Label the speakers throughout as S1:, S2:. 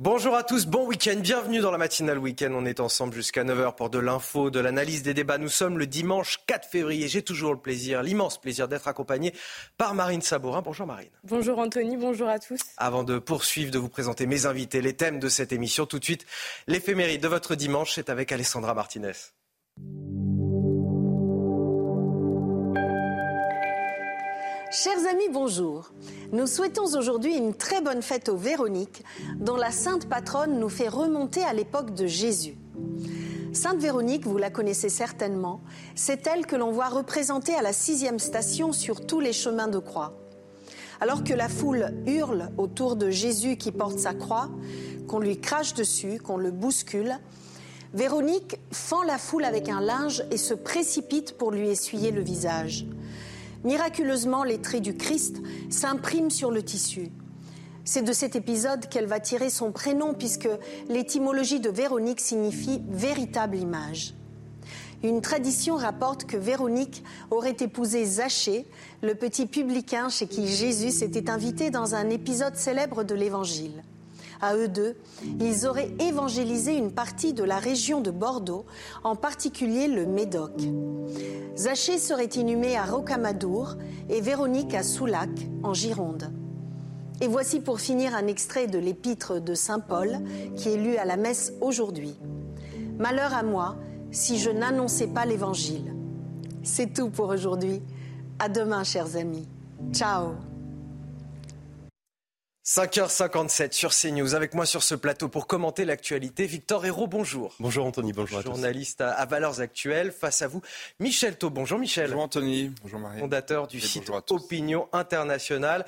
S1: Bonjour à tous, bon week-end, bienvenue dans la matinale week-end. On est ensemble jusqu'à 9h pour de l'info, de l'analyse des débats. Nous sommes le dimanche 4 février. J'ai toujours le plaisir, l'immense plaisir d'être accompagné par Marine Sabourin. Bonjour Marine.
S2: Bonjour Anthony, bonjour à tous.
S1: Avant de poursuivre, de vous présenter mes invités, les thèmes de cette émission, tout de suite, l'éphéméride de votre dimanche est avec Alessandra Martinez.
S3: Chers amis, bonjour. Nous souhaitons aujourd'hui une très bonne fête aux Véroniques, dont la sainte patronne nous fait remonter à l'époque de Jésus. Sainte Véronique, vous la connaissez certainement, c'est elle que l'on voit représentée à la sixième station sur tous les chemins de croix. Alors que la foule hurle autour de Jésus qui porte sa croix, qu'on lui crache dessus, qu'on le bouscule, Véronique fend la foule avec un linge et se précipite pour lui essuyer le visage. Miraculeusement, les traits du Christ s'impriment sur le tissu. C'est de cet épisode qu'elle va tirer son prénom puisque l'étymologie de Véronique signifie véritable image. Une tradition rapporte que Véronique aurait épousé Zachée, le petit publicain chez qui Jésus s'était invité dans un épisode célèbre de l'Évangile. À eux deux, ils auraient évangélisé une partie de la région de Bordeaux, en particulier le Médoc. Zachée serait inhumé à Rocamadour et Véronique à Soulac, en Gironde. Et voici pour finir un extrait de l'épître de Saint Paul qui est lu à la messe aujourd'hui. Malheur à moi si je n'annonçais pas l'évangile. C'est tout pour aujourd'hui. À demain, chers amis. Ciao.
S1: 5h57 sur CNews. Avec moi sur ce plateau pour commenter l'actualité, Victor Hérault, bonjour.
S4: Bonjour Anthony, bonjour à tous.
S1: Journaliste à, Valeurs Actuelles. Face à vous, Michel Thau. Bonjour Michel.
S4: Bonjour Anthony, bonjour Marie.
S1: Fondateur du site Opinion Internationale.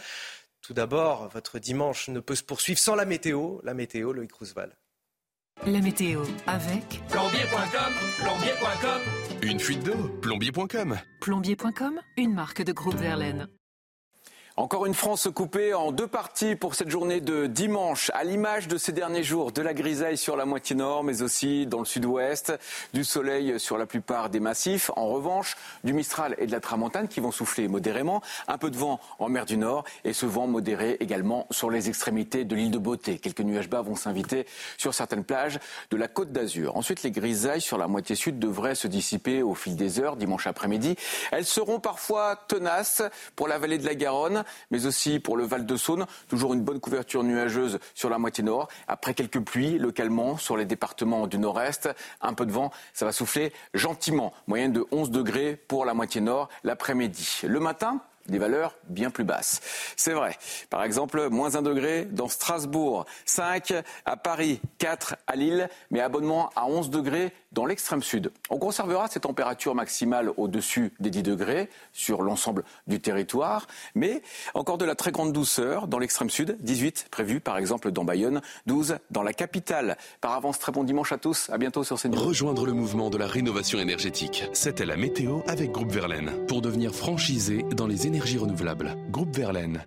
S1: Tout d'abord, votre dimanche ne peut se poursuivre sans la météo. La météo, Loïc Roosevelt.
S5: La météo avec
S6: plombier.com, plombier.com.
S7: Une fuite d'eau, plombier.com.
S5: Plombier.com, une marque de groupe Verlaine.
S8: Encore une France coupée en deux parties pour cette journée de dimanche, à l'image de ces derniers jours, de la grisaille sur la moitié nord, mais aussi dans le sud-ouest, du soleil sur la plupart des massifs. En revanche, du Mistral et de la Tramontane qui vont souffler modérément, un peu de vent en mer du Nord et ce vent modéré également sur les extrémités de l'île de Beauté. Quelques nuages bas vont s'inviter sur certaines plages de la côte d'Azur. Ensuite, les grisailles sur la moitié sud devraient se dissiper au fil des heures, dimanche après-midi. Elles seront parfois tenaces pour la vallée de la Garonne mais aussi pour le Val de Saône. Toujours une bonne couverture nuageuse sur la moitié nord. Après quelques pluies localement sur les départements du nord-est, un peu de vent, ça va souffler gentiment. Moyenne de 11 degrés pour la moitié nord l'après-midi. Le matin, des valeurs bien plus basses. C'est vrai. Par exemple, moins 1 degré dans Strasbourg, 5 à Paris, 4 à Lille, mais abonnement à 11 degrés dans l'extrême sud. On conservera ces températures maximales au-dessus des 10 degrés sur l'ensemble du territoire, mais encore de la très grande douceur dans l'extrême sud, 18 prévu par exemple dans Bayonne, 12 dans la capitale. Par avance, très bon dimanche à tous, à bientôt sur CNews.
S7: Rejoindre le mouvement de la rénovation énergétique, c'était la météo avec Groupe Verlaine, pour devenir franchisé dans les énergies renouvelables. Groupe Verlaine.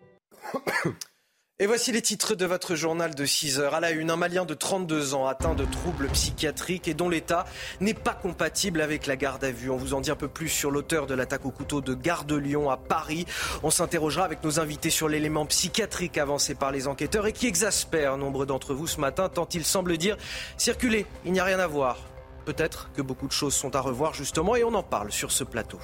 S1: Et voici les titres de votre journal de 6 heures. À la une, un Malien de 32 ans atteint de troubles psychiatriques et dont l'état n'est pas compatible avec la garde à vue. On vous en dit un peu plus sur l'auteur de l'attaque au couteau de Gare de Lyon à Paris. On s'interrogera avec nos invités sur l'élément psychiatrique avancé par les enquêteurs et qui exaspère nombre d'entre vous ce matin tant il semble dire circulez, il n'y a rien à voir. Peut-être que beaucoup de choses sont à revoir justement et on en parle sur ce plateau.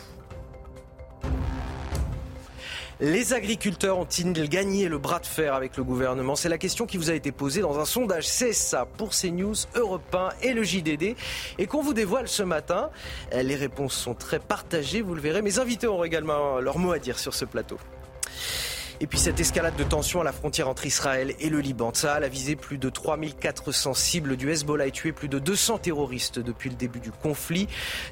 S1: Les agriculteurs ont-ils gagné le bras de fer avec le gouvernement? C'est la question qui vous a été posée dans un sondage CSA pour CNews, Europe 1 et le JDD et qu'on vous dévoile ce matin. Les réponses sont très partagées, vous le verrez. Mes invités auront également leur mot à dire sur ce plateau. Et puis cette escalade de tension à la frontière entre Israël et le Liban. Ça a visé plus de 3400 cibles du Hezbollah et tué plus de 200 terroristes depuis le début du conflit.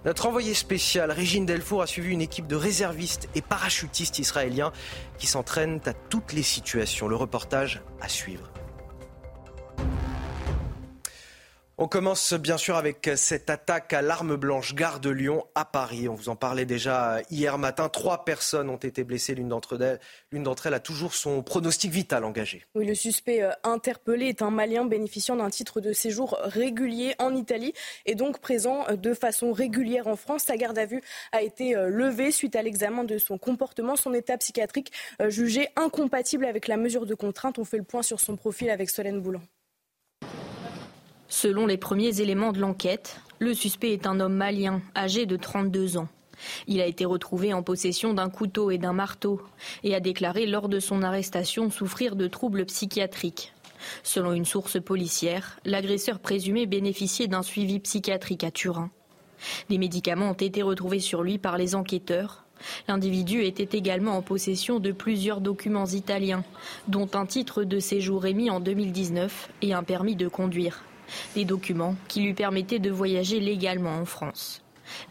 S1: Notre envoyé spécial, Régine Delfour, a suivi une équipe de réservistes et parachutistes israéliens qui s'entraînent à toutes les situations. Le reportage à suivre. On commence bien sûr avec cette attaque à l'arme blanche, gare de Lyon à Paris. On vous en parlait déjà hier matin. Trois personnes ont été blessées. L'une d'entre elles, elles a toujours son pronostic vital engagé.
S2: Oui, le suspect euh, interpellé est un Malien bénéficiant d'un titre de séjour régulier en Italie et donc présent euh, de façon régulière en France. Sa garde à vue a été euh, levée suite à l'examen de son comportement, son état psychiatrique jugé incompatible avec la mesure de contrainte. On fait le point sur son profil avec Solène Boulan.
S9: Selon les premiers éléments de l'enquête, le suspect est un homme malien, âgé de 32 ans. Il a été retrouvé en possession d'un couteau et d'un marteau et a déclaré lors de son arrestation souffrir de troubles psychiatriques. Selon une source policière, l'agresseur présumé bénéficiait d'un suivi psychiatrique à Turin. Des médicaments ont été retrouvés sur lui par les enquêteurs. L'individu était également en possession de plusieurs documents italiens, dont un titre de séjour émis en 2019 et un permis de conduire des documents qui lui permettaient de voyager légalement en France.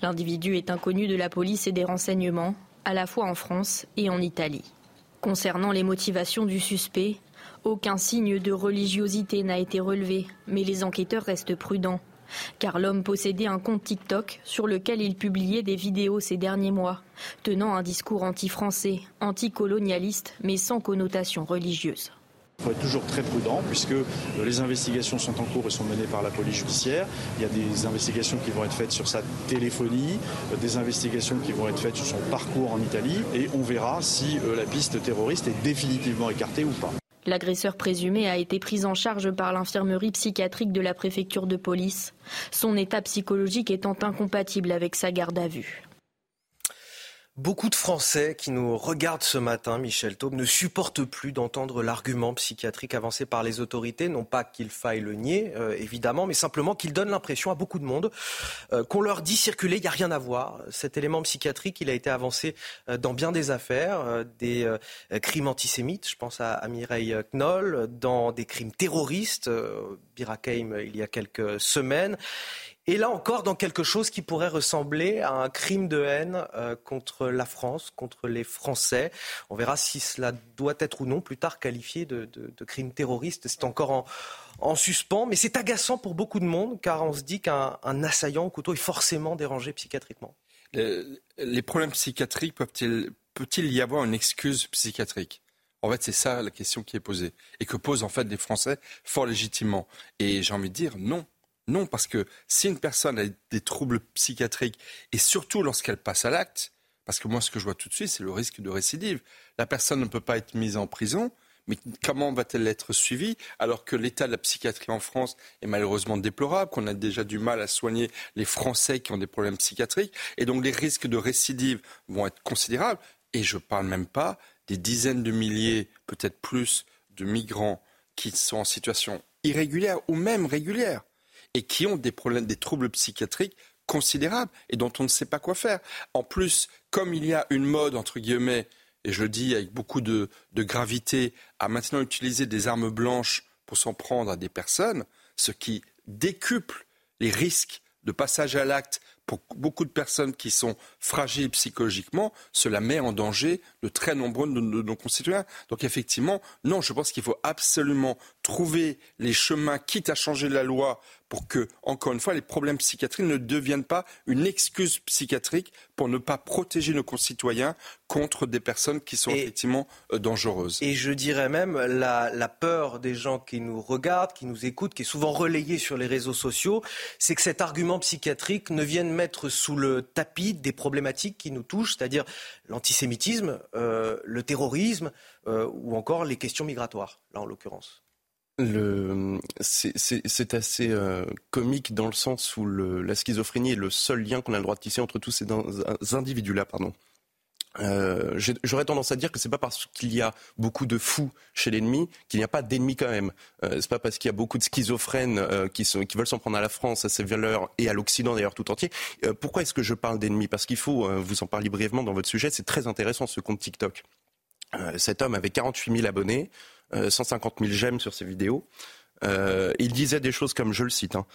S9: L'individu est inconnu de la police et des renseignements, à la fois en France et en Italie. Concernant les motivations du suspect, aucun signe de religiosité n'a été relevé, mais les enquêteurs restent prudents. Car l'homme possédait un compte TikTok sur lequel il publiait des vidéos ces derniers mois, tenant un discours anti-français, anticolonialiste, mais sans connotation religieuse.
S10: Il faut être toujours très prudent puisque euh, les investigations sont en cours et sont menées par la police judiciaire. Il y a des investigations qui vont être faites sur sa téléphonie, euh, des investigations qui vont être faites sur son parcours en Italie et on verra si euh, la piste terroriste est définitivement écartée ou pas.
S9: L'agresseur présumé a été pris en charge par l'infirmerie psychiatrique de la préfecture de police, son état psychologique étant incompatible avec sa garde à vue.
S1: Beaucoup de Français qui nous regardent ce matin, Michel Taube, ne supportent plus d'entendre l'argument psychiatrique avancé par les autorités. Non pas qu'il faille le nier, euh, évidemment, mais simplement qu'il donne l'impression à beaucoup de monde euh, qu'on leur dit circuler, il n'y a rien à voir. Cet élément psychiatrique, il a été avancé euh, dans bien des affaires, des crimes antisémites, je pense à, Mireille Knoll, dans des crimes terroristes, Birakeim il y a quelques semaines. Et là encore, dans quelque chose qui pourrait ressembler à un crime de haine euh, contre la France, contre les Français. On verra si cela doit être ou non plus tard qualifié de, crime terroriste. C'est encore en, suspens, mais c'est agaçant pour beaucoup de monde, car on se dit qu'un assaillant au couteau est forcément dérangé psychiatriquement.
S4: Les, problèmes psychiatriques peut-il y avoir une excuse psychiatrique? En fait, c'est ça la question qui est posée et que posent en fait les Français fort légitimement. Et j'ai envie de dire non. Non, parce que si une personne a des troubles psychiatriques, et surtout lorsqu'elle passe à l'acte, parce que moi ce que je vois tout de suite, c'est le risque de récidive. La personne ne peut pas être mise en prison, mais comment va-t-elle être suivie alors que l'état de la psychiatrie en France est malheureusement déplorable, qu'on a déjà du mal à soigner les Français qui ont des problèmes psychiatriques, et donc les risques de récidive vont être considérables. Et je ne parle même pas des dizaines de milliers, peut-être plus, de migrants qui sont en situation irrégulière ou même régulière et qui ont des problèmes, des troubles psychiatriques considérables et dont on ne sait pas quoi faire. En plus, comme il y a une mode, entre guillemets, et je le dis avec beaucoup de, gravité, à maintenant utiliser des armes blanches pour s'en prendre à des personnes, ce qui décuple les risques de passage à l'acte pour beaucoup de personnes qui sont fragiles psychologiquement, cela met en danger de très nombreux de nos concitoyens. Donc effectivement, non, je pense qu'il faut absolument trouver les chemins, quitte à changer la loi pour que, encore une fois, les problèmes psychiatriques ne deviennent pas une excuse psychiatrique pour ne pas protéger nos concitoyens contre des personnes qui sont effectivement euh, dangereuses.
S1: Et je dirais même la, la, peur des gens qui nous regardent, qui nous écoutent, qui est souvent relayée sur les réseaux sociaux, c'est que cet argument psychiatrique ne vienne mettre sous le tapis des problématiques qui nous touchent, c'est-à-dire l'antisémitisme, euh, le terrorisme euh, ou encore les questions migratoires, là en l'occurrence.
S11: C'est assez euh, comique dans le sens où la schizophrénie est le seul lien qu'on a le droit de tisser entre tous ces individus-là. Pardon. Euh, J'aurais tendance à dire que c'est pas parce qu'il y a beaucoup de fous chez l'ennemi qu'il n'y a pas d'ennemis quand même. Euh, c'est pas parce qu'il y a beaucoup de schizophrènes euh, qui, sont, qui veulent s'en prendre à la France, à ses valeurs et à l'Occident d'ailleurs tout entier. Euh, pourquoi est-ce que je parle d'ennemis? Parce qu'il faut, vous en parliez brièvement dans votre sujet, c'est très intéressant ce compte TikTok. cet homme avait 48 000 abonnés, 150 000 j'aime sur ses vidéos. il disait des choses comme, je le cite, hein,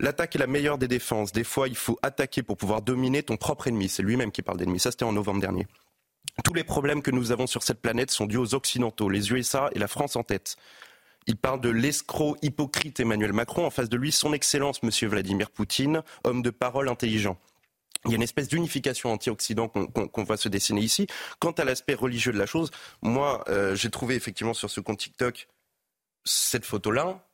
S11: L'attaque est la meilleure des défenses. Des fois, il faut attaquer pour pouvoir dominer ton propre ennemi. C'est lui-même qui parle d'ennemi. Ça, c'était en novembre dernier. Tous les problèmes que nous avons sur cette planète sont dus aux Occidentaux, les USA et la France en tête. Il parle de l'escroc hypocrite Emmanuel Macron. En face de lui, son Excellence, Monsieur Vladimir Poutine, homme de parole intelligent. Il y a une espèce d'unification anti-Occident qu'on va se dessiner ici. Quant à l'aspect religieux de la chose, moi, euh, j'ai trouvé effectivement sur ce compte TikTok cette photo-là.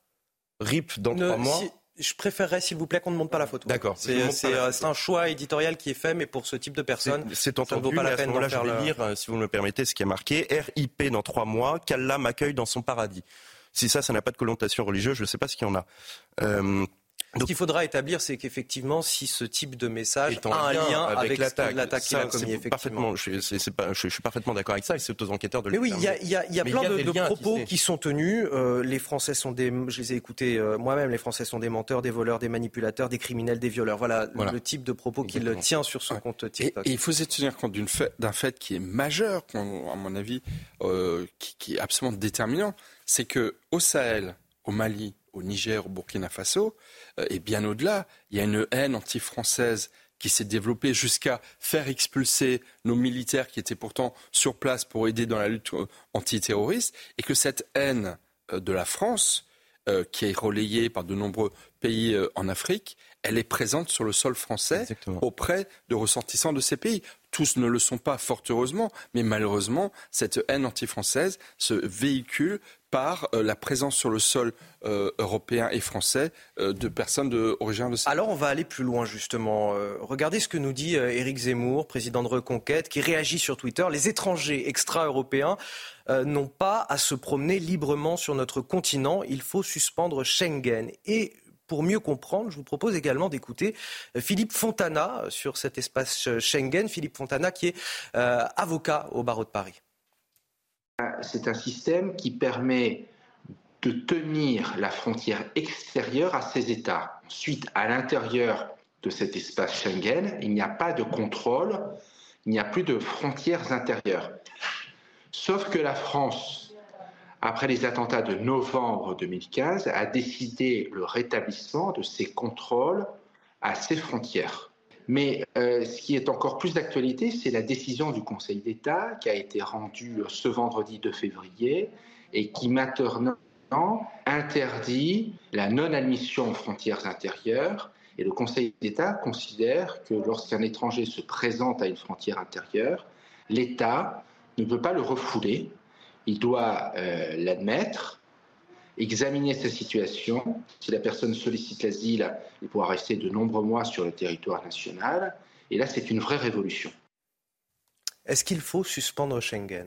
S11: RIP dans trois mois
S1: je préférerais, s'il vous plaît, qu'on ne montre pas la photo.
S11: D'accord.
S1: C'est un choix éditorial qui est fait, mais pour ce type de personnes,
S11: c'est entendu. Ça ne vaut pas la peine là, je vais lire, euh, si vous me le permettez, ce qui est marqué RIP dans trois mois, qu'Allah m'accueille dans son paradis. Si ça, ça n'a pas de connotation religieuse, je ne sais pas ce qu'il y en a.
S1: Euh, ce qu'il faudra établir, c'est qu'effectivement, si ce type de message a un lien avec, l'attaque qu'il a commis, effectivement.
S11: Je, suis parfaitement d'accord avec ça, et c'est aux enquêteurs de
S1: le Mais oui, il y a, y a, y a plein de, propos qui, sont tenus. Euh, les Français sont des, je les ai écoutés euh, moi-même, les Français sont des menteurs, des voleurs, des manipulateurs, des criminels, des violeurs. Voilà, le type de propos qu'il tient sur son compte TikTok.
S4: Et, il faut se tenir compte d'un fait, fait, qui est majeur, à mon avis, euh, qui, qui est absolument déterminant. C'est que au Sahel, au Mali, au Niger, au Burkina Faso, euh, et bien au-delà, il y a une haine anti-française qui s'est développée jusqu'à faire expulser nos militaires qui étaient pourtant sur place pour aider dans la lutte euh, antiterroriste, et que cette haine euh, de la France, qui est relayée par de nombreux pays en Afrique, elle est présente sur le sol français auprès de ressortissants de ces pays. Tous ne le sont pas, fort heureusement, mais malheureusement, cette haine anti-française se véhicule par euh, la présence sur le sol euh, européen et français euh, de personnes originaires de
S1: Alors on va aller plus loin justement. regardez ce que nous dit Éric Zemmour, président de Reconquête, qui réagit sur Twitter. Les étrangers extra-européens n'ont pas à se promener librement sur notre continent. Il faut suspendre Schengen. Et pour mieux comprendre, je vous propose également d'écouter Philippe Fontana sur cet espace Schengen. Philippe Fontana qui est avocat au barreau de Paris.
S12: C'est un système qui permet de tenir la frontière extérieure à ces États. Ensuite, à l'intérieur de cet espace Schengen, il n'y a pas de contrôle, il n'y a plus de frontières intérieures. Sauf que la France, après les attentats de novembre 2015, a décidé le rétablissement de ces contrôles à ses frontières. Mais euh, ce qui est encore plus d'actualité, c'est la décision du Conseil d'État qui a été rendue ce vendredi 2 février et qui maintenant interdit la non-admission aux frontières intérieures. Et le Conseil d'État considère que lorsqu'un étranger se présente à une frontière intérieure, l'État ne peut pas le refouler, il doit euh, l'admettre examiner sa situation. Si la personne sollicite l'asile, il pourra rester de nombreux mois sur le territoire national. Et là, c'est une vraie révolution.
S1: Est-ce qu'il faut suspendre Schengen?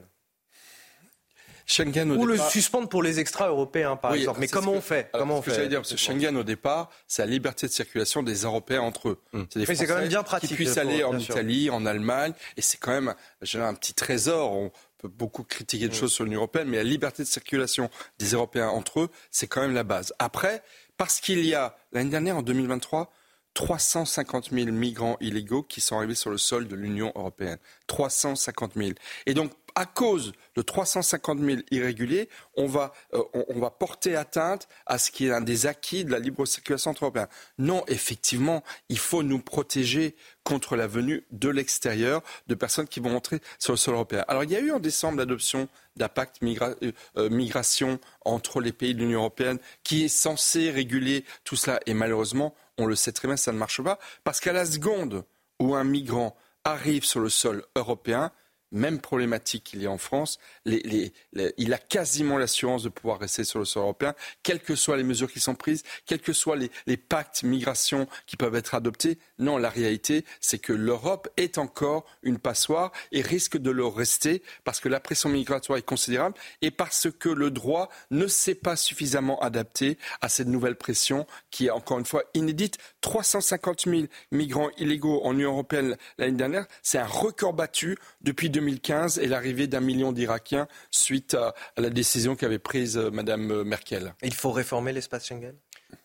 S4: Schengen,
S1: Ou le suspendre pour les extra-européens, par exemple. Mais comment on fait?
S4: Comment
S1: on
S4: fait
S1: j'allais
S4: dire, parce que Schengen, au départ, c'est la liberté de circulation des Européens entre eux.
S1: Hum. C'est des Français quand même bien pratique
S4: qui puissent aller en Italie, en Allemagne, et c'est quand même un petit trésor. On peut beaucoup critiquer de choses sur l'Union européenne, mais la liberté de circulation des Européens entre eux, c'est quand même la base. Après, parce qu'il y a, l'année dernière, en 2023, 350 000 migrants illégaux qui sont arrivés sur le sol de l'Union européenne. 350 000. Et donc, à cause de 350 000 irréguliers, on va, euh, on, va porter atteinte à ce qui est un des acquis de la libre circulation entre Européens. Non, effectivement, il faut nous protéger contre la venue de l'extérieur de personnes qui vont entrer sur le sol européen. Alors, il y a eu en décembre l'adoption d'un pacte euh, euh, migration entre les pays de l'Union européenne qui est censé réguler tout cela. Et malheureusement, on le sait très bien, ça ne marche pas, parce qu'à la seconde où un migrant arrive sur le sol européen, même problématique qu'il y a en France. il a quasiment l'assurance de pouvoir rester sur le sol européen, quelles que soient les mesures qui sont prises, quels que soient les, pactes migration qui peuvent être adoptés. Non, la réalité, c'est que l'Europe est encore une passoire et risque de le rester parce que la pression migratoire est considérable et parce que le droit ne s'est pas suffisamment adapté à cette nouvelle pression qui est encore une fois inédite. 350 000 migrants illégaux en Union européenne l'année dernière, c'est un record battu depuis 2015 et l'arrivée d'un million d'Irakiens suite à, la décision qu'avait prise euh, Mme Merkel.
S1: Il faut réformer l'espace Schengen?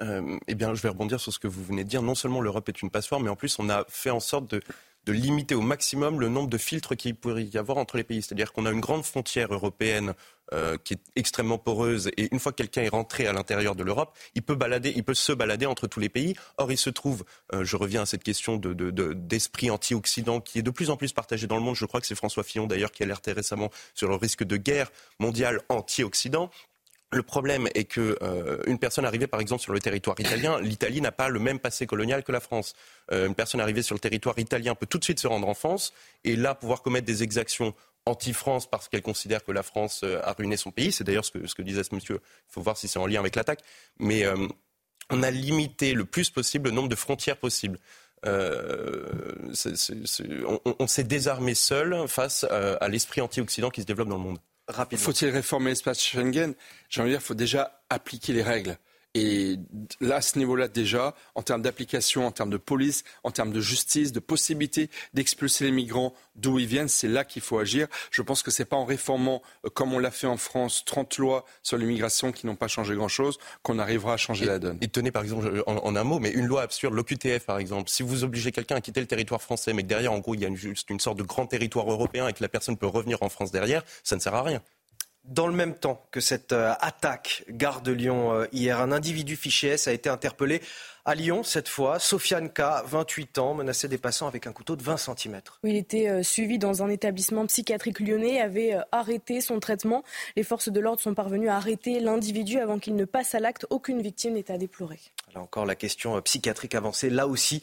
S11: Euh, eh bien, je vais rebondir sur ce que vous venez de dire. Non seulement l'Europe est une passoire, mais en plus, on a fait en sorte de de limiter au maximum le nombre de filtres qu'il pourrait y avoir entre les pays. C'est-à-dire qu'on a une grande frontière européenne euh, qui est extrêmement poreuse et une fois que quelqu'un est rentré à l'intérieur de l'Europe, il peut balader, il peut se balader entre tous les pays. Or, il se trouve, euh, je reviens à cette question de, d'esprit anti-occident qui est de plus en plus partagé dans le monde. Je crois que c'est François Fillon d'ailleurs qui alertait récemment sur le risque de guerre mondiale anti-occident. Le problème est que euh, une personne arrivée, par exemple, sur le territoire italien, l'Italie n'a pas le même passé colonial que la France. Une personne arrivée sur le territoire italien peut tout de suite se rendre en France et là pouvoir commettre des exactions anti-France parce qu'elle considère que la France euh, a ruiné son pays. C'est d'ailleurs ce que, ce que disait ce monsieur. Il faut voir si c'est en lien avec l'attaque. Mais on a limité le plus possible le nombre de frontières possibles. on, on s'est désarmé seul face à l'esprit anti-Occident qui se développe dans le monde.
S4: Faut-il réformer l'espace Schengen? J'ai envie de dire, il faut déjà appliquer les règles. Et là, à ce niveau-là, déjà, en termes d'application, en termes de police, en termes de justice, de possibilité d'expulser les migrants d'où ils viennent, c'est là qu'il faut agir. Je pense que ce n'est pas en réformant, euh, comme on l'a fait en France, 30 lois sur l'immigration qui n'ont pas changé grand-chose, qu'on arrivera à changer la donne.
S11: Et tenez, par exemple, en, un mot, mais une loi absurde, l'OQTF, par exemple. Si vous obligez quelqu'un à quitter le territoire français, mais que derrière, en gros, il y a juste une sorte de grand territoire européen et que la personne peut revenir en France derrière, ça ne sert à rien.
S1: Dans le même temps que cette euh, attaque gare de Lyon euh, hier, un individu fiché S a été interpellé à Lyon cette fois. Sofiane K, 28 ans, menaçait des passants avec un couteau de 20 cm.
S2: Il était euh, suivi dans un établissement psychiatrique lyonnais, avait arrêté son traitement. Les forces de l'ordre sont parvenues à arrêter l'individu avant qu'il ne passe à l'acte. Aucune victime n'est à déplorer.
S1: Là encore, la question psychiatrique avancée, là aussi,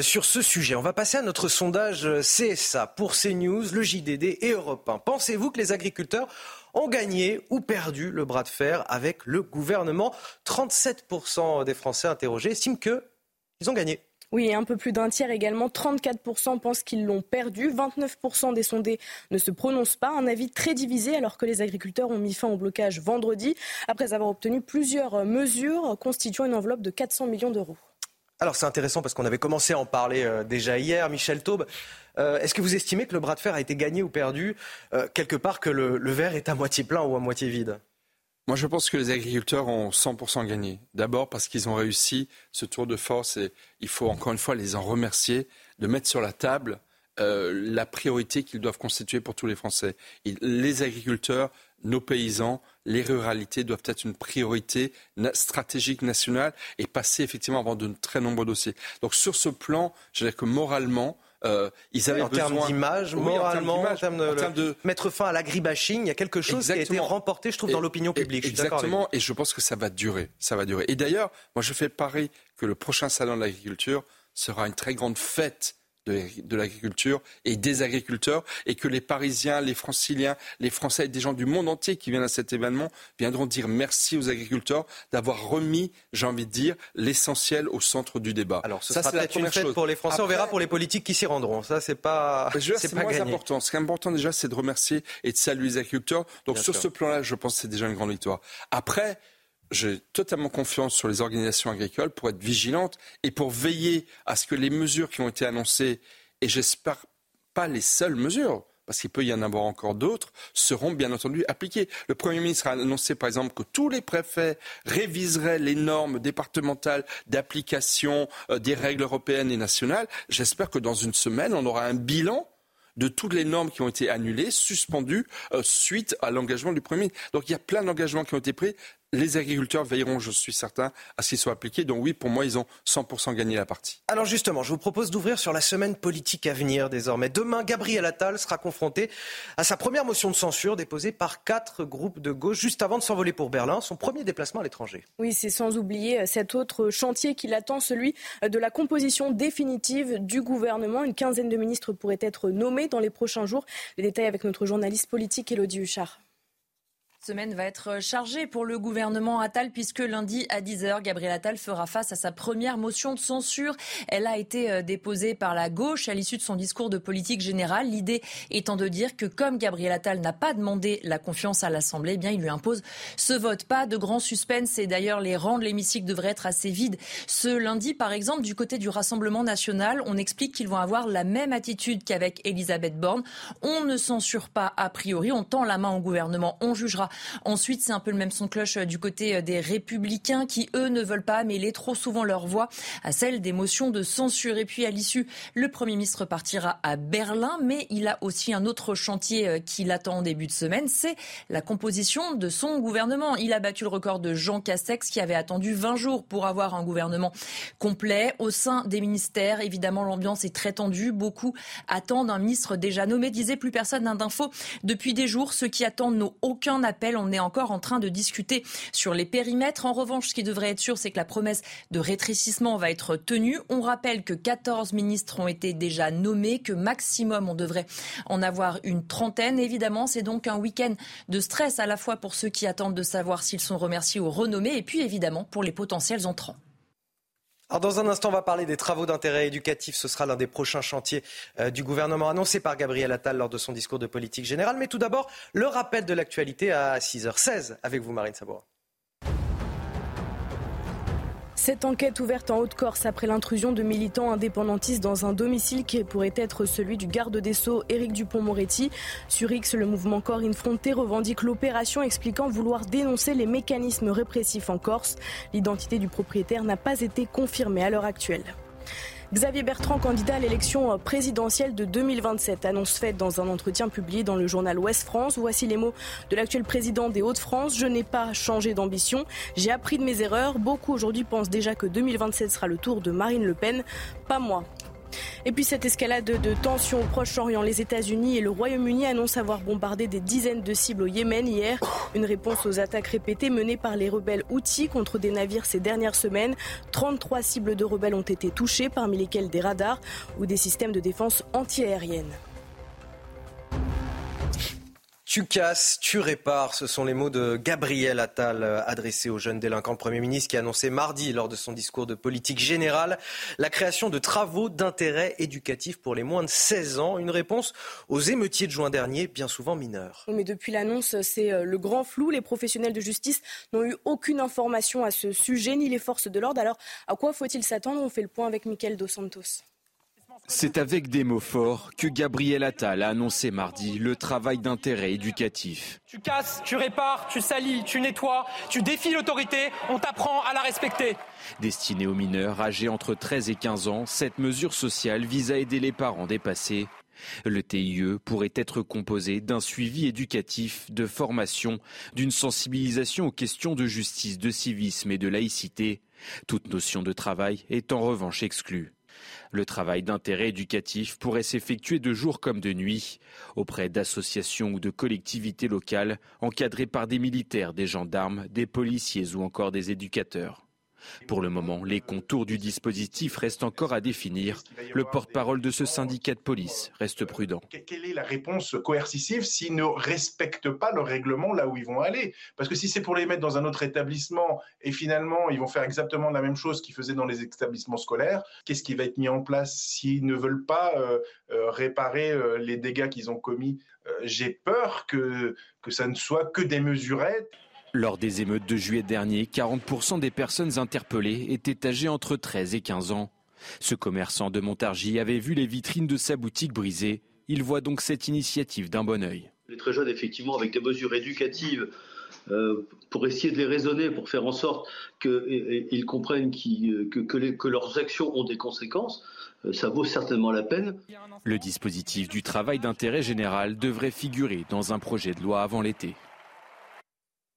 S1: sur ce sujet. On va passer à notre sondage CSA pour CNews, le JDD et Europe 1. Pensez-vous que les agriculteurs ont gagné ou perdu le bras de fer avec le gouvernement. 37% des Français interrogés estiment qu'ils ont gagné.
S2: Oui, et un peu plus d'un tiers également. 34% pensent qu'ils l'ont perdu. 29% des sondés ne se prononcent pas. Un avis très divisé alors que les agriculteurs ont mis fin au blocage vendredi après avoir obtenu plusieurs mesures constituant une enveloppe de 400 millions d'euros.
S1: Alors c'est intéressant parce qu'on avait commencé à en parler euh, déjà hier. Michel Taube, euh, est-ce que vous estimez que le bras de fer a été gagné ou perdu euh, quelque part que le, verre est à moitié plein ou à moitié vide?
S4: Moi, je pense que les agriculteurs ont 100% gagné. D'abord parce qu'ils ont réussi ce tour de force et il faut encore une fois les en remercier de mettre sur la table la priorité qu'ils doivent constituer pour tous les Français. les agriculteurs, nos paysans, les ruralités doivent être une priorité stratégique nationale et passer effectivement avant de très nombreux dossiers. Donc sur ce plan, je dirais que moralement, euh, ils avaient
S1: en
S4: besoin...
S1: termes d'image, moralement, en termes de, mettre fin à l'agribashing, il y a quelque chose qui a été remporté, je trouve, dans l'opinion publique.
S4: exactement, et je pense que ça va durer, ça va durer. Et d'ailleurs, moi, je fais le pari que le prochain salon de l'agriculture sera une très grande fête de, l'agriculture et des agriculteurs et que les Parisiens, les Franciliens, les Français et des gens du monde entier qui viennent à cet événement viendront dire merci aux agriculteurs d'avoir remis, j'ai envie de dire, l'essentiel au centre du débat.
S1: Alors ce ça, sera peut-être une fête pour les Français, on verra pour les politiques qui s'y rendront. Ça, c'est pas,
S4: c'est pas moins important. Ce qui est important déjà, c'est de remercier et de saluer les agriculteurs. Donc sur ce plan-là, je pense que c'est déjà une grande victoire. Après, j'ai totalement confiance sur les organisations agricoles pour être vigilantes et pour veiller à ce que les mesures qui ont été annoncées, et j'espère pas les seules mesures, parce qu'il peut y en avoir encore d'autres, seront bien entendu appliquées. Le Premier ministre a annoncé par exemple que tous les préfets réviseraient les normes départementales d'application euh, des règles européennes et nationales. J'espère que dans une semaine, on aura un bilan de toutes les normes qui ont été annulées, suspendues euh, suite à l'engagement du Premier ministre. Donc il y a plein d'engagements qui ont été pris les agriculteurs veilleront, je suis certain, à ce qu'ils soient appliqués. Donc oui, pour moi, ils ont 100% gagné la partie.
S1: Alors justement, je vous propose d'ouvrir sur la semaine politique à venir désormais. Demain, Gabriel Attal sera confronté à sa première motion de censure déposée par quatre groupes de gauche juste avant de s'envoler pour Berlin, son premier déplacement à l'étranger.
S2: Oui, c'est sans oublier cet autre chantier qui l'attend, celui de la composition définitive du gouvernement. Une quinzaine de ministres pourraient être nommés dans les prochains jours. Les détails avec notre journaliste politique Elodie Huchard
S13: semaine va être chargée pour le gouvernement Attal puisque lundi à 10h, Gabriel Attal fera face à sa première motion de censure. Elle a été euh, déposée par la gauche à l'issue de son discours de politique générale. L'idée étant de dire que comme Gabriel Attal n'a pas demandé la confiance à l'Assemblée, eh bien il lui impose ce vote. Pas de grand suspense et d'ailleurs les rangs de l'hémicycle devraient être assez vides. Ce lundi, par exemple, du côté du Rassemblement national, on explique qu'ils vont avoir la même attitude qu'avec Elisabeth Borne. On ne censure pas a priori, on tend la main au gouvernement, on jugera
S14: ensuite. C'est un peu le même son de cloche du côté des républicains qui, eux, ne veulent pas mêler trop souvent leur voix à celle des motions de censure. Et puis, à l'issue, le Premier ministre partira à Berlin, mais il a aussi un autre chantier qui l'attend en début de semaine, c'est la composition de son gouvernement. Il a battu le record de Jean Castex qui avait attendu 20 jours pour avoir un gouvernement complet. Au sein des ministères, évidemment, l'ambiance est très tendue. Beaucoup attendent un ministre déjà nommé, disait plus personne d'info depuis des jours. Ceux qui attendent n'ont aucun appel. On est encore en train de discuter sur les périmètres. En revanche, ce qui devrait être sûr, c'est que la promesse de rétrécissement va être tenue. On rappelle que 14 ministres ont été déjà nommés, que maximum on devrait en avoir une trentaine. Évidemment, c'est donc un week-end de stress à la fois pour ceux qui attendent de savoir s'ils sont remerciés ou renommés et puis évidemment pour les potentiels entrants.
S1: Alors dans un instant, on va parler des travaux d'intérêt éducatif. Ce sera l'un des prochains chantiers euh, du gouvernement annoncé par Gabriel Attal lors de son discours de politique générale. Mais tout d'abord, le rappel de l'actualité à 6h16 avec vous, Marine Sabourin.
S2: Cette enquête ouverte en Haute-Corse après l'intrusion de militants indépendantistes dans un domicile qui pourrait être celui du garde des Sceaux Éric Dupont-Moretti. Sur X, le mouvement Corps Infronté revendique l'opération expliquant vouloir dénoncer les mécanismes répressifs en Corse. L'identité du propriétaire n'a pas été confirmée à l'heure actuelle. Xavier Bertrand, candidat à l'élection présidentielle de 2027, annonce faite dans un entretien publié dans le journal Ouest France. Voici les mots de l'actuel président des Hauts-de-France. Je n'ai pas changé d'ambition. J'ai appris de mes erreurs. Beaucoup aujourd'hui pensent déjà que 2027 sera le tour de Marine Le Pen. Pas moi. Et puis cette escalade de tensions au Proche-Orient, les États-Unis et le Royaume-Uni annoncent avoir bombardé des dizaines de cibles au Yémen hier. Une réponse aux attaques répétées menées par les rebelles Houthis contre des navires ces dernières semaines. 33 cibles de rebelles ont été touchées, parmi lesquelles des radars ou des systèmes de défense antiaérienne.
S1: Tu casses, tu répares. Ce sont les mots de Gabriel Attal euh, adressés aux jeunes délinquants. Premier ministre qui a annoncé mardi, lors de son discours de politique générale, la création de travaux d'intérêt éducatif pour les moins de 16 ans. Une réponse aux émeutiers de juin dernier, bien souvent mineurs.
S2: Mais depuis l'annonce, c'est euh, le grand flou. Les professionnels de justice n'ont eu aucune information à ce sujet, ni les forces de l'ordre. Alors, à quoi faut-il s'attendre? On fait le point avec Michael Dos Santos.
S15: C'est avec des mots forts que Gabriel Attal a annoncé mardi le travail d'intérêt éducatif.
S16: Tu casses, tu répares, tu salis, tu nettoies, tu défies l'autorité, on t'apprend à la respecter.
S15: Destinée aux mineurs âgés entre 13 et 15 ans, cette mesure sociale vise à aider les parents dépassés. Le TIE pourrait être composé d'un suivi éducatif, de formation, d'une sensibilisation aux questions de justice, de civisme et de laïcité. Toute notion de travail est en revanche exclue. Le travail d'intérêt éducatif pourrait s'effectuer de jour comme de nuit, auprès d'associations ou de collectivités locales, encadrées par des militaires, des gendarmes, des policiers ou encore des éducateurs. Pour le moment, les contours du dispositif restent encore à définir. Le porte-parole de ce syndicat de police reste prudent.
S17: Quelle est la réponse coercitive s'ils ne respectent pas le règlement là où ils vont aller? Parce que si c'est pour les mettre dans un autre établissement et finalement ils vont faire exactement la même chose qu'ils faisaient dans les établissements scolaires, qu'est-ce qui va être mis en place? S'ils ne veulent pas euh, euh, réparer euh, les dégâts qu'ils ont commis J'ai peur que, que ça ne soit que des mesurettes.
S15: Lors des émeutes de juillet dernier, 40% des personnes interpellées étaient âgées entre 13 et 15 ans. Ce commerçant de Montargis avait vu les vitrines de sa boutique brisées. Il voit donc cette initiative d'un bon oeil.
S18: Les très jeunes, effectivement, avec des mesures éducatives, euh, pour essayer de les raisonner, pour faire en sorte qu'ils comprennent que, que, leurs actions ont des conséquences, euh, ça vaut certainement la peine.
S15: Le dispositif du travail d'intérêt général devrait figurer dans un projet de loi avant l'été.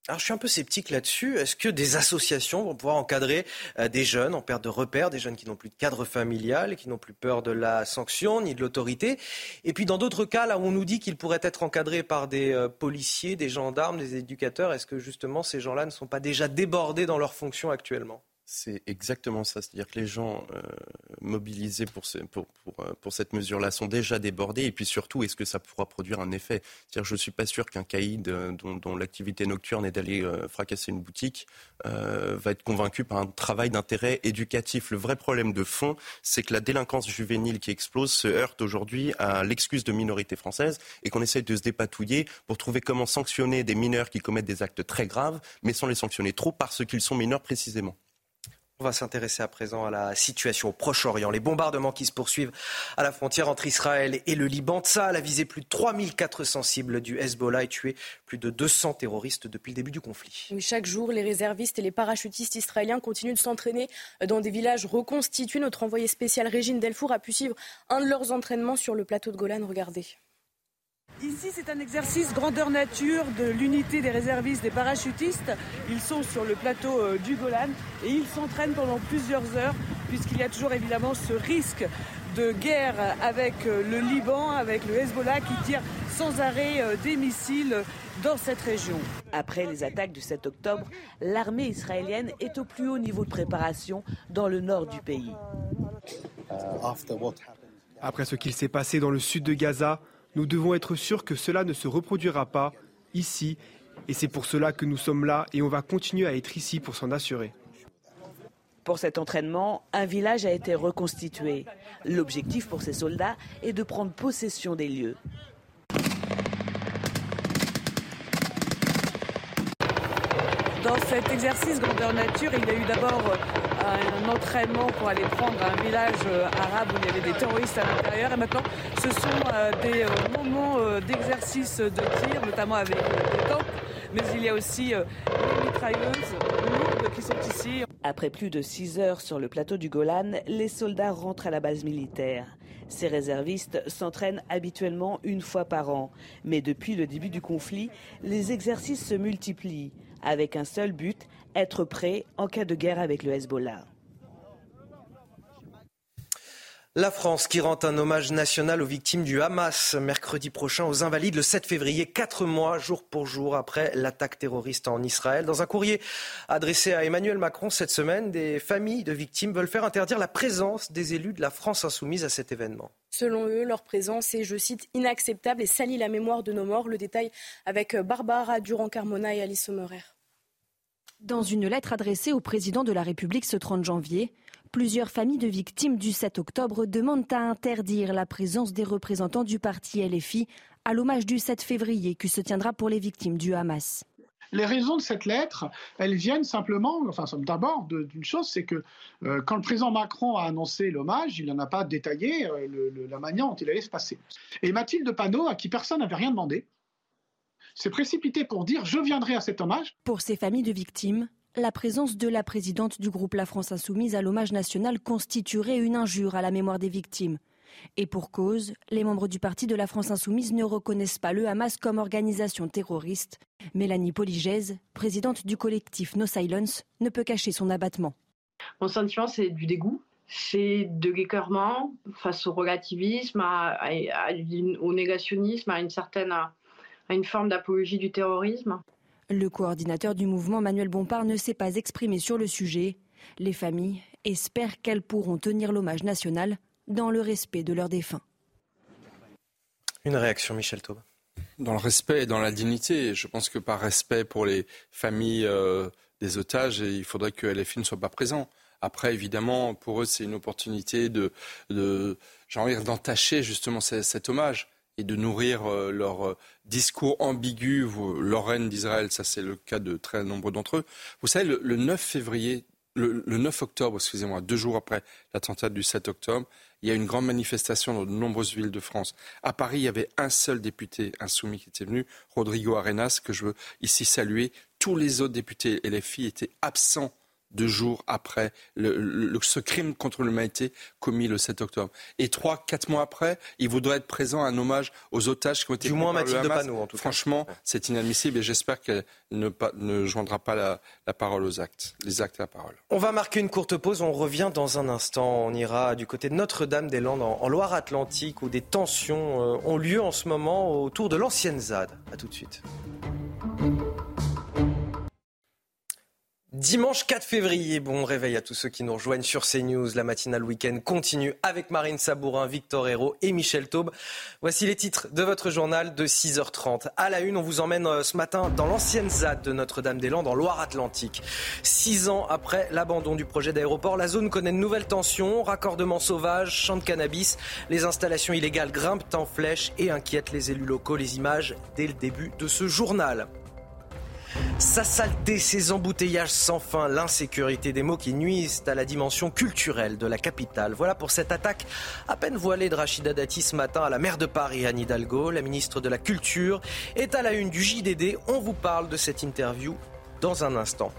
S1: Alors je suis un peu sceptique là-dessus. Est-ce que des associations vont pouvoir encadrer euh, des jeunes en perte de repères, des jeunes qui n'ont plus de cadre familial, qui n'ont plus peur de la sanction ni de l'autorité? Et puis dans d'autres cas, là où on nous dit qu'ils pourraient être encadrés par des euh, policiers, des gendarmes, des éducateurs, est-ce que justement ces gens-là ne sont pas déjà débordés dans leurs fonctions actuellement?
S11: C'est exactement ça. C'est-à-dire que les gens euh, mobilisés euh, pour, cette mesure-là sont déjà débordés. Et puis surtout, est-ce que ça pourra produire un effet? Je ne suis pas sûr qu'un caïd euh, dont, l'activité nocturne est d'aller fracasser une boutique va être convaincu par un travail d'intérêt éducatif. Le vrai problème de fond, c'est que la délinquance juvénile qui explose se heurte aujourd'hui à l'excuse de minorité française et qu'on essaye de se dépatouiller pour trouver comment sanctionner des mineurs qui commettent des actes très graves, mais sans les sanctionner trop parce qu'ils sont mineurs précisément.
S1: On va s'intéresser à présent à la situation au Proche-Orient. Les bombardements qui se poursuivent à la frontière entre Israël et le Liban. Tsahal a visé plus de 3400 cibles du Hezbollah et tué plus de 200 terroristes depuis le début du conflit.
S2: chaque jour, les réservistes et les parachutistes israéliens continuent de s'entraîner dans des villages reconstitués. Notre envoyé spécial Régine Delfour a pu suivre un de leurs entraînements sur le plateau de Golan. Regardez.
S19: Ici, c'est un exercice grandeur nature de l'unité des réservistes des parachutistes. Ils sont sur le plateau euh, du Golan et ils s'entraînent pendant plusieurs heures puisqu'il y a toujours évidemment ce risque de guerre avec euh, le Liban, avec le Hezbollah qui tire sans arrêt euh, des missiles dans cette région.
S20: Après les attaques du 7 octobre, l'armée israélienne est au plus haut niveau de préparation dans le nord du pays.
S17: Après ce qu'il s'est passé dans le sud de Gaza, nous devons être sûrs que cela ne se reproduira pas ici, et c'est pour cela que nous sommes là et on va continuer à être ici pour s'en assurer.
S20: Pour cet entraînement, un village a été reconstitué. L'objectif pour ces soldats est de prendre possession des lieux.
S19: Dans cet exercice grandeur nature, il y a eu d'abord un entraînement pour aller prendre un village euh, arabe où il y avait des terroristes à l'intérieur. Et maintenant, ce sont euh, des euh, moments d'exercice de tir, notamment avec des tanks. Mais il y a aussi les mitrailleuses lourdes qui sont ici.
S20: Après plus de 6 heures sur le plateau du Golan, les soldats rentrent à la base militaire. Ces réservistes s'entraînent habituellement une fois par an. Mais depuis le début du conflit, les exercices se multiplient, avec un seul but, être prêt en cas de guerre avec le Hezbollah.
S1: La France qui rend un hommage national aux victimes du Hamas mercredi prochain aux Invalides le 7 février, quatre mois jour pour jour après l'attaque terroriste en Israël. Dans un courrier adressé à Emmanuel Macron cette semaine, des familles de victimes veulent faire interdire la présence des élus de la France insoumise à cet événement.
S2: Selon eux, leur présence est, je cite, inacceptable et salit la mémoire de nos morts. Le détail avec Barbara Durand-Carmona et Alice Sommerer.
S21: Dans une lettre adressée au président de la République ce 30 janvier, plusieurs familles de victimes du 7 octobre demandent à interdire la présence des représentants du parti LFI à l'hommage du 7 février qui se tiendra pour les victimes du Hamas.
S22: Les raisons de cette lettre, elles viennent simplement, enfin d'abord d'une chose, c'est que euh, quand le président Macron a annoncé l'hommage, il n'en a pas détaillé euh, la manière dont il allait se passer. Et Mathilde Panot, à qui personne n'avait rien demandé, s'est précipité pour dire je viendrai à cet hommage.
S21: Pour ces familles de victimes, la présence de la présidente du groupe La France Insoumise à l'hommage national constituerait une injure à la mémoire des victimes. Et pour cause, les membres du parti de la France Insoumise ne reconnaissent pas le Hamas comme organisation terroriste. Mélanie Poligèse, présidente du collectif No Silence, ne peut cacher son abattement.
S23: Mon sentiment, c'est du dégoût. C'est de l'écœurement face au relativisme, au négationnisme, à une certaine à une forme d'apologie du terrorisme.
S21: Le coordinateur du mouvement, Manuel Bompard, ne s'est pas exprimé sur le sujet. Les familles espèrent qu'elles pourront tenir l'hommage national dans le respect de leurs défunts.
S1: Une réaction, Michel Taube.
S4: Dans le respect et dans la dignité. Je pense que par respect pour les familles euh, des otages, il faudrait que LFI ne soit pas présent. Après, évidemment, pour eux, c'est une opportunité de, de d'entacher justement cet hommage et de nourrir euh, leur euh, discours ambigu, leur d'Israël, ça c'est le cas de très nombreux d'entre eux. Vous savez, le, 9 février, le, 9 octobre, excusez-moi, deux jours après l'attentat du 7 octobre, il y a une grande manifestation dans de nombreuses villes de France. À Paris, il y avait un seul député insoumis qui était venu, Rodrigo Arenas, que je veux ici saluer. Tous les autres députés et les filles étaient absents deux jours après le, ce crime contre l'humanité commis le 7 octobre. Et trois, quatre mois après, il voudrait être présent à un hommage aux otages qui ont été
S1: Du moins Mathilde
S4: Panot,
S1: en tout
S4: Franchement, c'est inadmissible et j'espère qu'elle ne, ne, joindra pas la, la, parole aux actes, les actes à la parole.
S1: On va marquer une courte pause, on revient dans un instant. On ira du côté de Notre-Dame-des-Landes en, Loire-Atlantique où des tensions euh, ont lieu en ce moment autour de l'ancienne ZAD. A tout de suite. Dimanche 4 février, bon réveil à tous ceux qui nous rejoignent sur CNews. La matinale week-end continue avec Marine Sabourin, Victor Hérault et Michel Taube. Voici les titres de votre journal de 6h30. À la une, on vous emmène euh, ce matin dans l'ancienne ZAD de Notre-Dame-des-Landes en Loire-Atlantique. Six ans après l'abandon du projet d'aéroport, la zone connaît de nouvelles tensions, raccordements sauvages, champs de cannabis. Les installations illégales grimpent en flèche et inquiètent les élus locaux. Les images dès le début de ce journal. Sa saleté, ses embouteillages sans fin, l'insécurité des mots qui nuisent à la dimension culturelle de la capitale. Voilà pour cette attaque à peine voilée de Rachida Dati ce matin à la maire de Paris, Anne Hidalgo. La ministre de la Culture est à la une du JDD. On vous parle de cette interview dans un instant.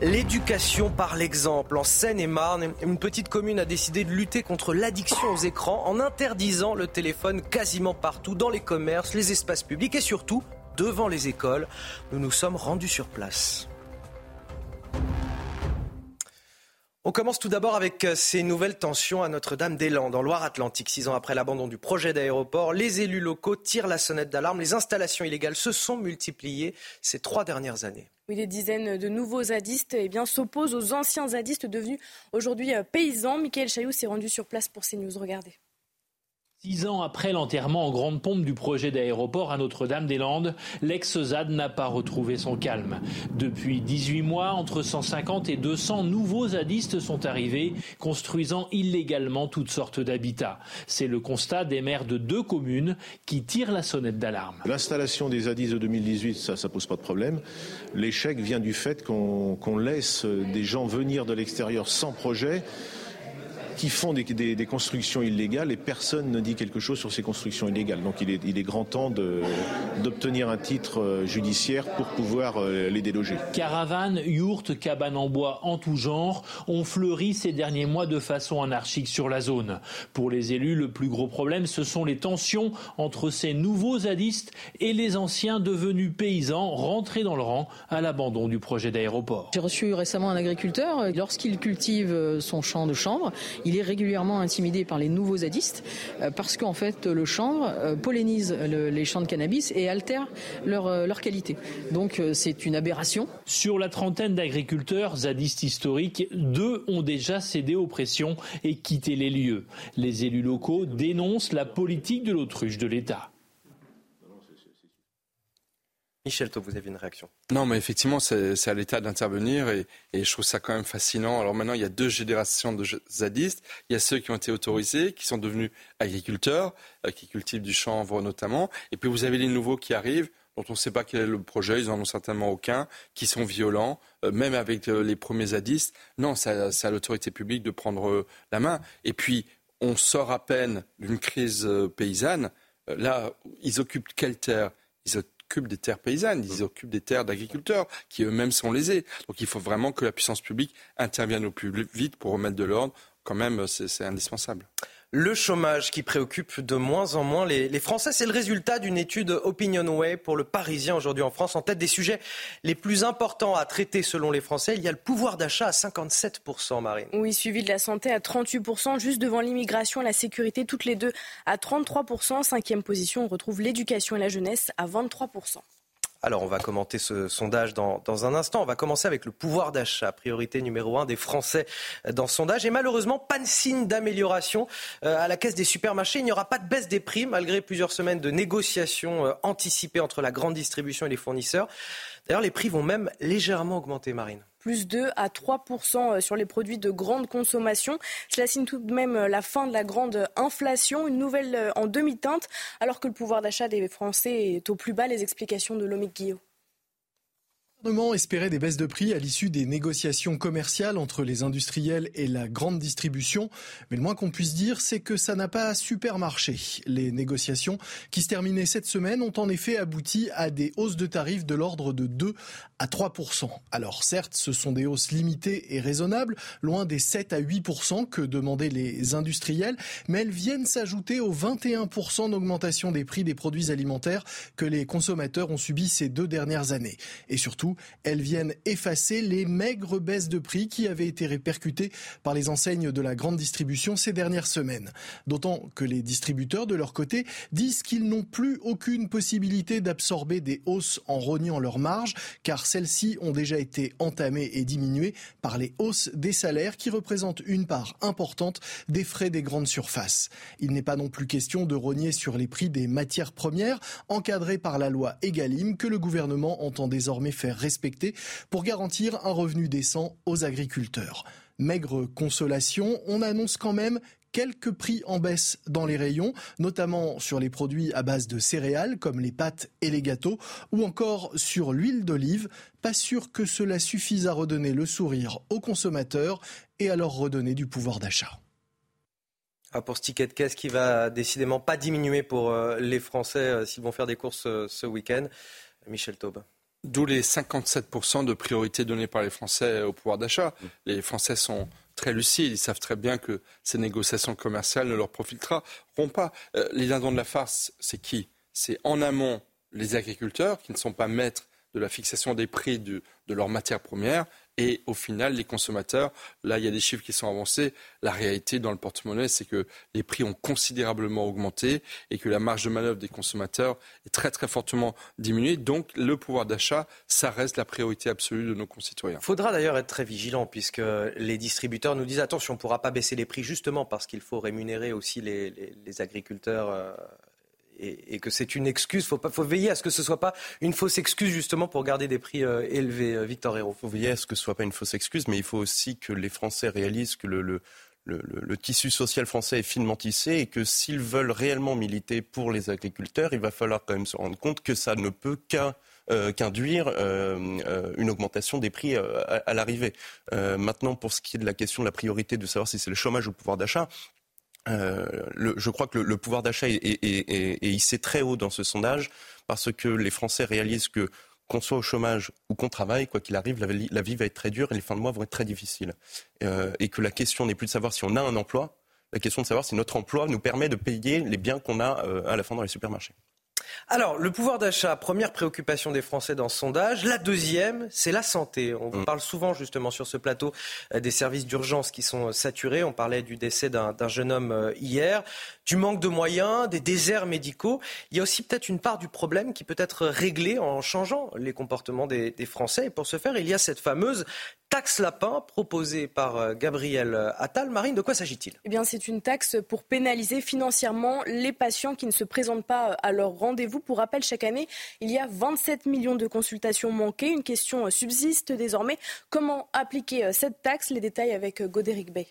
S1: L'éducation par l'exemple. En Seine-et-Marne, une petite commune a décidé de lutter contre l'addiction aux écrans en interdisant le téléphone quasiment partout, dans les commerces, les espaces publics et surtout devant les écoles. Nous nous sommes rendus sur place. On commence tout d'abord avec euh, ces nouvelles tensions à Notre-Dame-des-Landes, en Loire-Atlantique. Six ans après l'abandon du projet d'aéroport, les élus locaux tirent la sonnette d'alarme. Les installations illégales se sont multipliées ces trois dernières années.
S2: Oui, des dizaines de nouveaux zadistes eh s'opposent aux anciens zadistes devenus aujourd'hui euh, paysans. Michael Chailloux s'est rendu sur place pour ces news. Regardez.
S24: Six ans après l'enterrement en grande pompe du projet d'aéroport à Notre-Dame-des-Landes, l'ex-ZAD n'a pas retrouvé son calme. Depuis 18 mois, entre 150 et 200 nouveaux zadistes sont arrivés, construisant illégalement toutes sortes d'habitats. C'est le constat des maires de deux communes qui tirent la sonnette d'alarme.
S25: L'installation des zadistes de 2018, ça, ça pose pas de problème. L'échec vient du fait qu'on laisse des gens venir de l'extérieur sans projet qui font des, des, des, constructions illégales et personne ne dit quelque chose sur ces constructions illégales. Donc il est, il est grand temps d'obtenir un titre euh, judiciaire pour pouvoir euh, les déloger.
S24: Caravanes, yourtes, cabanes en bois en tout genre ont fleuri ces derniers mois de façon anarchique sur la zone. Pour les élus, le plus gros problème, ce sont les tensions entre ces nouveaux zadistes et les anciens devenus paysans rentrés dans le rang à l'abandon du projet d'aéroport.
S26: J'ai reçu récemment un agriculteur. Lorsqu'il cultive son champ de chanvre, il est régulièrement intimidé par les nouveaux zadistes euh, parce qu'en fait le chanvre euh, pollinise les champs de cannabis et altère leur, euh, leur qualité. Donc c'est une aberration.
S24: Sur la trentaine d'agriculteurs zadistes historiques, deux ont déjà cédé aux pressions et quitté les lieux. Les élus locaux dénoncent la politique de l'autruche de l'État.
S1: Michel vous avez une réaction
S4: Non, mais effectivement, c'est à l'État d'intervenir et, je trouve ça quand même fascinant. Alors maintenant, il y a deux générations de zadistes. Il y a ceux qui ont été autorisés, qui sont devenus agriculteurs, euh, qui cultivent du chanvre notamment. Et puis vous avez les nouveaux qui arrivent dont on ne sait pas quel est le projet, ils n'en ont certainement aucun, qui sont violents, euh, même avec euh, les premiers zadistes. Non, c'est à, l'autorité publique de prendre la main. Et puis, on sort à peine d'une crise paysanne. Là, ils occupent quelle terre? Ils occupent des terres paysannes, ils occupent des terres d'agriculteurs qui eux-mêmes sont lésés. Donc il faut vraiment que la puissance publique intervienne au plus vite pour remettre de l'ordre. Quand même, c'est indispensable.
S1: Le chômage qui préoccupe de moins en moins les, Français, c'est le résultat d'une étude Opinionway pour le Parisien aujourd'hui en France. En tête des sujets les plus importants à traiter selon les Français, il y a le pouvoir d'achat à 57%, Marine.
S2: Oui, suivi de la santé à 38%, juste devant l'immigration et la sécurité, toutes les deux à 33%. Cinquième position, on retrouve l'éducation et la jeunesse à 23%.
S1: Alors, on va commenter ce sondage dans, dans, un instant. On va commencer avec le pouvoir d'achat, priorité numéro un des Français dans ce sondage. Et malheureusement, pas de signe d'amélioration euh, à la caisse des supermarchés. Il n'y aura pas de baisse des prix, malgré plusieurs semaines de négociations euh, anticipées entre la grande distribution et les fournisseurs. D'ailleurs, les prix vont même légèrement augmenter, Marine
S2: plus 2 à 3 sur les produits de grande consommation. Cela signe tout de même la fin de la grande inflation, une nouvelle en demi-teinte, alors que le pouvoir d'achat des Français est au plus bas. Les explications de Lomique Guillaume.
S27: Gouvernement espérait des baisses de prix à l'issue des négociations commerciales entre les industriels et la grande distribution, mais le moins qu'on puisse dire, c'est que ça n'a pas super marché. Les négociations qui se terminaient cette semaine ont en effet abouti à des hausses de tarifs de l'ordre de 2 à 3 Alors certes, ce sont des hausses limitées et raisonnables, loin des 7 à 8% que demandaient les industriels, mais elles viennent s'ajouter aux 21 d'augmentation des prix des produits alimentaires que les consommateurs ont subi ces deux dernières années. Et surtout, elles viennent effacer les maigres baisses de prix qui avaient été répercutées par les enseignes de la grande distribution ces dernières semaines. D'autant que les distributeurs, de leur côté, disent qu'ils n'ont plus aucune possibilité d'absorber des hausses en rognant leurs marges, car celles-ci ont déjà été entamées et diminuées par les hausses des salaires qui représentent une part importante des frais des grandes surfaces. Il n'est pas non plus question de rogner sur les prix des matières premières, encadrés par la loi Egalim que le gouvernement entend désormais faire respecter pour garantir un revenu décent aux agriculteurs. Maigre consolation, on annonce quand même
S28: quelques prix en baisse dans les rayons, notamment sur les produits à base de céréales comme les pâtes et les gâteaux, ou encore sur l'huile d'olive. Pas sûr que cela suffise à redonner le sourire aux consommateurs et à leur redonner du pouvoir d'achat.
S1: Ah, pour ce ticket de caisse qui va décidément pas diminuer pour euh, les Français euh, s'ils vont faire des courses euh, ce week-end. Michel Taube.
S4: D'où les 57% de priorité donnée par les Français au pouvoir d'achat. Les Français sont très lucides, ils savent très bien que ces négociations commerciales ne leur profiteront pas. les dindons de la farce, c'est qui? C'est en amont les agriculteurs qui ne sont pas maîtres de la fixation des prix de leurs matières premières et au final, les consommateurs, là, il y a des chiffres qui sont avancés. La réalité dans le porte-monnaie, c'est que les prix ont considérablement augmenté et que la marge de manœuvre des consommateurs est très, très fortement diminuée. Donc, le pouvoir d'achat, ça reste la priorité absolue de nos concitoyens.
S1: Il faudra d'ailleurs être très vigilant puisque les distributeurs nous disent attention, on ne pourra pas baisser les prix justement parce qu'il faut rémunérer aussi les, agriculteurs. Euh, et, que c'est une excuse. Il faut, faut veiller à ce que ce ne soit pas une fausse excuse justement pour garder des prix euh, élevés. Euh, Victor Hérault.
S11: Il faut veiller à ce que ce ne soit pas une fausse excuse, mais il faut aussi que les Français réalisent que le, tissu social français est finement tissé et que s'ils veulent réellement militer pour les agriculteurs, il va falloir quand même se rendre compte que ça ne peut euh, qu'induire une augmentation des prix à, l'arrivée. maintenant, pour ce qui est de la question de la priorité de savoir si c'est le chômage ou le pouvoir d'achat, euh, je crois que le, pouvoir d'achat est, hissé très haut dans ce sondage parce que les Français réalisent que qu'on soit au chômage ou qu'on travaille, quoi qu'il arrive, la, vie va être très dure et les fins de mois vont être très difficiles. Euh, et que la question n'est plus de savoir si on a un emploi, la question de savoir si notre emploi nous permet de payer les biens qu'on a euh, à la fin dans les supermarchés.
S1: Alors, le pouvoir d'achat, première préoccupation des Français dans ce sondage. La deuxième, c'est la santé. On vous mm. parle souvent justement sur ce plateau euh, des services d'urgence qui sont saturés. On parlait du décès d'un jeune homme euh, hier, du manque de moyens, des déserts médicaux. Il y a aussi peut-être une part du problème qui peut être réglée en changeant les comportements des, des Français. Et pour ce faire, il y a cette fameuse taxe lapin proposée par euh, Gabriel Attal. Marine, de quoi s'agit-il?
S2: Eh bien, c'est une taxe pour pénaliser financièrement les patients qui ne se présentent pas à leur rendez-vous. Pour rappel, chaque année, il y a 27 millions de consultations manquées. Une question subsiste désormais. Comment appliquer euh, cette taxe? Les détails avec euh, Godéric Bay.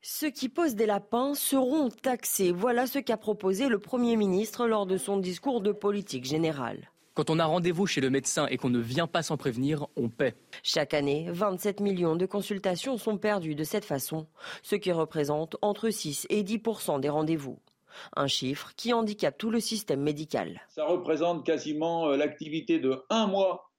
S29: Ceux qui posent des lapins seront taxés. Voilà ce qu'a proposé le Premier ministre lors de son discours de politique générale.
S30: Quand on a rendez-vous chez le médecin et qu'on ne vient pas sans prévenir, on paie.
S29: Chaque année, 27 millions de consultations sont perdues de cette façon, ce qui représente entre 6 et 10 des rendez-vous. Un chiffre qui handicape tout le système médical.
S31: Ça représente quasiment euh, l'activité de un mois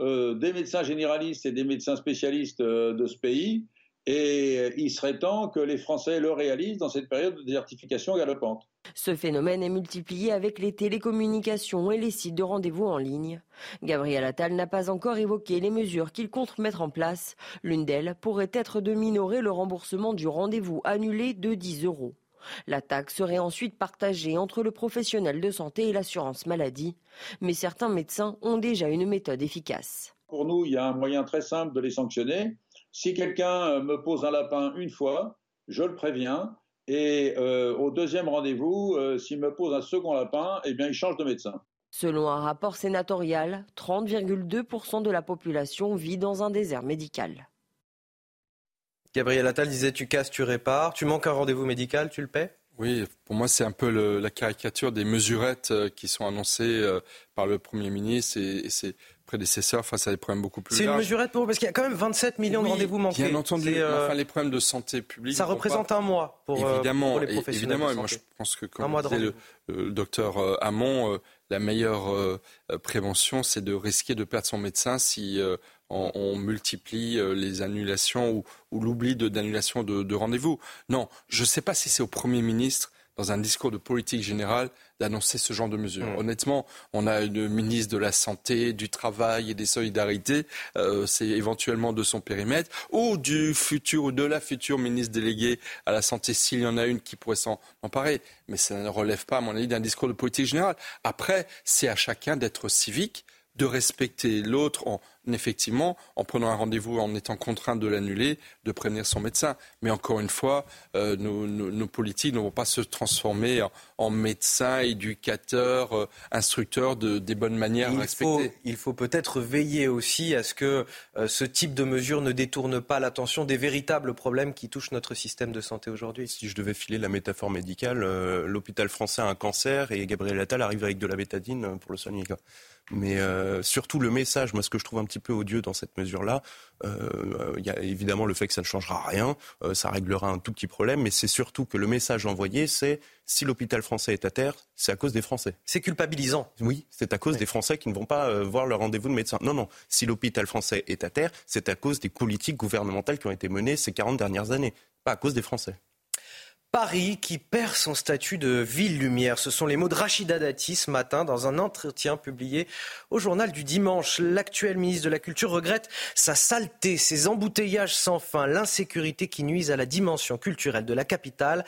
S31: euh, des médecins généralistes et des médecins spécialistes euh, de ce pays. Et il serait temps que les Français le réalisent dans cette période de désertification galopante.
S29: Ce phénomène est multiplié avec les télécommunications et les sites de rendez-vous en ligne. Gabriel Attal n'a pas encore évoqué les mesures qu'il compte mettre en place. L'une d'elles pourrait être de minorer le remboursement du rendez-vous annulé de 10 euros. La taxe serait ensuite partagée entre le professionnel de santé et l'assurance maladie. Mais certains médecins ont déjà une méthode efficace.
S31: Pour nous, il y a un moyen très simple de les sanctionner si quelqu'un euh, me pose un lapin une fois, je le préviens. Et euh, au deuxième rendez-vous, euh, s'il me pose un second lapin, eh bien, il change de médecin.
S29: Selon un rapport sénatorial, 30,2% de la population vit dans un désert médical.
S1: Gabriel Attal disait tu casses, tu répares, tu manques un rendez-vous médical, tu le paies?
S4: Oui, pour moi, c'est un peu la caricature des mesurettes qui sont annoncées par le Premier ministre et, et prédécesseurs face à des problèmes beaucoup plus
S1: C'est une mesurette pour vous parce qu'il y a quand même 27 millions de rendez-vous manqués.
S4: Bien entendu, euh, enfin, les problèmes de santé publique.
S1: Ça représente un mois pour,
S4: euh, évidemment,
S1: pour les professionnels.
S4: Évidemment, et moi je pense que comme disait le, docteur euh, Hamon, la meilleure prévention, c'est de risquer de perdre son médecin si on, multiplie les annulations ou, ou l'oubli d'annulation de, de rendez-vous. Non, je ne sais pas si c'est au Premier ministre dans un discours de politique générale, d'annoncer ce genre de mesures. Mmh. Honnêtement, on a une ministre de la Santé, du Travail et des Solidarités, euh, c'est éventuellement de son périmètre, ou du futur ou de la future ministre déléguée à la Santé, s'il y en a une qui pourrait s'en emparer. Mais ça ne relève pas, à mon avis, d'un discours de politique générale. Après, c'est à chacun d'être civique de respecter l'autre en effectivement, en prenant un rendez-vous, en étant contraint de l'annuler, de prévenir son médecin. Mais encore une fois, euh, nos, politiques ne vont pas se transformer en, médecins, éducateurs, euh, instructeurs de, des bonnes manières
S1: il
S4: respecter.
S1: Faut, il faut peut-être veiller aussi à ce que euh, ce type de mesures ne détourne pas l'attention des véritables problèmes qui touchent notre système de santé aujourd'hui.
S11: Si je devais filer la métaphore médicale, l'hôpital français a un cancer et Gabriel Attal arrive avec de la bétadine pour le soigner. Mais euh, surtout le message, moi ce que je trouve un petit peu odieux dans cette mesure-là, euh, il y a évidemment le fait que ça ne changera rien, euh, ça réglera un tout petit problème, mais c'est surtout que le message envoyé, c'est si l'hôpital français est à terre, c'est à cause des Français.
S1: C'est culpabilisant.
S11: Oui, c'est à cause des Français qui ne vont pas voir leur rendez-vous de médecin. Non, non, si l'hôpital français est à terre, c'est à cause des politiques gouvernementales qui ont été menées ces 40 dernières années, pas à cause des Français.
S1: Paris qui perd son statut de ville-lumière. Ce sont les mots de Rachida Dati ce matin dans un entretien publié au journal du dimanche. L'actuel ministre de la Culture regrette sa saleté, ses embouteillages sans fin, l'insécurité qui nuisent à la dimension culturelle de la capitale.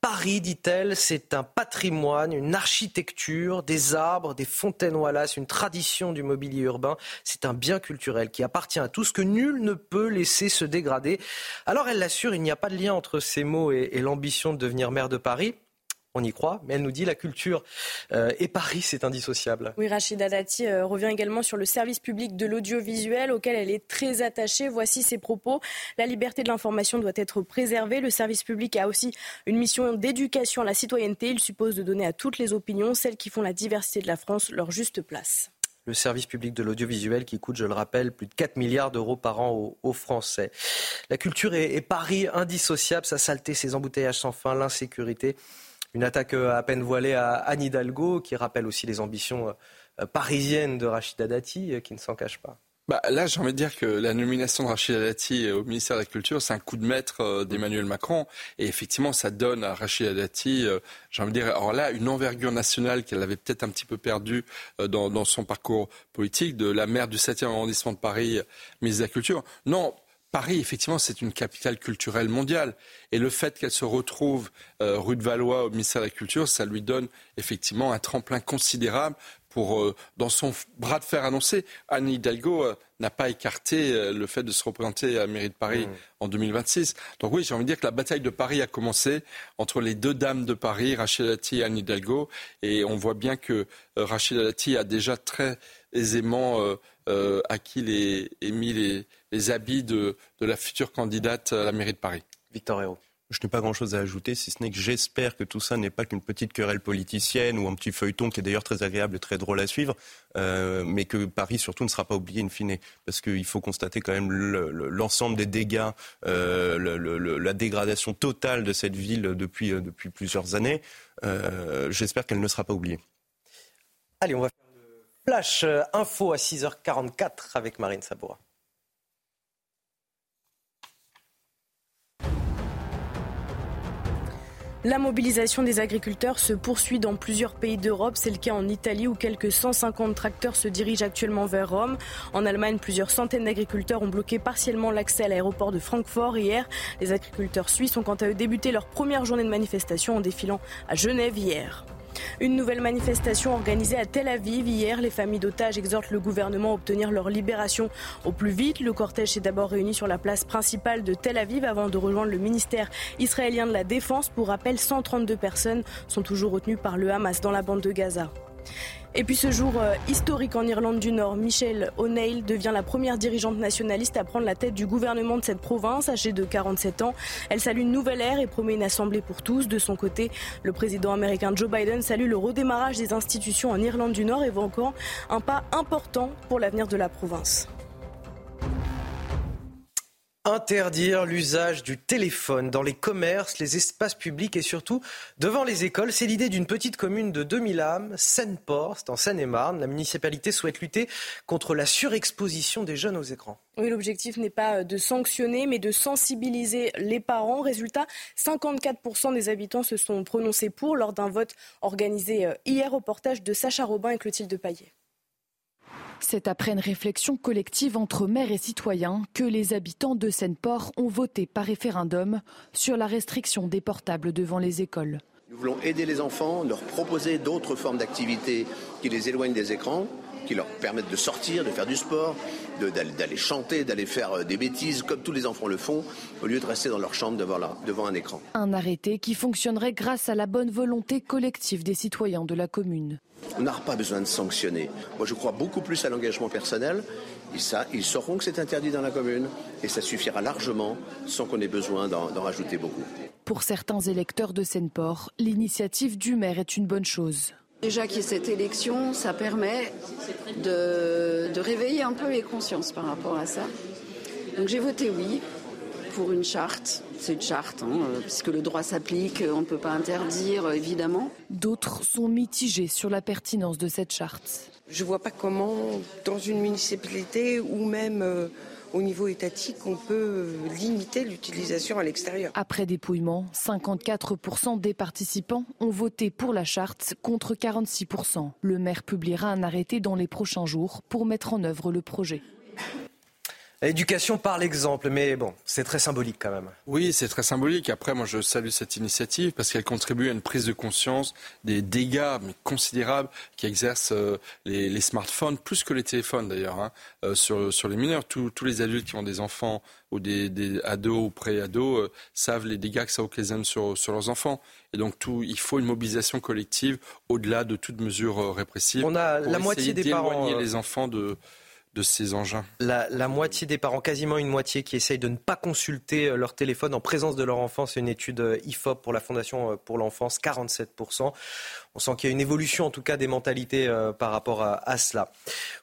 S1: Paris, dit-elle, c'est un patrimoine, une architecture, des arbres, des fontaines Wallace, une tradition du mobilier urbain. C'est un bien culturel qui appartient à tous, que nul ne peut laisser se dégrader. Alors elle l'assure, il n'y a pas de lien entre ces mots et, et l'ambition de devenir maire de Paris on y croit, mais elle nous dit la culture euh, et Paris, c'est indissociable.
S2: Oui, Rachida Dati euh, revient également sur le service public de l'audiovisuel auquel elle est très attachée. Voici ses propos. La liberté de l'information doit être préservée. Le service public a aussi une mission d'éducation à la citoyenneté. Il suppose de donner à toutes les opinions, celles qui font la diversité de la France, leur juste place
S1: le service public de l'audiovisuel qui coûte, je le rappelle, plus de 4 milliards d'euros par an aux, Français. La culture est, Paris indissociable, sa saleté, ses embouteillages sans fin, l'insécurité. Une attaque euh, à peine voilée à Anne Hidalgo, qui rappelle aussi les ambitions euh, parisiennes de Rachida Dati, euh, qui ne s'en cache pas.
S4: Bah, là, j'ai envie de dire que la nomination de Rachida Dati au ministère de la Culture, c'est un coup de maître d'Emmanuel Macron. Et effectivement, ça donne à Rachida Dati, j'ai envie de dire, alors là, une envergure nationale qu'elle avait peut-être un petit peu perdue dans, son parcours politique, de la maire du 7e arrondissement de Paris, ministre de la Culture. Non, Paris, effectivement, c'est une capitale culturelle mondiale. Et le fait qu'elle se retrouve euh, rue de Valois au ministère de la Culture, ça lui donne effectivement un tremplin considérable pour, euh, dans son bras de fer annoncé. Anne Hidalgo euh, n'a pas écarté le fait de se représenter à la mairie de Paris mmh. en 2026. Donc oui, j'ai envie de dire que la bataille de Paris a commencé entre les deux dames de Paris, Rachel Dati et Anne Hidalgo. Et on voit bien que Rachel Dati a déjà très aisément acquis les, et mis les les habits de, la future candidate à la mairie de Paris.
S1: Victor Hérault.
S11: Je n'ai pas grand-chose à ajouter, si ce n'est que j'espère que tout ça n'est pas qu'une petite querelle politicienne ou un petit feuilleton qui est d'ailleurs très agréable et très drôle à suivre, euh, mais que Paris surtout ne sera pas oublié in fine, parce qu'il faut constater quand même l'ensemble des dégâts, euh, la dégradation totale de cette ville depuis, euh, depuis plusieurs années. j'espère qu'elle ne sera pas oubliée.
S1: Allez, on va faire flash info à 6h44 avec Marine.
S2: La mobilisation des agriculteurs se poursuit dans plusieurs pays d'Europe. C'est le cas en Italie où quelques 150 tracteurs se dirigent actuellement vers Rome. En Allemagne, plusieurs centaines d'agriculteurs ont bloqué partiellement l'accès à l'aéroport de Francfort hier. Les agriculteurs suisses ont quant à eux débuté leur première journée de manifestation en défilant à Genève hier. Une nouvelle manifestation organisée à Tel Aviv hier. Les familles d'otages exhortent le gouvernement à obtenir leur libération au plus vite. Le cortège s'est d'abord réuni sur la place principale de Tel Aviv avant de rejoindre le ministère israélien de la Défense. Pour rappel, 132 personnes sont toujours retenues par le Hamas dans la bande de Gaza. Et puis ce jour euh, historique en Irlande du Nord, Michelle O'Neill devient la première dirigeante nationaliste à prendre la tête du gouvernement de cette province, âgée de 47 ans. Elle salue une nouvelle ère et promet une assemblée pour tous. De son côté, le président américain Joe Biden salue le redémarrage des institutions en Irlande du Nord, évoquant un pas important pour l'avenir de la province.
S1: Interdire l'usage du téléphone dans les commerces, les espaces publics et surtout devant les écoles, c'est l'idée d'une petite commune de 2000 âmes, Seine-Port, en Seine-et-Marne. La municipalité souhaite lutter contre la surexposition des jeunes aux écrans.
S2: Oui, l'objectif n'est pas de sanctionner, mais de sensibiliser les parents. Résultat, 54% des habitants se sont prononcés pour lors d'un vote organisé euh, hier au portage de Sacha Robin et Clotilde Paillet.
S32: C'est après une réflexion collective entre maires et citoyens que les habitants de Seine-Port ont voté par référendum sur la restriction des portables devant les écoles.
S33: Nous voulons aider les enfants, leur proposer d'autres formes d'activités qui les éloignent des écrans qui leur permettent de sortir, de faire du sport, d'aller chanter, d'aller faire euh, des bêtises comme tous les enfants le font, au lieu de rester dans leur chambre devant, devant un écran.
S32: Un arrêté qui fonctionnerait grâce à la bonne volonté collective des citoyens de la commune.
S33: On n'a pas besoin de sanctionner. Moi, je crois beaucoup plus à l'engagement personnel. Et ça, ils sauront que c'est interdit dans la commune et ça suffira largement sans qu'on ait besoin d'en rajouter beaucoup.
S32: Pour certains électeurs de Seine-Port, l'initiative du maire est une bonne chose.
S34: Déjà qu'il y ait cette élection, ça permet de, réveiller un peu les consciences par rapport à ça. Donc j'ai voté oui pour une charte. C'est une charte, hein, puisque le droit s'applique, on ne peut pas interdire, évidemment.
S32: D'autres sont mitigés sur la pertinence de cette charte.
S35: Je ne vois pas comment, dans une municipalité ou même euh, au niveau étatique, on peut limiter l'utilisation à l'extérieur.
S32: Après dépouillement, 54% des participants ont voté pour la charte contre 46%. Le maire publiera un arrêté dans les prochains jours pour mettre en œuvre le projet.
S1: L'éducation par l'exemple, mais bon, c'est très symbolique quand même.
S4: Oui, c'est très symbolique. Après, moi, je salue cette initiative parce qu'elle contribue à une prise de conscience des dégâts mais considérables qu'exercent euh, les, smartphones, plus que les téléphones d'ailleurs, hein, euh, sur, sur les mineurs. Tous, les adultes qui ont des enfants ou des, ados ou pré-ados euh, savent les dégâts que ça occasionne sur, sur leurs enfants. Et donc, tout, il faut une mobilisation collective au-delà de toute mesure répressive.
S1: On a la moitié des parents.
S4: les enfants de de ces engins
S1: la, moitié des parents, quasiment une moitié, qui essayent de ne pas consulter euh, leur téléphone en présence de leur enfant. C'est une étude euh, IFOP pour la Fondation euh, pour l'enfance, 47%. On sent qu'il y a une évolution en tout cas des mentalités par rapport à cela.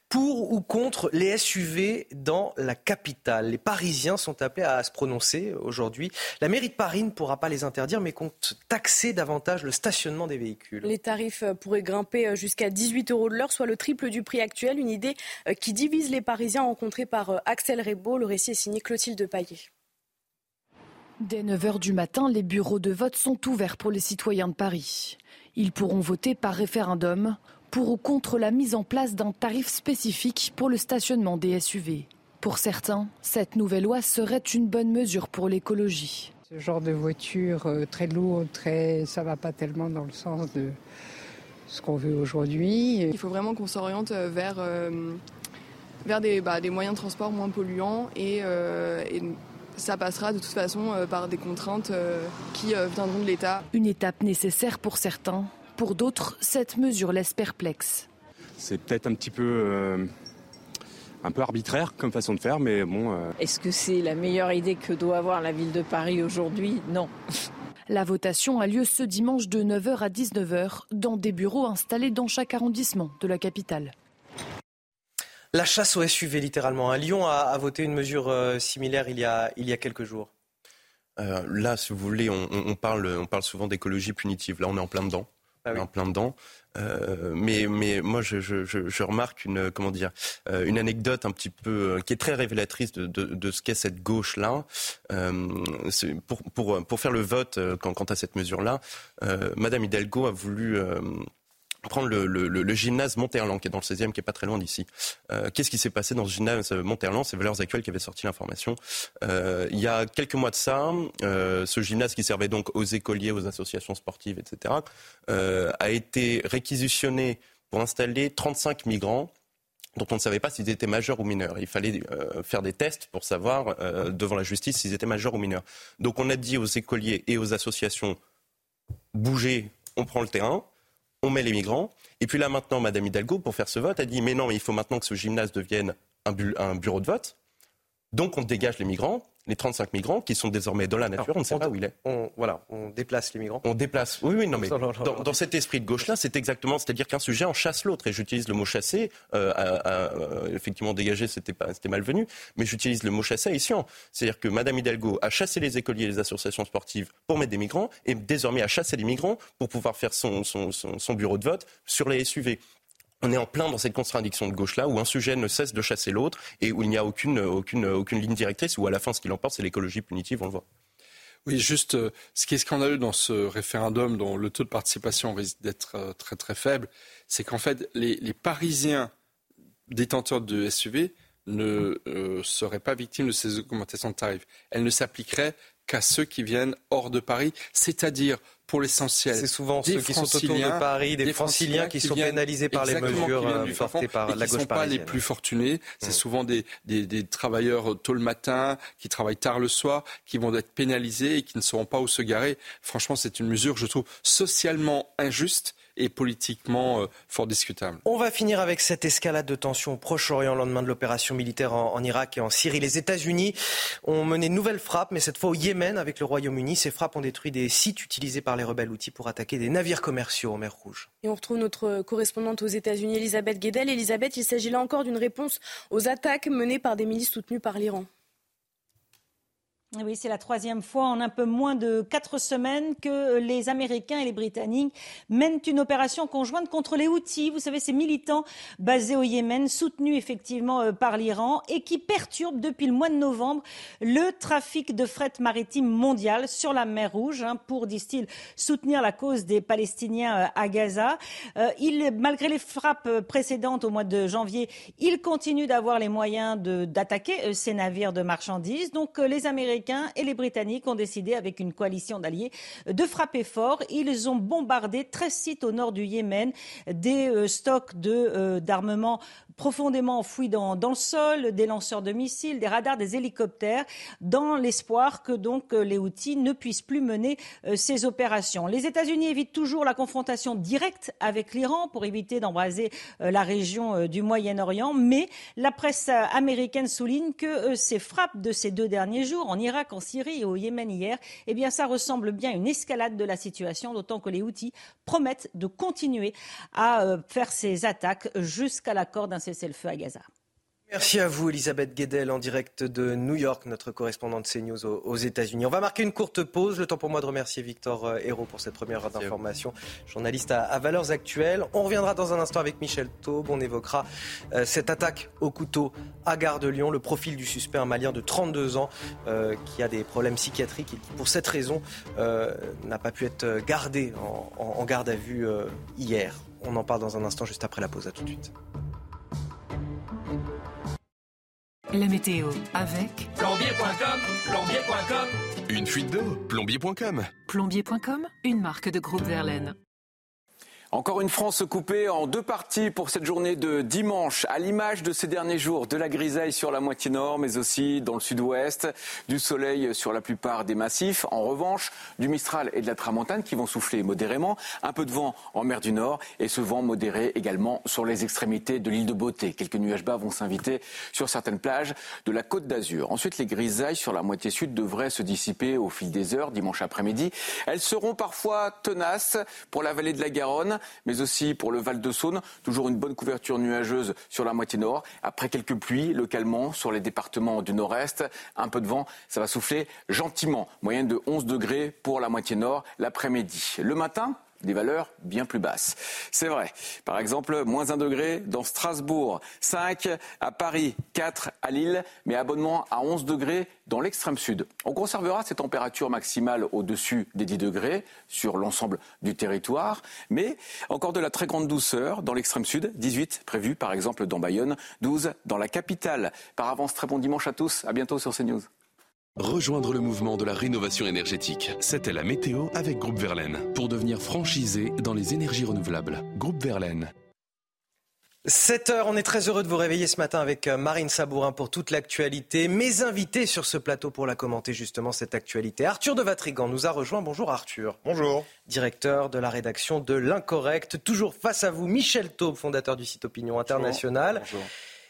S1: Pour ou contre les SUV dans la capitale? Les Parisiens sont appelés à se prononcer aujourd'hui. La mairie de Paris ne pourra pas les interdire, mais compte taxer davantage le stationnement des véhicules.
S2: Les tarifs pourraient grimper jusqu'à 18 euros de l'heure, soit le triple du prix actuel. Une idée euh, qui divise les Parisiens rencontrés par euh, Axel Rebaud. Le récit est signé Clotilde Paillet.
S32: Dès 9h du matin, les bureaux de vote sont ouverts pour les citoyens de Paris. Ils pourront voter par référendum pour ou contre la mise en place d'un tarif spécifique pour le stationnement des SUV. Pour certains, cette nouvelle loi serait une bonne mesure pour l'écologie.
S36: Ce genre de voiture euh, très lourde, très, ça va pas tellement dans le sens de ce qu'on veut aujourd'hui.
S37: Il faut vraiment qu'on s'oriente euh, vers, euh, vers des, bah, des, moyens de transport moins polluants et, et ça passera de toute façon par des contraintes qui viendront de l'État.
S32: Une étape nécessaire pour certains, pour d'autres, cette mesure laisse perplexe.
S38: C'est peut-être un petit peu, euh, un peu arbitraire comme façon de faire, mais bon. Euh.
S39: Est-ce que c'est la meilleure idée que doit avoir la ville de Paris aujourd'hui? Non.
S32: La votation a lieu ce dimanche de 9h à 19h dans des bureaux installés dans chaque arrondissement de la capitale.
S1: La chasse au SUV, littéralement. Lyon a, voté une mesure euh, similaire il y a, il y a quelques jours.
S11: là, si vous voulez, on, on, parle, on parle souvent d'écologie punitive. Là, on est en plein dedans. Ah en plein dedans. Euh, mais, mais moi, je, je, je, remarque une, comment dire, euh, une anecdote un petit peu euh, qui est très révélatrice de, de, de ce qu'est cette gauche-là. Euh, pour, pour, pour faire le vote quant, quant à cette mesure-là, Madame Hidalgo a voulu prendre le, le, le, gymnase Monterland, qui est dans le 16e, qui est pas très loin d'ici. Euh, Qu'est-ce qui s'est passé dans ce gymnase Monterland? C'est Valeurs Actuelles qui avait sorti l'information. Euh, il y a quelques mois de ça, euh, ce gymnase qui servait donc aux écoliers, aux associations sportives, etc., a été réquisitionné pour installer 35 migrants dont on ne savait pas s'ils étaient majeurs ou mineurs. Il fallait faire des tests pour savoir devant la justice s'ils étaient majeurs ou mineurs. Donc on a dit aux écoliers et aux associations, bougez, on prend le terrain on met les migrants. Et puis là maintenant, Madame Hidalgo, pour faire ce vote, a dit mais non, mais il faut maintenant que ce gymnase devienne un, bureau de vote. Donc on dégage les migrants les 35 migrants qui sont désormais dans la nature, on ne sait pas où il est.
S1: On, voilà, on déplace les migrants.
S11: On déplace. Oui, oui, non, mais dans, cet esprit de gauche-là, c'est exactement, c'est-à-dire qu'un sujet en chasse l'autre. Et j'utilise le mot chasser. Euh, euh, effectivement, dégager, c'était malvenu, mais j'utilise le mot chasser ici. C'est-à-dire que Madame Hidalgo a chassé les écoliers et les associations sportives pour mettre des migrants, et désormais a chassé les migrants pour pouvoir faire son, son, son bureau de vote sur les SUV on est en plein dans cette contradiction de gauche-là, où un sujet ne cesse de chasser l'autre et où il n'y a aucune, aucune, aucune ligne directrice, où à la fin, ce qui l'emporte, c'est l'écologie punitive, on le voit.
S4: Oui, juste, euh, ce qui est scandaleux dans ce référendum, dont le taux de participation risque d'être euh, très très faible, c'est qu'en fait, les, Parisiens détenteurs de SUV ne euh, seraient pas victimes de ces augmentations de tarifs. Elles ne s'appliqueraient qu'à ceux qui viennent hors de Paris, c'est-à-dire pour l'essentiel.
S1: C'est souvent ceux qui sont autour de Paris, des, franciliens, qui, sont pénalisés par les mesures euh, portées par la gauche parisienne.
S4: ne sont pas les plus fortunés. C'est mm. souvent des, des, des, travailleurs tôt le matin, qui travaillent tard le soir, qui vont être pénalisés et qui ne sauront pas où se garer. Franchement, c'est une mesure, je trouve, socialement injuste et politiquement euh, fort discutable.
S1: On va finir avec cette escalade de tensions au Proche-Orient, lendemain de l'opération militaire en, Irak et en Syrie. Les États-Unis ont mené de nouvelles frappes, mais cette fois au Yémen avec le Royaume-Uni. Ces frappes ont détruit des sites utilisés par les rebelles outils pour attaquer des navires commerciaux en mer Rouge.
S2: Et on retrouve notre correspondante aux États-Unis, Elisabeth Guedel. Elisabeth, il s'agit là encore d'une réponse aux attaques menées par des milices soutenues par l'Iran.
S40: Oui, c'est la troisième fois en un peu moins de quatre semaines que les Américains et les Britanniques mènent une opération conjointe contre les Houthis. Vous savez, ces militants basés au Yémen, soutenus effectivement euh, par l'Iran et qui perturbent depuis le mois de novembre le trafic de fret maritime mondial sur la mer Rouge hein, pour, disent-ils, soutenir la cause des Palestiniens euh, à Gaza. Euh, malgré les frappes précédentes au mois de janvier, ils continuent d'avoir les moyens d'attaquer ces navires de marchandises. Donc les Américains Américains et les Britanniques ont décidé, avec une coalition d'alliés, de frapper fort. Ils ont bombardé 13 sites au nord du Yémen, des euh, stocks euh, d'armement profondément enfouis dans, dans, le sol, des lanceurs de missiles, des radars, des hélicoptères, dans l'espoir que donc euh, les Houthis ne puissent plus mener ces opérations. Les États-Unis évitent toujours la confrontation directe avec l'Iran pour éviter d'embraser la région du Moyen-Orient, mais la presse américaine souligne que ces frappes de ces deux derniers jours en Irak, en Syrie et au Yémen hier, eh bien, ça ressemble bien à une escalade de la situation, d'autant que les Houthis promettent de continuer à euh, faire ces attaques jusqu'à l'accord d'un cessez-le-feu à Gaza.
S1: Merci à vous, Elisabeth Guedel, en direct de New York, notre correspondante CNews aux, États-Unis. On va marquer une courte pause. Le temps pour moi de remercier Victor euh, Hérault pour cette première heure d'information, journaliste à, Valeurs Actuelles. On reviendra dans un instant avec Michel Taube. On évoquera euh, cette attaque au couteau à Gare de Lyon, le profil du suspect, un Malien de 32 ans euh, qui a des problèmes psychiatriques et qui, pour cette raison, n'a pas pu être gardé en, en garde à vue hier. On en parle dans un instant, juste après la pause. À tout de suite.
S5: La météo avec
S41: plombier.com, plombier.com.
S5: Une fuite d'eau, plombier.com. Plombier.com, une marque de groupe Verlaine.
S8: Encore une France coupée en deux parties pour cette journée de dimanche, à l'image de ces derniers jours, de la grisaille sur la moitié nord, mais aussi dans le sud-ouest, du soleil sur la plupart des massifs. En revanche, du Mistral et de la Tramontane qui vont souffler modérément, un peu de vent en mer du Nord et ce vent modéré également sur les extrémités de l'île de Beauté. Quelques nuages bas vont s'inviter sur certaines plages de la côte d'Azur. Ensuite, les grisailles sur la moitié sud devraient se dissiper au fil des heures dimanche après-midi. Elles seront parfois tenaces pour la vallée de la Garonne mais aussi pour le Val de Saône. Toujours une bonne couverture nuageuse sur la moitié nord. Après quelques pluies localement sur les départements du nord-est, un peu de vent, ça va souffler gentiment. Moyenne de 11 degrés pour la moitié nord l'après-midi. Le matin, des valeurs bien plus basses. C'est vrai. Par exemple, moins 1 degré dans Strasbourg, 5 à Paris, 4 à Lille, mais abonnement à 11 degrés dans l'extrême sud. On conservera ces températures maximales au-dessus des 10 degrés sur l'ensemble du territoire, mais encore de la très grande douceur dans l'extrême sud, 18 prévu par exemple dans Bayonne, 12 dans la capitale. Par avance, très bon dimanche à tous. À bientôt sur CNews.
S5: Rejoindre le mouvement de la rénovation énergétique. C'était la météo avec Groupe Verlaine. Pour devenir franchisé dans les énergies renouvelables. Groupe Verlaine.
S1: 7 heures, on est très heureux de vous réveiller ce matin avec euh, Marine Sabourin pour toute l'actualité. Mes invités sur ce plateau pour la commenter justement cette actualité. Arthur de Vatrigan nous a rejoint. Bonjour Arthur.
S42: Bonjour.
S1: Directeur de la rédaction de L'Incorrect. Toujours face à vous, Michel Taube, fondateur du site Opinion Internationale. Bonjour.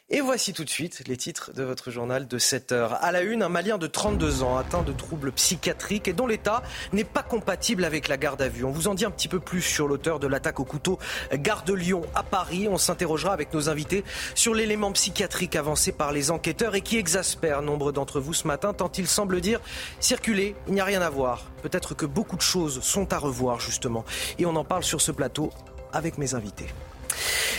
S1: Et voici tout de suite les titres de votre journal de 7 heures. À la une, un Malien de 32 ans atteint de troubles psychiatriques et dont l'état n'est pas compatible avec la garde à vue. On vous en dit un petit peu plus sur l'auteur de l'attaque au couteau Gare de Lyon à Paris. On s'interrogera avec nos invités sur l'élément psychiatrique avancé par les enquêteurs et qui exaspère nombre d'entre vous ce matin tant il semble dire circuler, il n'y a rien à voir. Peut-être que beaucoup de choses sont à revoir justement. Et on en parle sur ce plateau avec mes invités.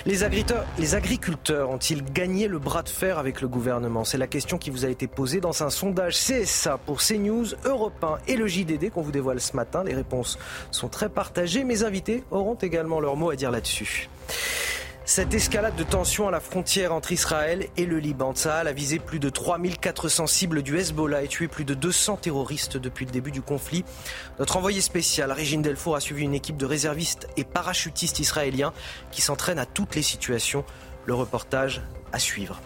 S1: Les agriculteurs, ont-ils gagné le bras de fer avec le gouvernement? C'est la question qui vous a été posée dans un sondage CSA pour CNews, Europe 1 et le JDD qu'on vous dévoile ce matin. Les réponses sont très partagées. Mes invités auront également leur mot à dire là-dessus. Cette escalade de tensions à la frontière entre Israël et le Liban, Tsahal a visé plus de 3400 cibles du Hezbollah et tué plus de 200 terroristes depuis le début du conflit. Notre envoyé spécial, Régine Delfour, a suivi une équipe de réservistes et parachutistes israéliens qui s'entraînent à toutes les situations. Le reportage à suivre.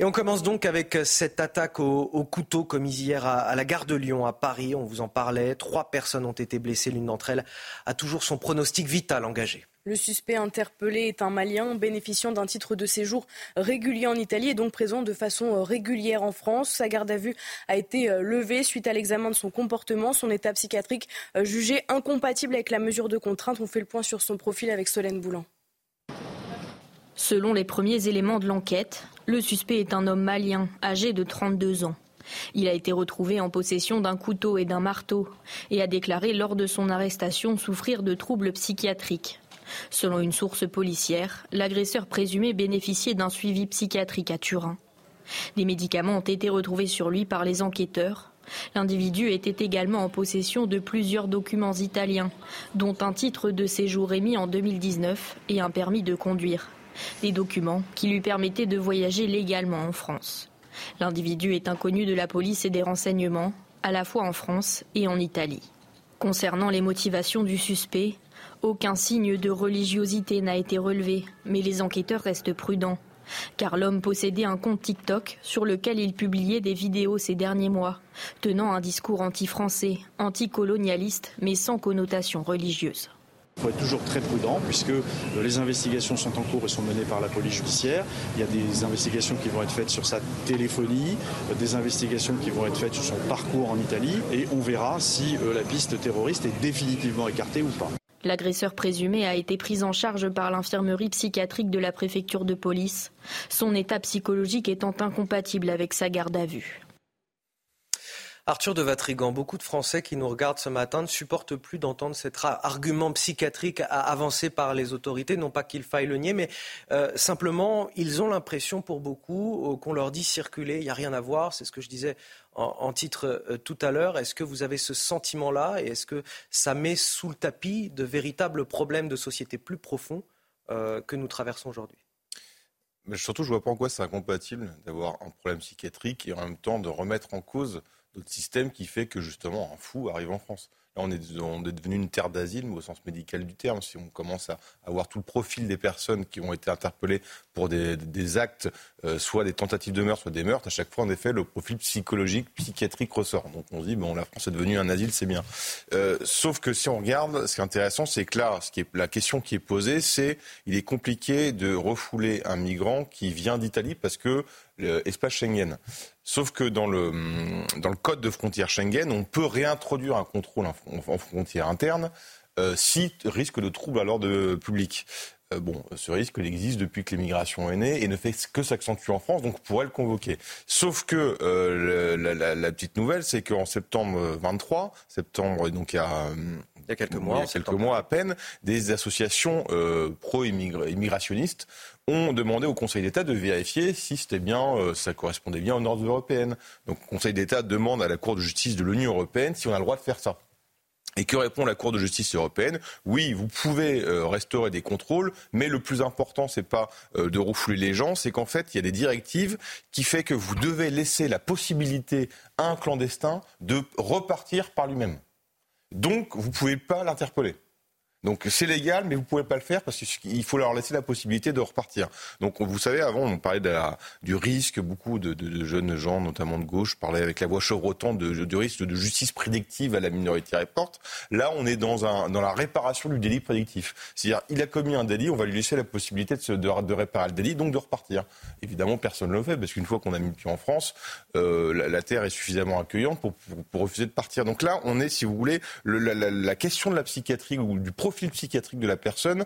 S1: Et on commence donc avec cette attaque au, couteau commise hier à, la gare de Lyon à Paris. On vous en parlait. Trois personnes ont été blessées. L'une d'entre elles a toujours son pronostic vital engagé.
S2: Le suspect interpellé est un Malien bénéficiant d'un titre de séjour régulier en Italie et donc présent de façon régulière en France. Sa garde à vue a été euh, levée suite à l'examen de son comportement, son état psychiatrique euh, jugé incompatible avec la mesure de contrainte. On fait le point sur son profil avec Solène Boulan.
S9: Selon les premiers éléments de l'enquête, le suspect est un homme malien, âgé de 32 ans. Il a été retrouvé en possession d'un couteau et d'un marteau et a déclaré lors de son arrestation souffrir de troubles psychiatriques. Selon une source policière, l'agresseur présumé bénéficiait d'un suivi psychiatrique à Turin. Des médicaments ont été retrouvés sur lui par les enquêteurs. L'individu était également en possession de plusieurs documents italiens, dont un titre de séjour émis en 2019 et un permis de conduire des documents qui lui permettaient de voyager légalement en France. L'individu est inconnu de la police et des renseignements, à la fois en France et en Italie. Concernant les motivations du suspect, aucun signe de religiosité n'a été relevé, mais les enquêteurs restent prudents, car l'homme possédait un compte TikTok sur lequel il publiait des vidéos ces derniers mois, tenant un discours anti-français, anticolonialiste, mais sans connotation religieuse.
S43: Il faut être toujours très prudent puisque euh, les investigations sont en cours et sont menées par la police judiciaire. Il y a des investigations qui vont être faites sur sa téléphonie, euh, des investigations qui vont être faites sur son parcours en Italie et on verra si euh, la piste terroriste est définitivement écartée ou pas.
S9: L'agresseur présumé a été pris en charge par l'infirmerie psychiatrique de la préfecture de police, son état psychologique étant incompatible avec sa garde à vue.
S1: Arthur de Vatrigan, beaucoup de Français qui nous regardent ce matin ne supportent plus d'entendre cet argument psychiatrique avancé par les autorités. Non pas qu'il faille le nier, mais euh, simplement, ils ont l'impression pour beaucoup euh, qu'on leur dit circuler, il n'y a rien à voir. C'est ce que je disais en, titre euh, tout à l'heure. Est-ce que vous avez ce sentiment-là? Et est-ce que ça met sous le tapis de véritables problèmes de société plus profonds que nous traversons aujourd'hui?
S44: Mais surtout, je ne vois pas en quoi c'est incompatible d'avoir un problème psychiatrique et en même temps de remettre en cause notre système qui fait que justement un fou arrive en France. Là, on est, devenu une terre d'asile, au sens médical du terme. Si on commence à avoir tout le profil des personnes qui ont été interpellées pour des, actes, euh, soit des tentatives de meurtre, soit des meurtres, à chaque fois, en effet, le profil psychologique, psychiatrique ressort. Donc on se dit, bon, la France est devenue un asile, c'est bien. Euh, sauf que si on regarde, ce qui est intéressant, c'est que là, ce qui est, la question qui est posée, c'est il est compliqué de refouler un migrant qui vient d'Italie parce que l'espace Schengen. Sauf que dans le, dans le code de frontière Schengen, on peut réintroduire un contrôle en, frontière interne euh, si risque de trouble à l'ordre public. Euh, bon, ce risque il existe depuis que l'immigration est née et ne fait que s'accentuer en France, donc on pourrait le convoquer. Sauf que euh, la, petite nouvelle, c'est qu'en septembre 23, septembre, donc il y a,
S1: il y a quelques mois,
S44: quelques mois à peine, des associations pro-immigrationnistes ont demandé au Conseil d'État de vérifier si c'était bien, euh, ça correspondait bien aux normes européennes. Donc le Conseil d'État demande à la Cour de justice de l'Union européenne si on a le droit de faire ça. Et que répond la Cour de justice européenne? Oui, vous pouvez euh, restaurer des contrôles, mais le plus important, c'est pas euh, de refouler les gens, c'est qu'en fait, il y a des directives qui fait que vous devez laisser la possibilité à un clandestin de repartir par lui-même. Donc, vous ne pouvez pas l'interpeller. Donc c'est légal, mais vous ne pouvez pas le faire parce qu'il faut leur laisser la possibilité de repartir. Donc vous savez, avant on parlait du risque, beaucoup de, jeunes gens, notamment de gauche, parlaient avec la voix chevrotante du risque de justice prédictive à la minorité report. Là, on est dans, un, dans la réparation du délit prédictif. C'est-à-dire, il a commis un délit, on va lui laisser la possibilité de, de, réparer le délit, donc de repartir. Évidemment, personne ne le fait parce qu'une fois qu'on a mis le pied en France, euh, la, terre est suffisamment accueillante pour, pour, refuser de partir. Donc là, on est, si vous voulez, la, la question de la psychiatrie ou du profil psychiatrique de la personne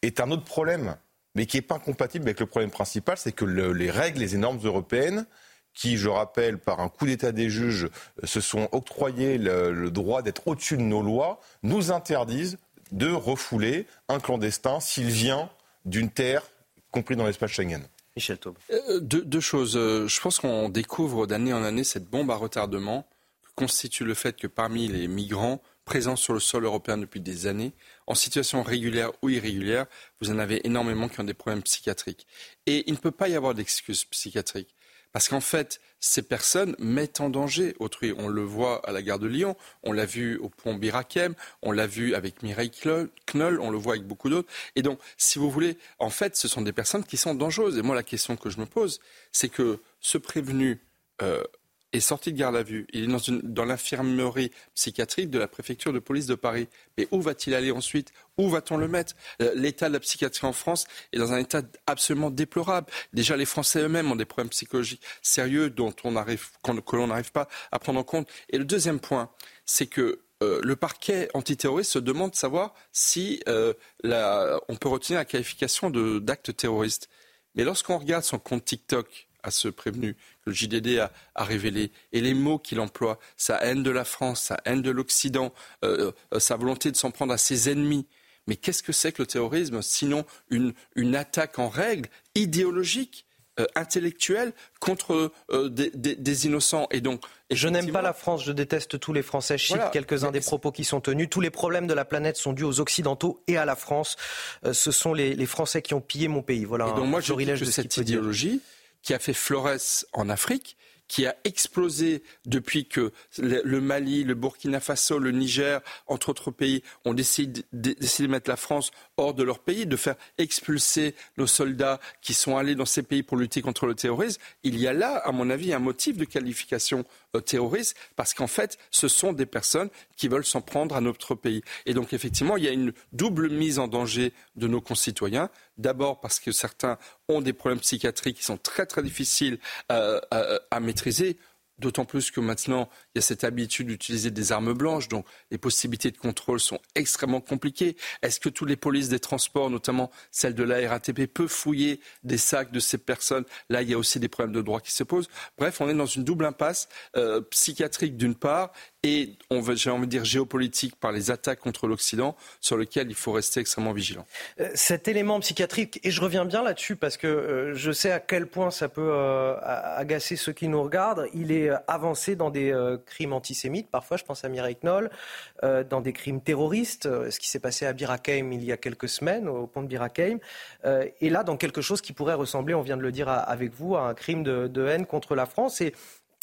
S44: est un autre problème, mais qui n'est pas incompatible avec le problème principal, c'est que les règles, les normes européennes, qui, je rappelle, par un coup d'état des juges, se sont octroyés le, droit d'être au-dessus de nos lois, nous interdisent de refouler un clandestin s'il vient d'une terre compris dans l'espace Schengen.
S1: Michel Taube.
S4: Euh, deux, choses. Euh, je pense qu'on découvre d'année en année cette bombe à retardement que constitue le fait que parmi les migrants, présents sur le sol européen depuis des années, en situation régulière ou irrégulière, vous en avez énormément qui ont des problèmes psychiatriques. Et il ne peut pas y avoir d'excuses psychiatriques. Parce qu'en fait, ces personnes mettent en danger autrui. On le voit à la gare de Lyon, on l'a vu au pont Birakem, on l'a vu avec Mireille Knoll, on le voit avec beaucoup d'autres. Et donc, si vous voulez, en fait, ce sont des personnes qui sont dangereuses. Et moi, la question que je me pose, c'est que ce prévenu euh, est sorti de garde à vue. Il est dans, dans l'infirmerie psychiatrique de la préfecture de police de Paris. Mais où va-t-il aller ensuite? Où va-t-on le mettre? Euh, L'état de la psychiatrie en France est dans un état absolument déplorable. Déjà, les Français eux-mêmes ont des problèmes psychologiques sérieux dont on arrive, que l'on n'arrive pas à prendre en compte. Et le deuxième point, c'est que euh, le parquet antiterroriste se demande de savoir si euh, on peut retenir la qualification d'acte terroriste. Mais lorsqu'on regarde son compte TikTok, à ce prévenu, que le JDD a, révélé, et les mots qu'il emploie, sa haine de la France, sa haine de l'Occident, euh, euh, sa volonté de s'en prendre à ses ennemis. Mais qu'est-ce que c'est que le terrorisme sinon une, une attaque en règle idéologique euh, intellectuelle contre des, des, innocents? Et donc,
S1: je n'aime pas la France, je déteste tous les Français. Je cite quelques-uns des propos qui sont tenus. Tous les problèmes de la planète sont dus aux Occidentaux et à la France. ce sont les, les, Français qui ont pillé mon pays. Voilà.
S4: Et donc moi, je dis que cette idéologie, qui a fait Flores en Afrique, qui a explosé depuis que le Mali, le Burkina Faso, le Niger, entre autres pays, ont décidé, de mettre la France hors de leur pays, de faire expulser nos soldats qui sont allés dans ces pays pour lutter contre le terrorisme, il y a là, à mon avis, un motif de qualification euh, terroriste, parce qu'en fait, ce sont des personnes qui veulent s'en prendre à notre pays. Et donc, effectivement, il y a une double mise en danger de nos concitoyens. D'abord parce que certains ont des problèmes psychiatriques qui sont très très difficiles euh, à, à maîtriser. D'autant plus que maintenant, il y a cette habitude d'utiliser des armes blanches, donc les possibilités de contrôle sont extrêmement compliquées. Est-ce que toutes les polices des transports, notamment celle de la RATP, peuvent fouiller des sacs de ces personnes? Là, il y a aussi des problèmes de droit qui se posent. Bref, on est dans une double impasse euh, psychiatrique d'une part et j'ai envie de dire géopolitique par les attaques contre l'Occident sur lequel il faut rester extrêmement vigilant.
S1: Euh, cet élément psychiatrique, et je reviens bien là-dessus parce que euh, je sais à quel point ça peut euh, agacer ceux qui nous regardent, il est avancé dans des crimes antisémites, parfois je pense à Mireille Knoll, dans des crimes terroristes, ce qui s'est passé à Birakeim il y a quelques semaines, au pont de Birakeim, et là dans quelque chose qui pourrait ressembler, on vient de le dire avec vous, à un crime de, haine contre la France.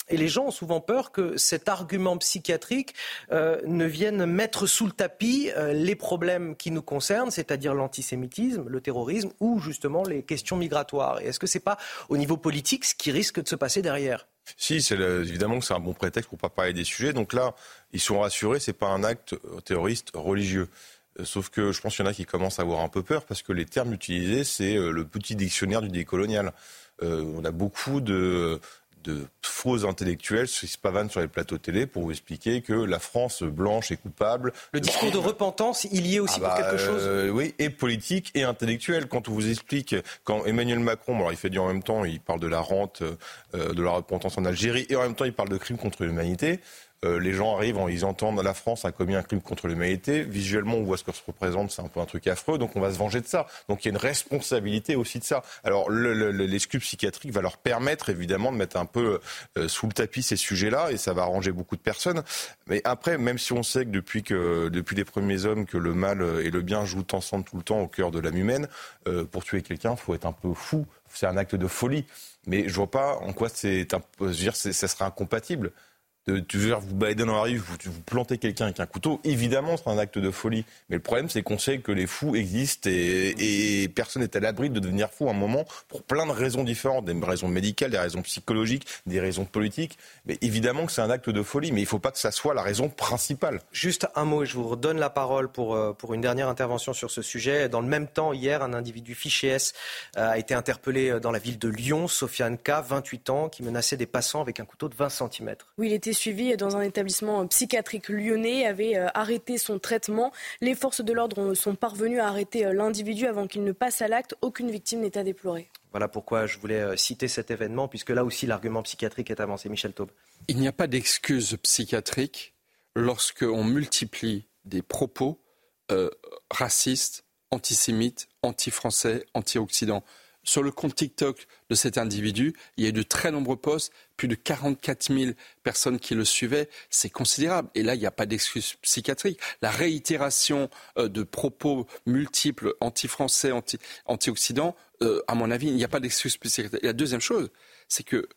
S1: Et les gens ont souvent peur que cet argument psychiatrique euh, ne vienne mettre sous le tapis euh, les problèmes qui nous concernent, c'est-à-dire l'antisémitisme, le terrorisme ou justement les questions migratoires. Et est-ce que ce n'est pas au niveau politique ce qui risque de se passer derrière?
S44: Si, évidemment que c'est un bon prétexte pour pas parler des sujets. Donc là, ils sont rassurés, c'est pas un acte terroriste religieux. Euh, sauf que je pense qu'il y en a qui commencent à avoir un peu peur parce que les termes utilisés, c'est le petit dictionnaire du décolonial. on a beaucoup de de faux intellectuels qui se pavanent sur les plateaux télé pour vous expliquer que la France blanche est coupable.
S1: Le discours de repentance, il y est aussi ah pour bah, quelque chose
S44: euh, Oui, et politique et intellectuel. Quand on vous explique, quand Emmanuel Macron, alors il fait dire en même temps, il parle de la rente, euh, de la repentance en Algérie, et en même temps il parle de crimes contre l'humanité. Euh, les gens arrivent, ils entendent la France a commis un crime contre l'humanité. Visuellement, on voit ce que se représente, c'est un peu un truc affreux, donc on va se venger de ça. Donc il y a une responsabilité aussi de ça. Alors l'excuse psychiatrique va leur permettre évidemment de mettre un peu euh, sous le tapis ces sujets-là, et ça va arranger beaucoup de personnes. Mais après, même si on sait que depuis, que, depuis les premiers hommes, que le mal et le bien jouent ensemble tout le temps au cœur de l'âme humaine, euh, pour tuer quelqu'un, faut être un peu fou. C'est un acte de folie. Mais je vois pas en quoi c'est, ça serait incompatible de, tu veux dire, vous baladez dans la rue, vous, vous plantez quelqu'un avec un couteau, évidemment, c'est un acte de folie. Mais le problème, c'est qu'on sait que les fous existent et, et personne n'est à l'abri de devenir fou à un moment pour plein de raisons différentes, des raisons médicales, des raisons psychologiques, des raisons politiques. Mais évidemment que c'est un acte de folie, mais il ne faut pas que ça soit la raison principale.
S1: Juste un mot, et je vous redonne la parole pour, euh, pour une dernière intervention sur ce sujet. Dans le même temps, hier, un individu fiché S euh, a été interpellé euh, dans la ville de Lyon, Sofiane K, 28 ans, qui menaçait des passants avec un couteau de 20 cm.
S2: Oui, il était suivi dans un établissement psychiatrique lyonnais, avait euh, arrêté son traitement. Les forces de l'ordre sont parvenues à arrêter euh, l'individu avant qu'il ne passe à l'acte. Aucune victime n'est à déplorer.
S1: Voilà pourquoi je voulais euh, citer cet événement, puisque là aussi l'argument psychiatrique est avancé. Michel Taube.
S4: Il n'y a pas d'excuse psychiatrique lorsqu'on multiplie des propos racistes, antisémites, anti-français, anti-occident. Sur le compte TikTok de cet individu, il y a eu de très nombreux posts, plus de 44 000 personnes qui le suivaient. C'est considérable. Et là, il n'y a pas d'excuse psychiatrique. La réitération euh, de propos multiples anti-français, anti-occident, euh, à mon avis, il n'y a pas d'excuse psychiatrique. Et la deuxième chose, c'est que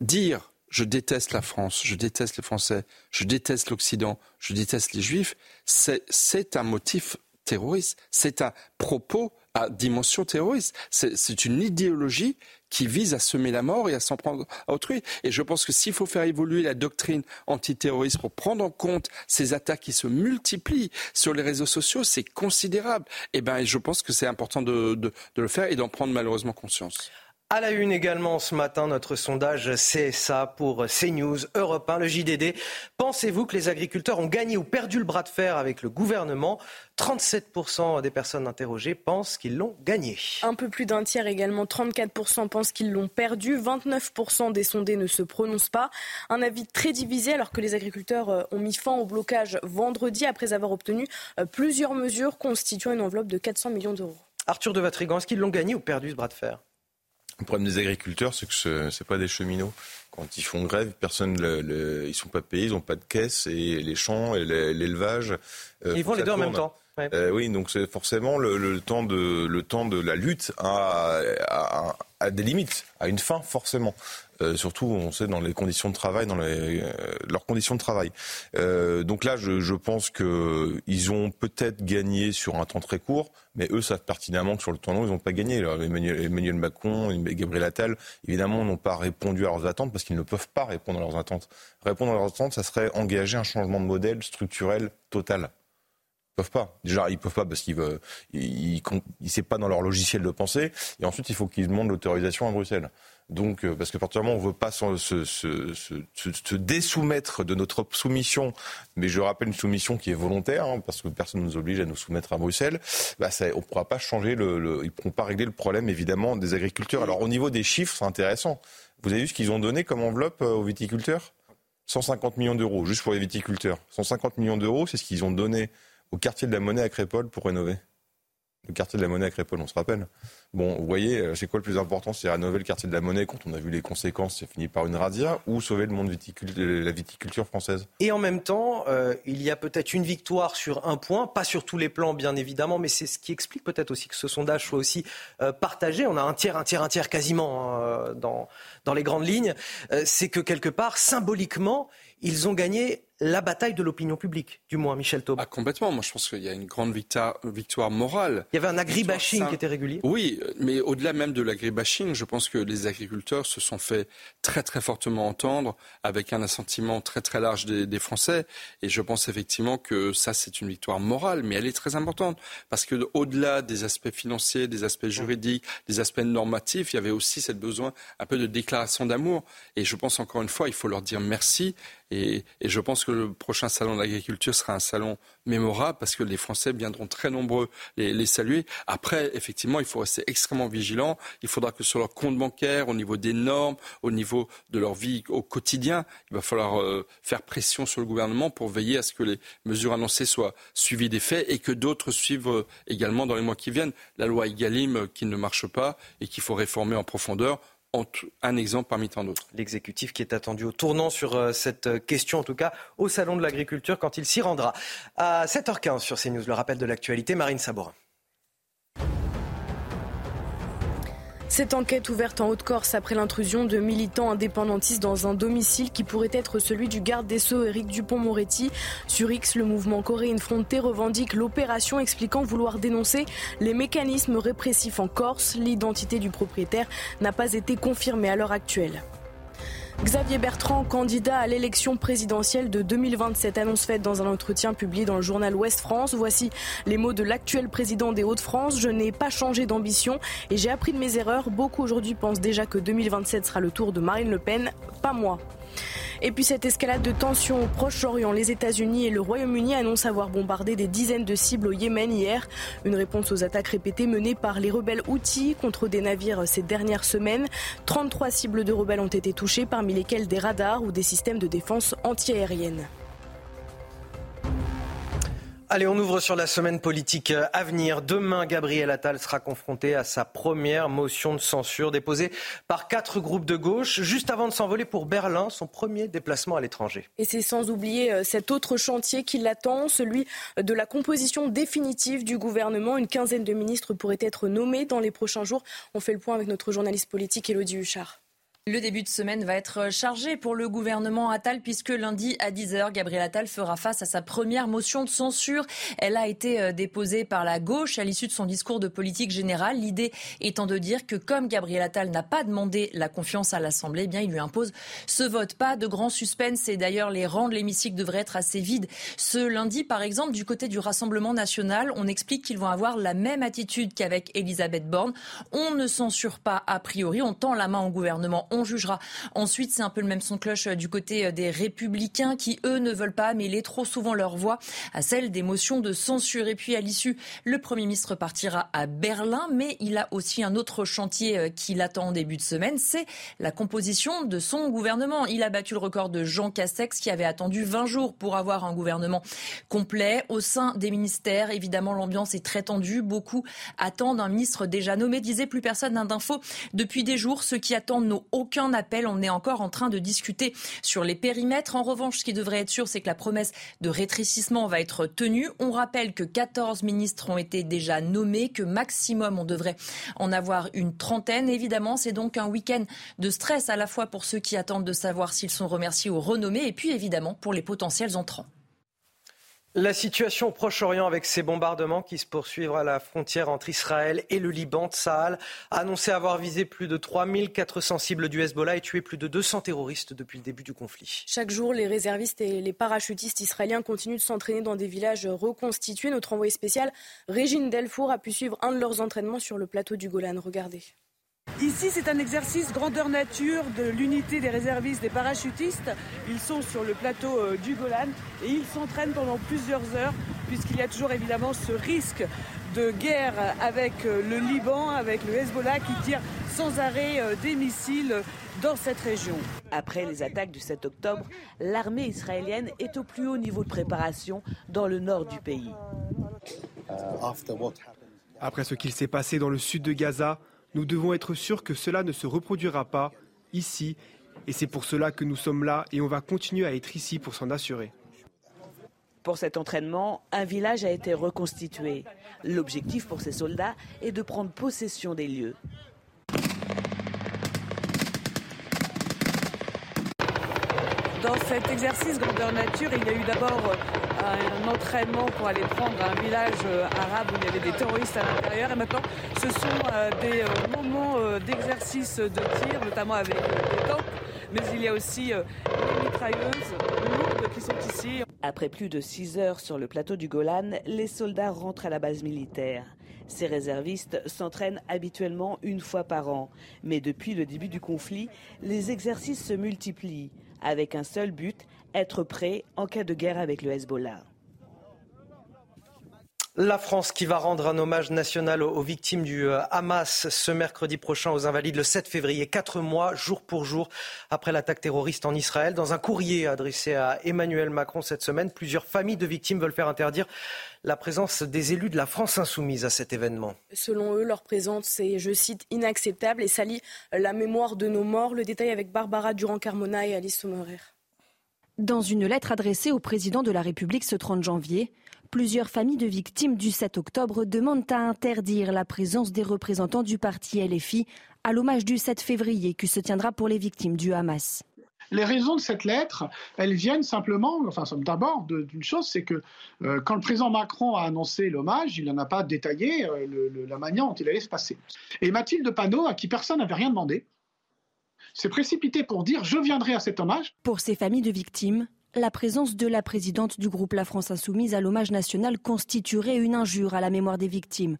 S4: dire je déteste la France, je déteste les Français, je déteste l'Occident, je déteste les Juifs, c'est un motif terroriste. C'est un propos à dimension terroriste. C'est une idéologie qui vise à semer la mort et à s'en prendre à autrui. Et je pense que s'il faut faire évoluer la doctrine antiterroriste pour prendre en compte ces attaques qui se multiplient sur les réseaux sociaux, c'est considérable. Et eh ben, je pense que c'est important de, de le faire et d'en prendre malheureusement conscience.
S1: À la une également ce matin, notre sondage CSA pour CNews, Europe 1, le JDD. Pensez-vous que les agriculteurs ont gagné ou perdu le bras de fer avec le gouvernement? 37% des personnes interrogées pensent qu'ils l'ont gagné.
S2: Un peu plus d'un tiers également, 34% pensent qu'ils l'ont perdu. 29% des sondés ne se prononcent pas. Un avis très divisé alors que les agriculteurs euh, ont mis fin au blocage vendredi après avoir obtenu euh, plusieurs mesures constituant une enveloppe de 400 millions d'euros.
S1: Arthur de Vatrigan, est-ce qu'ils l'ont gagné ou perdu ce bras de fer?
S44: Le problème des agriculteurs, c'est que ce n'est pas des cheminots. Quand ils font grève, personne, le, le, ils sont pas payés, ils n'ont pas de caisse et les champs et l'élevage.
S1: Euh, ils font les deux en même temps.
S44: Euh, oui, donc c'est forcément le, le, temps de le temps de la lutte à, à, des limites, à une fin forcément. Euh, surtout, on sait dans les conditions de travail, dans les, euh, leurs conditions de travail. Euh, donc là, je, je pense que ils ont peut-être gagné sur un temps très court, mais eux savent pertinemment que sur le temps long, ils n'ont pas gagné. Emmanuel, Emmanuel, Macron, Gabriel Attal, évidemment, n'ont pas répondu à leurs attentes parce qu'ils ne peuvent pas répondre à leurs attentes. Répondre à leurs attentes, ça serait engager un changement de modèle structurel total peuvent pas. Déjà, ils peuvent pas parce qu'ils veulent, ils, ils, c'est pas dans leur logiciel de pensée. Et ensuite, il faut qu'ils demandent l'autorisation à Bruxelles. Donc, euh, parce que particulièrement, on veut pas se, se, désoumettre de notre soumission, mais je rappelle une soumission qui est volontaire, hein, parce que personne ne nous oblige à nous soumettre à Bruxelles. Bah, on ne pourra pas changer le, ils pourront pas régler le problème évidemment des agriculteurs. Alors, au niveau des chiffres, c'est intéressant. Vous avez vu ce qu'ils ont donné comme enveloppe euh, aux viticulteurs? 150 millions d'euros, juste pour les viticulteurs. 150 millions d'euros, c'est ce qu'ils ont donné au quartier de la Monnaie à Crépole pour rénover. Le quartier de la Monnaie à Crépole, on se rappelle. Bon, vous voyez, euh, c'est quoi le plus important C'est rénover le quartier de la Monnaie quand on a vu les conséquences, c'est fini par une radia, ou sauver le monde de la viticulture française?
S1: Et en même temps, euh, il y a peut-être une victoire sur un point, pas sur tous les plans bien évidemment, mais c'est ce qui explique peut-être aussi que ce sondage soit aussi euh, partagé. On a un tiers, un tiers, un tiers quasiment hein, dans, dans les grandes lignes. c'est que quelque part, symboliquement, ils ont gagné la bataille de l'opinion publique, du moins, Michel Taub.
S4: Ah, complètement. Moi, je pense qu'il y a une grande victoire, victoire morale.
S1: Il y avait un agribashing qui était régulier.
S4: Oui, mais au-delà même de l'agribashing, je pense que les agriculteurs se sont fait très, très fortement entendre avec un assentiment très, très large des, des Français. Et je pense effectivement que ça, c'est une victoire morale, mais elle est très importante. Parce que au-delà des aspects financiers, des aspects juridiques, des aspects normatifs, il y avait aussi cette besoin un peu de déclaration d'amour. Et je pense encore une fois, il faut leur dire merci et, je pense que le prochain salon de l'agriculture sera un salon mémorable parce que les Français viendront très nombreux les, saluer. Après, effectivement, il faut rester extrêmement vigilant. Il faudra que sur leur compte bancaire, au niveau des normes, au niveau de leur vie au quotidien, il va falloir euh, faire pression sur le gouvernement pour veiller à ce que les mesures annoncées soient suivies des faits et que d'autres suivent euh, également dans les mois qui viennent. La loi Egalim euh, qui ne marche pas et qu'il faut réformer en profondeur un exemple parmi tant d'autres.
S1: L'exécutif qui est attendu au tournant sur euh, cette question, en tout cas au Salon de l'Agriculture, quand il s'y rendra. À 7h15 sur CNews, le rappel de l'actualité, Marine Sabourin.
S2: Cette enquête ouverte en Haute-Corse après l'intrusion de militants indépendantistes dans un domicile qui pourrait être celui du garde des Sceaux Éric Dupont-Moretti. Sur X, le mouvement Coréen Fronté revendique l'opération expliquant vouloir dénoncer les mécanismes répressifs en Corse. L'identité du propriétaire n'a pas été confirmée à l'heure actuelle. Xavier Bertrand, candidat à l'élection présidentielle de 2027, annonce faite dans un entretien publié dans le journal Ouest France. Voici les mots de l'actuel président des Hauts-de-France. Je n'ai pas changé d'ambition et j'ai appris de mes erreurs. Beaucoup aujourd'hui pensent déjà que 2027 sera le tour de Marine Le Pen, pas moi. Et puis cette escalade de tensions au Proche-Orient, les États-Unis et le Royaume-Uni annoncent avoir bombardé des dizaines de cibles au Yémen hier. Une réponse aux attaques répétées menées par les rebelles Houthis contre des navires ces dernières semaines. 33 cibles de rebelles ont été touchées, parmi lesquelles des radars ou des systèmes de défense antiaérienne.
S1: Allez, on ouvre sur la semaine politique à venir. Demain, Gabriel Attal sera confronté à sa première motion de censure déposée par quatre groupes de gauche, juste avant de s'envoler pour Berlin, son premier déplacement à l'étranger.
S2: Et c'est sans oublier euh, cet autre chantier qui l'attend, celui de la composition définitive du gouvernement. Une quinzaine de ministres pourraient être nommés dans les prochains jours. On fait le point avec notre journaliste politique Elodie Huchard.
S14: Le début de semaine va être chargé pour le gouvernement Attal puisque lundi à 10h, Gabriel Attal fera face à sa première motion de censure. Elle a été euh, déposée par la gauche à l'issue de son discours de politique générale. L'idée étant de dire que comme Gabriel Attal n'a pas demandé la confiance à l'Assemblée, eh bien il lui impose ce vote. Pas de grand suspense et d'ailleurs les rangs de l'hémicycle devraient être assez vides. Ce lundi, par exemple, du côté du Rassemblement national, on explique qu'ils vont avoir la même attitude qu'avec Elisabeth Borne. On ne censure pas a priori, on tend la main au gouvernement on jugera. Ensuite, c'est un peu le même son cloche euh, du côté euh, des républicains qui, eux, ne veulent pas mêler trop souvent leur voix à celle des motions de censure. Et puis, à l'issue, le Premier ministre partira à Berlin, mais il a aussi un autre chantier euh, qui l'attend en début de semaine, c'est la composition de son gouvernement. Il a battu le record de Jean Castex qui avait attendu 20 jours pour avoir un gouvernement complet. Au sein des ministères, évidemment, l'ambiance est très tendue. Beaucoup attendent un ministre déjà nommé, disait plus personne d'info depuis des jours. Ceux qui attendent n'ont aucun appel. On est encore en train de discuter sur les périmètres. En revanche, ce qui devrait être sûr, c'est que la promesse de rétrécissement va être tenue. On rappelle que 14 ministres ont été déjà nommés, que maximum on devrait en avoir une trentaine. Évidemment, c'est donc un week-end de stress à la fois pour ceux qui attendent de savoir s'ils sont remerciés ou renommés, et puis évidemment pour les potentiels entrants.
S1: La situation au Proche-Orient avec ces bombardements qui se poursuivent à la frontière entre Israël et le Liban, Tsahal a annoncé avoir visé plus de 3400 cibles du Hezbollah et tué plus de 200 terroristes depuis le début du conflit.
S2: Chaque jour, les réservistes et les parachutistes israéliens continuent de s'entraîner dans des villages reconstitués. Notre envoyé spécial, Régine Delfour, a pu suivre un de leurs entraînements sur le plateau du Golan. Regardez.
S19: Ici, c'est un exercice grandeur nature de l'unité des réservistes des parachutistes. Ils sont sur le plateau euh, du Golan et ils s'entraînent pendant plusieurs heures puisqu'il y a toujours évidemment ce risque de guerre avec euh, le Liban, avec le Hezbollah qui tire sans arrêt euh, des missiles dans cette région.
S20: Après les attaques du 7 octobre, l'armée israélienne est au plus haut niveau de préparation dans le nord du pays.
S45: Après ce qu'il s'est passé dans le sud de Gaza, nous devons être sûrs que cela ne se reproduira pas ici, et c'est pour cela que nous sommes là et on va continuer à être ici pour s'en assurer.
S20: Pour cet entraînement, un village a été reconstitué. L'objectif pour ces soldats est de prendre possession des lieux.
S19: Dans cet exercice grandeur nature, il y a eu d'abord un entraînement pour aller prendre un village euh, arabe où il y avait des terroristes à l'intérieur. Et maintenant, ce sont euh, des euh, moments d'exercice de tir, notamment avec des tanks. Mais il y a aussi les mitrailleuses lourdes qui sont ici.
S20: Après plus de 6 heures sur le plateau du Golan, les soldats rentrent à la base militaire. Ces réservistes s'entraînent habituellement une fois par an. Mais depuis le début du conflit, les exercices se multiplient, avec un seul but, être prêt en cas de guerre avec le Hezbollah.
S1: La France qui va rendre un hommage national aux victimes du euh, Hamas ce mercredi prochain aux Invalides le 7 février, quatre mois jour pour jour après l'attaque terroriste en Israël. Dans un courrier adressé à Emmanuel Macron cette semaine, plusieurs familles de victimes veulent faire interdire la présence des élus de la France insoumise à cet événement.
S2: Selon eux, leur présence est, je cite, inacceptable et salit la mémoire de nos morts. Le détail avec Barbara Durand-Carmona et Alice Sommerer.
S21: Dans une lettre adressée au président de la République ce 30 janvier, Plusieurs familles de victimes du 7 octobre demandent à interdire la présence des représentants du parti LFI à l'hommage du 7 février qui se tiendra pour les victimes du Hamas.
S22: Les raisons de cette lettre, elles viennent simplement, enfin d'abord d'une chose, c'est que euh, quand le président Macron a annoncé l'hommage, il n'en a pas détaillé euh, la manière dont il allait se passer. Et Mathilde Panot, à qui personne n'avait rien demandé, s'est précipitée pour dire je viendrai à cet hommage.
S21: Pour ces familles de victimes, la présence de la présidente du groupe La France Insoumise à l'hommage national constituerait une injure à la mémoire des victimes.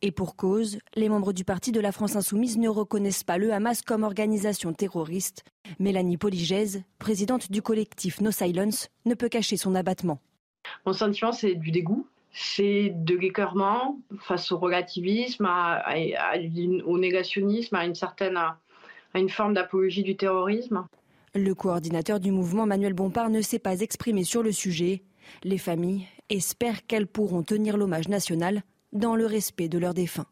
S21: Et pour cause, les membres du parti de la France Insoumise ne reconnaissent pas le Hamas comme organisation terroriste. Mélanie Poligèse, présidente du collectif No Silence, ne peut cacher son abattement.
S46: Mon sentiment, c'est du dégoût. C'est de l'écœurement face au relativisme, au négationnisme, à une certaine à une forme d'apologie du terrorisme.
S21: Le coordinateur du mouvement Manuel Bompard ne s'est pas exprimé sur le sujet, Les familles espèrent qu'elles pourront tenir l'hommage national dans le respect de leurs défunts.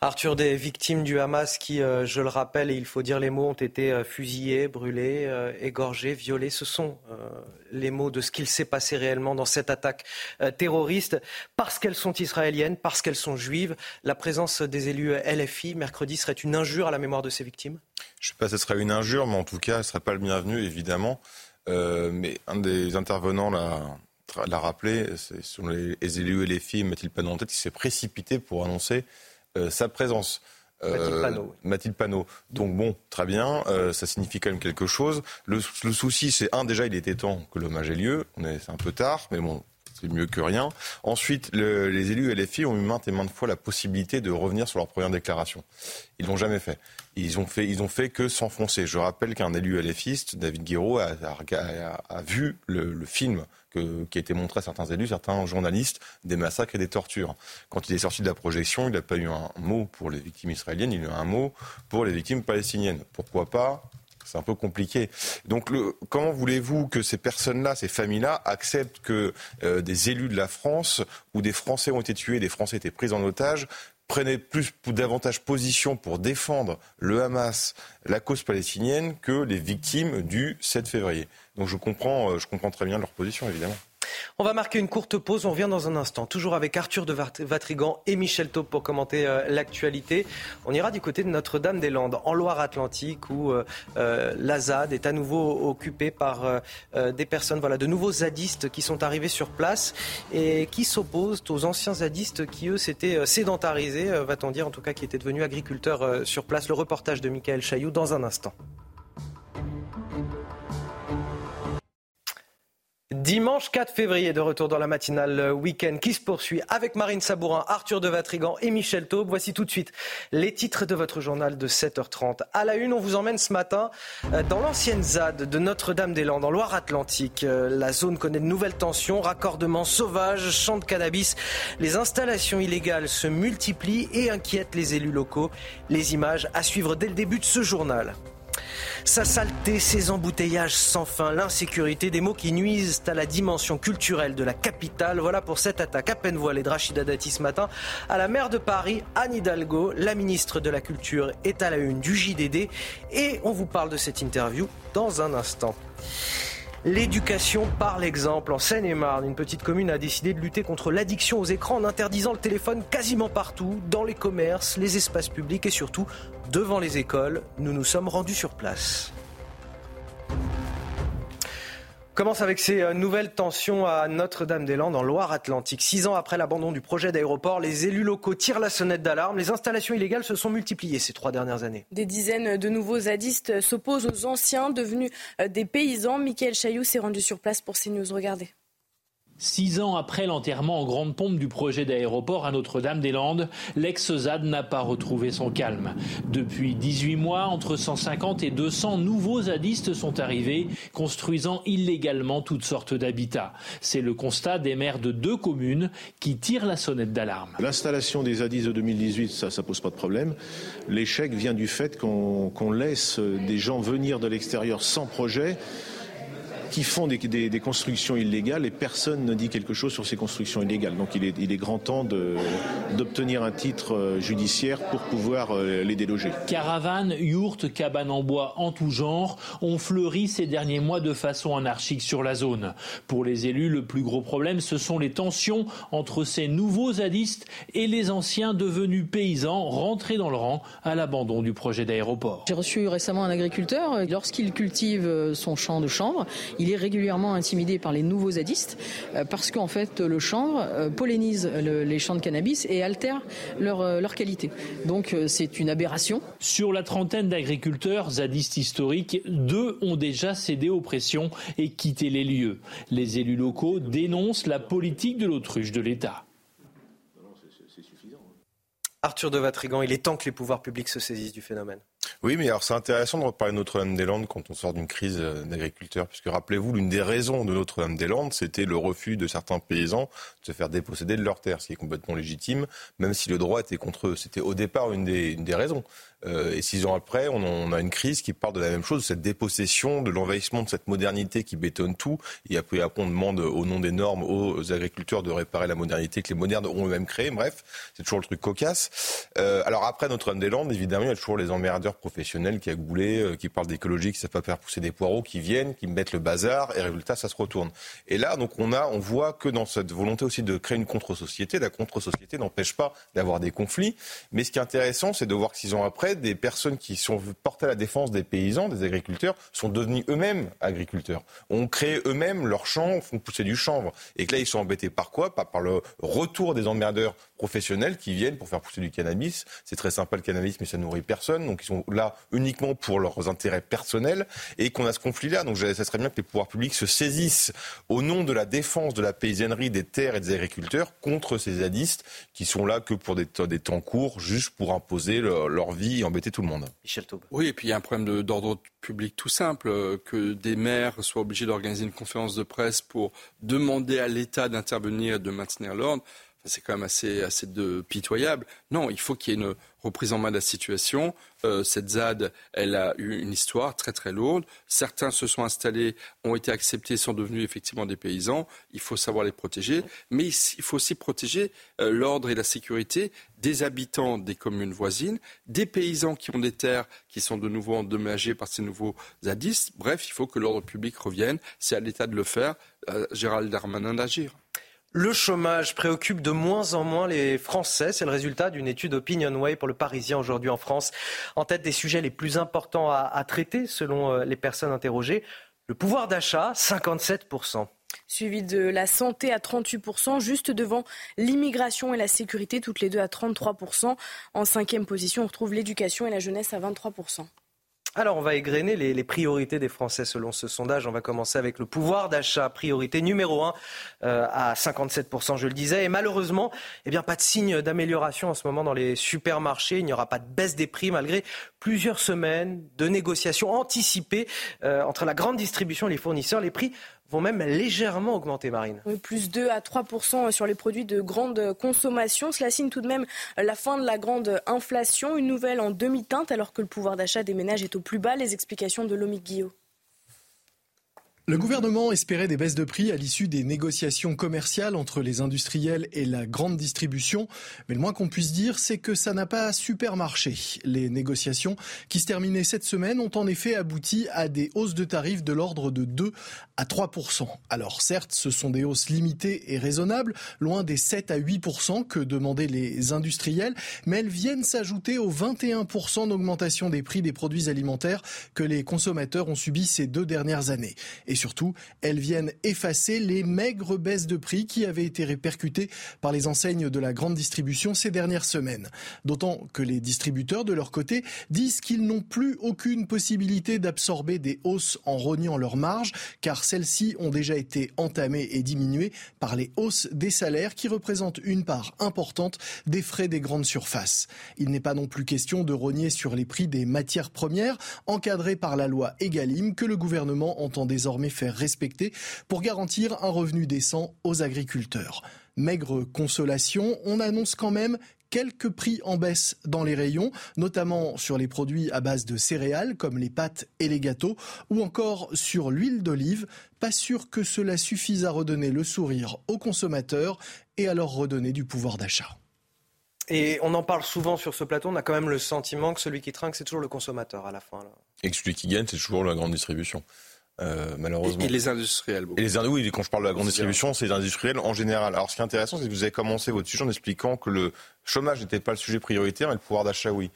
S1: Arthur, des victimes du Hamas qui, euh, je le rappelle, et il faut dire les mots, ont été euh, fusillées, brûlées, euh, égorgées, violées. Ce sont les mots de ce qu'il s'est passé réellement dans cette attaque terroriste. Parce qu'elles sont israéliennes, parce qu'elles sont juives, la présence des élus LFI mercredi serait une injure à la mémoire de ces victimes?
S44: Je ne sais pas si ce serait une injure, mais en tout cas, ce ne serait pas le bienvenu, évidemment. mais un des intervenants l'a rappelé, ce sont les, élus LFI, Mathilde Panot qui s'est précipité pour annoncer euh, sa présence.
S1: Euh,
S44: Mathilde Panot. Donc bon, très bien, euh, ça signifie quand même quelque chose. Le, souci, c'est un, déjà, il était temps que l'hommage ait lieu. C'est un peu tard, mais bon, c'est mieux que rien. Ensuite, les élus LFI ont eu maintes et maintes fois la possibilité de revenir sur leur première déclaration. Ils l'ont jamais fait. Ils ont fait, que s'enfoncer. Je rappelle qu'un élu LFiste, David Guiraud, a, vu le film qui a été montré à certains élus, certains journalistes, des massacres et des tortures. Quand il est sorti de la projection, il n'a pas eu un mot pour les victimes israéliennes, il a eu un mot pour les victimes palestiniennes. Pourquoi pas c'est un peu compliqué. Donc, comment voulez-vous que ces personnes-là, ces familles-là, acceptent que euh, des élus de la France ou des Français ont été tués, des Français étaient pris en otage, prenaient plus davantage position pour défendre le Hamas, la cause palestinienne, que les victimes du 7 février? Donc je comprends, euh, je comprends très bien leur position, évidemment.
S1: On va marquer une courte pause, on revient dans un instant, toujours avec Arthur de Vatrigan et Michel Taupe pour commenter euh, l'actualité. On ira du côté de Notre-Dame-des-Landes, en Loire-Atlantique, où euh, la ZAD est à nouveau occupée par des personnes, voilà, de nouveaux zadistes qui sont arrivés sur place et qui s'opposent aux anciens zadistes qui, eux, s'étaient sédentarisés, va-t-on dire, en tout cas, qui étaient devenus agriculteurs sur place. Le reportage de Michael Chailloux dans un instant. Dimanche 4 février, de retour dans la matinale week-end qui se poursuit avec Marine Sabourin, Arthur de Vatrigan et Michel Taube. Voici tout de suite les titres de votre journal de 7h30. À la une, on vous emmène ce matin euh, dans l'ancienne ZAD de Notre-Dame-des-Landes, en Loire-Atlantique. Euh, la zone connaît de nouvelles tensions, raccordements sauvages, champs de cannabis. Les installations illégales se multiplient et inquiètent les élus locaux. Les images à suivre dès le début de ce journal. Sa saleté, ses embouteillages sans fin, l'insécurité, des mots qui nuisent à la dimension culturelle de la capitale. Voilà pour cette attaque à peine voilée de Rachida Dati ce matin à la maire de Paris, Anne Hidalgo. La ministre de la Culture est à la une du JDD et on vous parle de cette interview dans un instant. L'éducation par l'exemple. En Seine-et-Marne, une petite commune a décidé de lutter contre l'addiction aux écrans en interdisant le téléphone quasiment partout, dans les commerces, les espaces publics et surtout devant les écoles. Nous nous sommes rendus sur place commence avec ces euh, nouvelles tensions à Notre-Dame-des-Landes en Loire-Atlantique. Six ans après l'abandon du projet d'aéroport, les élus locaux tirent la sonnette d'alarme. Les installations illégales se sont multipliées ces trois dernières années.
S2: Des dizaines de nouveaux zadistes s'opposent aux anciens devenus euh, des paysans. Michael Chailloux s'est rendu sur place pour CNews. Regardez.
S24: Six ans après l'enterrement en grande pompe du projet d'aéroport à Notre-Dame-des-Landes, l'ex-ZAD n'a pas retrouvé son calme. Depuis 18 mois, entre 150 et 200 nouveaux zadistes sont arrivés, construisant illégalement toutes sortes d'habitats. C'est le constat des maires de deux communes qui tirent la sonnette d'alarme.
S25: L'installation des zadistes de 2018, ça, ça pose pas de problème. L'échec vient du fait qu'on laisse des gens venir de l'extérieur sans projet qui font des, des, constructions illégales et personne ne dit quelque chose sur ces constructions illégales. Donc il est, il est grand temps d'obtenir un titre euh, judiciaire pour pouvoir euh, les déloger.
S24: Caravanes, yourtes, cabanes en bois en tout genre ont fleuri ces derniers mois de façon anarchique sur la zone. Pour les élus, le plus gros problème, ce sont les tensions entre ces nouveaux zadistes et les anciens devenus paysans rentrés dans le rang à l'abandon du projet d'aéroport.
S47: J'ai reçu récemment un agriculteur. Lorsqu'il cultive son champ de chanvre, il est régulièrement intimidé par les nouveaux zadistes euh, parce qu'en fait le chanvre euh, pollinise les champs de cannabis et altère leur, euh, leur qualité. Donc c'est une aberration.
S24: Sur la trentaine d'agriculteurs zadistes historiques, deux ont déjà cédé aux pressions et quitté les lieux. Les élus locaux dénoncent la politique de l'autruche de l'État.
S1: Arthur de Vatrigan, il est temps que les pouvoirs publics se saisissent du phénomène.
S44: Oui, mais alors c'est intéressant de reparler de Notre-Dame-des-Landes quand on sort d'une crise euh, d'agriculteurs, puisque rappelez-vous, l'une des raisons de Notre-Dame-des-Landes, c'était le refus de certains paysans de se faire déposséder de leurs terres, ce qui est complètement légitime, même si le droit était contre eux. C'était au départ une des, une des raisons. Euh, et six ans après, on, a une crise qui part de la même chose, cette dépossession, de l'envahissement de cette modernité qui bétonne tout. Et après, après, on demande au nom des normes aux agriculteurs de réparer la modernité que les modernes ont eux-mêmes créée. Bref, c'est toujours le truc cocasse. Euh, alors après Notre-Dame-des-Landes, évidemment, il y a toujours les emmerdeurs professionnels qui a goulé, euh, qui parlent d'écologie, qui savent pas faire pousser des poireaux, qui viennent, qui mettent le bazar, et résultat, ça se retourne. Et là, donc, on a, on voit que dans cette volonté aussi de créer une contre-société, la contre-société n'empêche pas d'avoir des conflits. Mais ce qui est intéressant, c'est de voir que six ans après, des personnes qui sont portées à la défense des paysans, des agriculteurs, sont devenus eux-mêmes agriculteurs, ont créé eux-mêmes leurs champs, font pousser du chanvre. Et que là, ils sont embêtés par quoi? Pas par le retour des emmerdeurs professionnels qui viennent pour faire pousser du cannabis. C'est très sympa le cannabis, mais ça nourrit personne. Donc ils sont là uniquement pour leurs intérêts personnels et qu'on a ce conflit-là. Donc ça serait bien que les pouvoirs publics se saisissent au nom de la défense de la paysannerie, des terres et des agriculteurs contre ces zadistes qui sont là que pour des, temps courts, juste pour imposer leur vie et embêter tout le monde.
S4: Michel Taube. Oui, et puis il y a un problème d'ordre public tout simple, euh, que des maires soient obligés d'organiser une conférence de presse pour demander à l'État d'intervenir et de maintenir l'ordre c'est quand même assez, assez de, pitoyable. Non, il faut qu'il y ait une reprise en main de la situation. Euh, cette ZAD, elle a eu une histoire très très lourde. Certains se sont installés, ont été acceptés, sont devenus effectivement des paysans. Il faut savoir les protéger, mais il faut aussi protéger euh, l'ordre et la sécurité des habitants des communes voisines, des paysans qui ont des terres qui sont de nouveau endommagées par ces nouveaux zadistes. Bref, il faut que l'ordre public revienne. C'est à l'État de le faire, à Gérald Darmanin d'agir.
S1: Le chômage préoccupe de moins en moins les Français. C'est le résultat d'une étude OpinionWay pour le Parisien aujourd'hui en France. En tête des sujets les plus importants à, à traiter, selon euh, les personnes interrogées, le pouvoir d'achat, 57%.
S2: Suivi de la santé à 38%, juste devant l'immigration et la sécurité, toutes les deux à 33%. En cinquième position, on retrouve l'éducation et la jeunesse à 23%.
S1: Alors, on va égrener les, priorités des Français selon ce sondage. On va commencer avec le pouvoir d'achat, priorité numéro 1 euh, à 57%, je le disais. Et malheureusement, eh bien, pas de signe d'amélioration en ce moment dans les supermarchés. Il n'y aura pas de baisse des prix malgré plusieurs semaines de négociations anticipées euh, entre la grande distribution et les fournisseurs. Les prix vont même légèrement augmenter, Marine.
S2: plus 2 à 3% sur les produits de grande consommation. Cela signe tout de même la fin de la grande inflation. Une nouvelle en demi-teinte alors que le pouvoir d'achat des ménages est au plus bas. Les explications de Lomic Guillot.
S27: Le gouvernement espérait des baisses de prix à l'issue des négociations commerciales entre les industriels et la grande distribution, mais le moins qu'on puisse dire, c'est que ça n'a pas super marché. Les négociations qui se terminaient cette semaine ont en effet abouti à des hausses de tarifs de l'ordre de 2 à 3 Alors certes, ce sont des hausses limitées et raisonnables, loin des 7 à 8 que demandaient les industriels, mais elles viennent s'ajouter aux 21 d'augmentation des prix des produits alimentaires que les consommateurs ont subi ces deux dernières années. Surtout, elles viennent effacer les maigres baisses de prix qui avaient été répercutées par les enseignes de la grande distribution ces dernières semaines. D'autant que les distributeurs, de leur côté, disent qu'ils n'ont plus aucune possibilité d'absorber des hausses en rognant leurs marges, car celles-ci ont déjà été entamées et diminuées par les hausses des salaires qui représentent une part importante des frais des grandes surfaces. Il n'est pas non plus question de rogner sur les prix des matières premières, encadrés par la loi Egalim que le gouvernement entend désormais faire respecter pour garantir un revenu décent aux agriculteurs. Maigre consolation, on annonce quand même quelques prix en baisse dans les rayons, notamment sur les produits à base de céréales comme les pâtes et les gâteaux, ou encore sur l'huile d'olive. Pas sûr que cela suffise à redonner le sourire aux consommateurs et à leur redonner du pouvoir d'achat.
S1: Et on en parle souvent sur ce plateau, on a quand même le sentiment que celui qui trinque, c'est toujours le consommateur à la fin.
S44: Et que celui qui gagne, c'est toujours la grande distribution. Euh, malheureusement.
S4: Et, les industriels.
S44: Et les oui, quand je parle de la grande distribution, c'est les industriels en général. Alors, ce qui est intéressant, c'est que vous avez commencé votre sujet en expliquant que le chômage n'était pas le sujet prioritaire, mais le pouvoir d'achat, oui.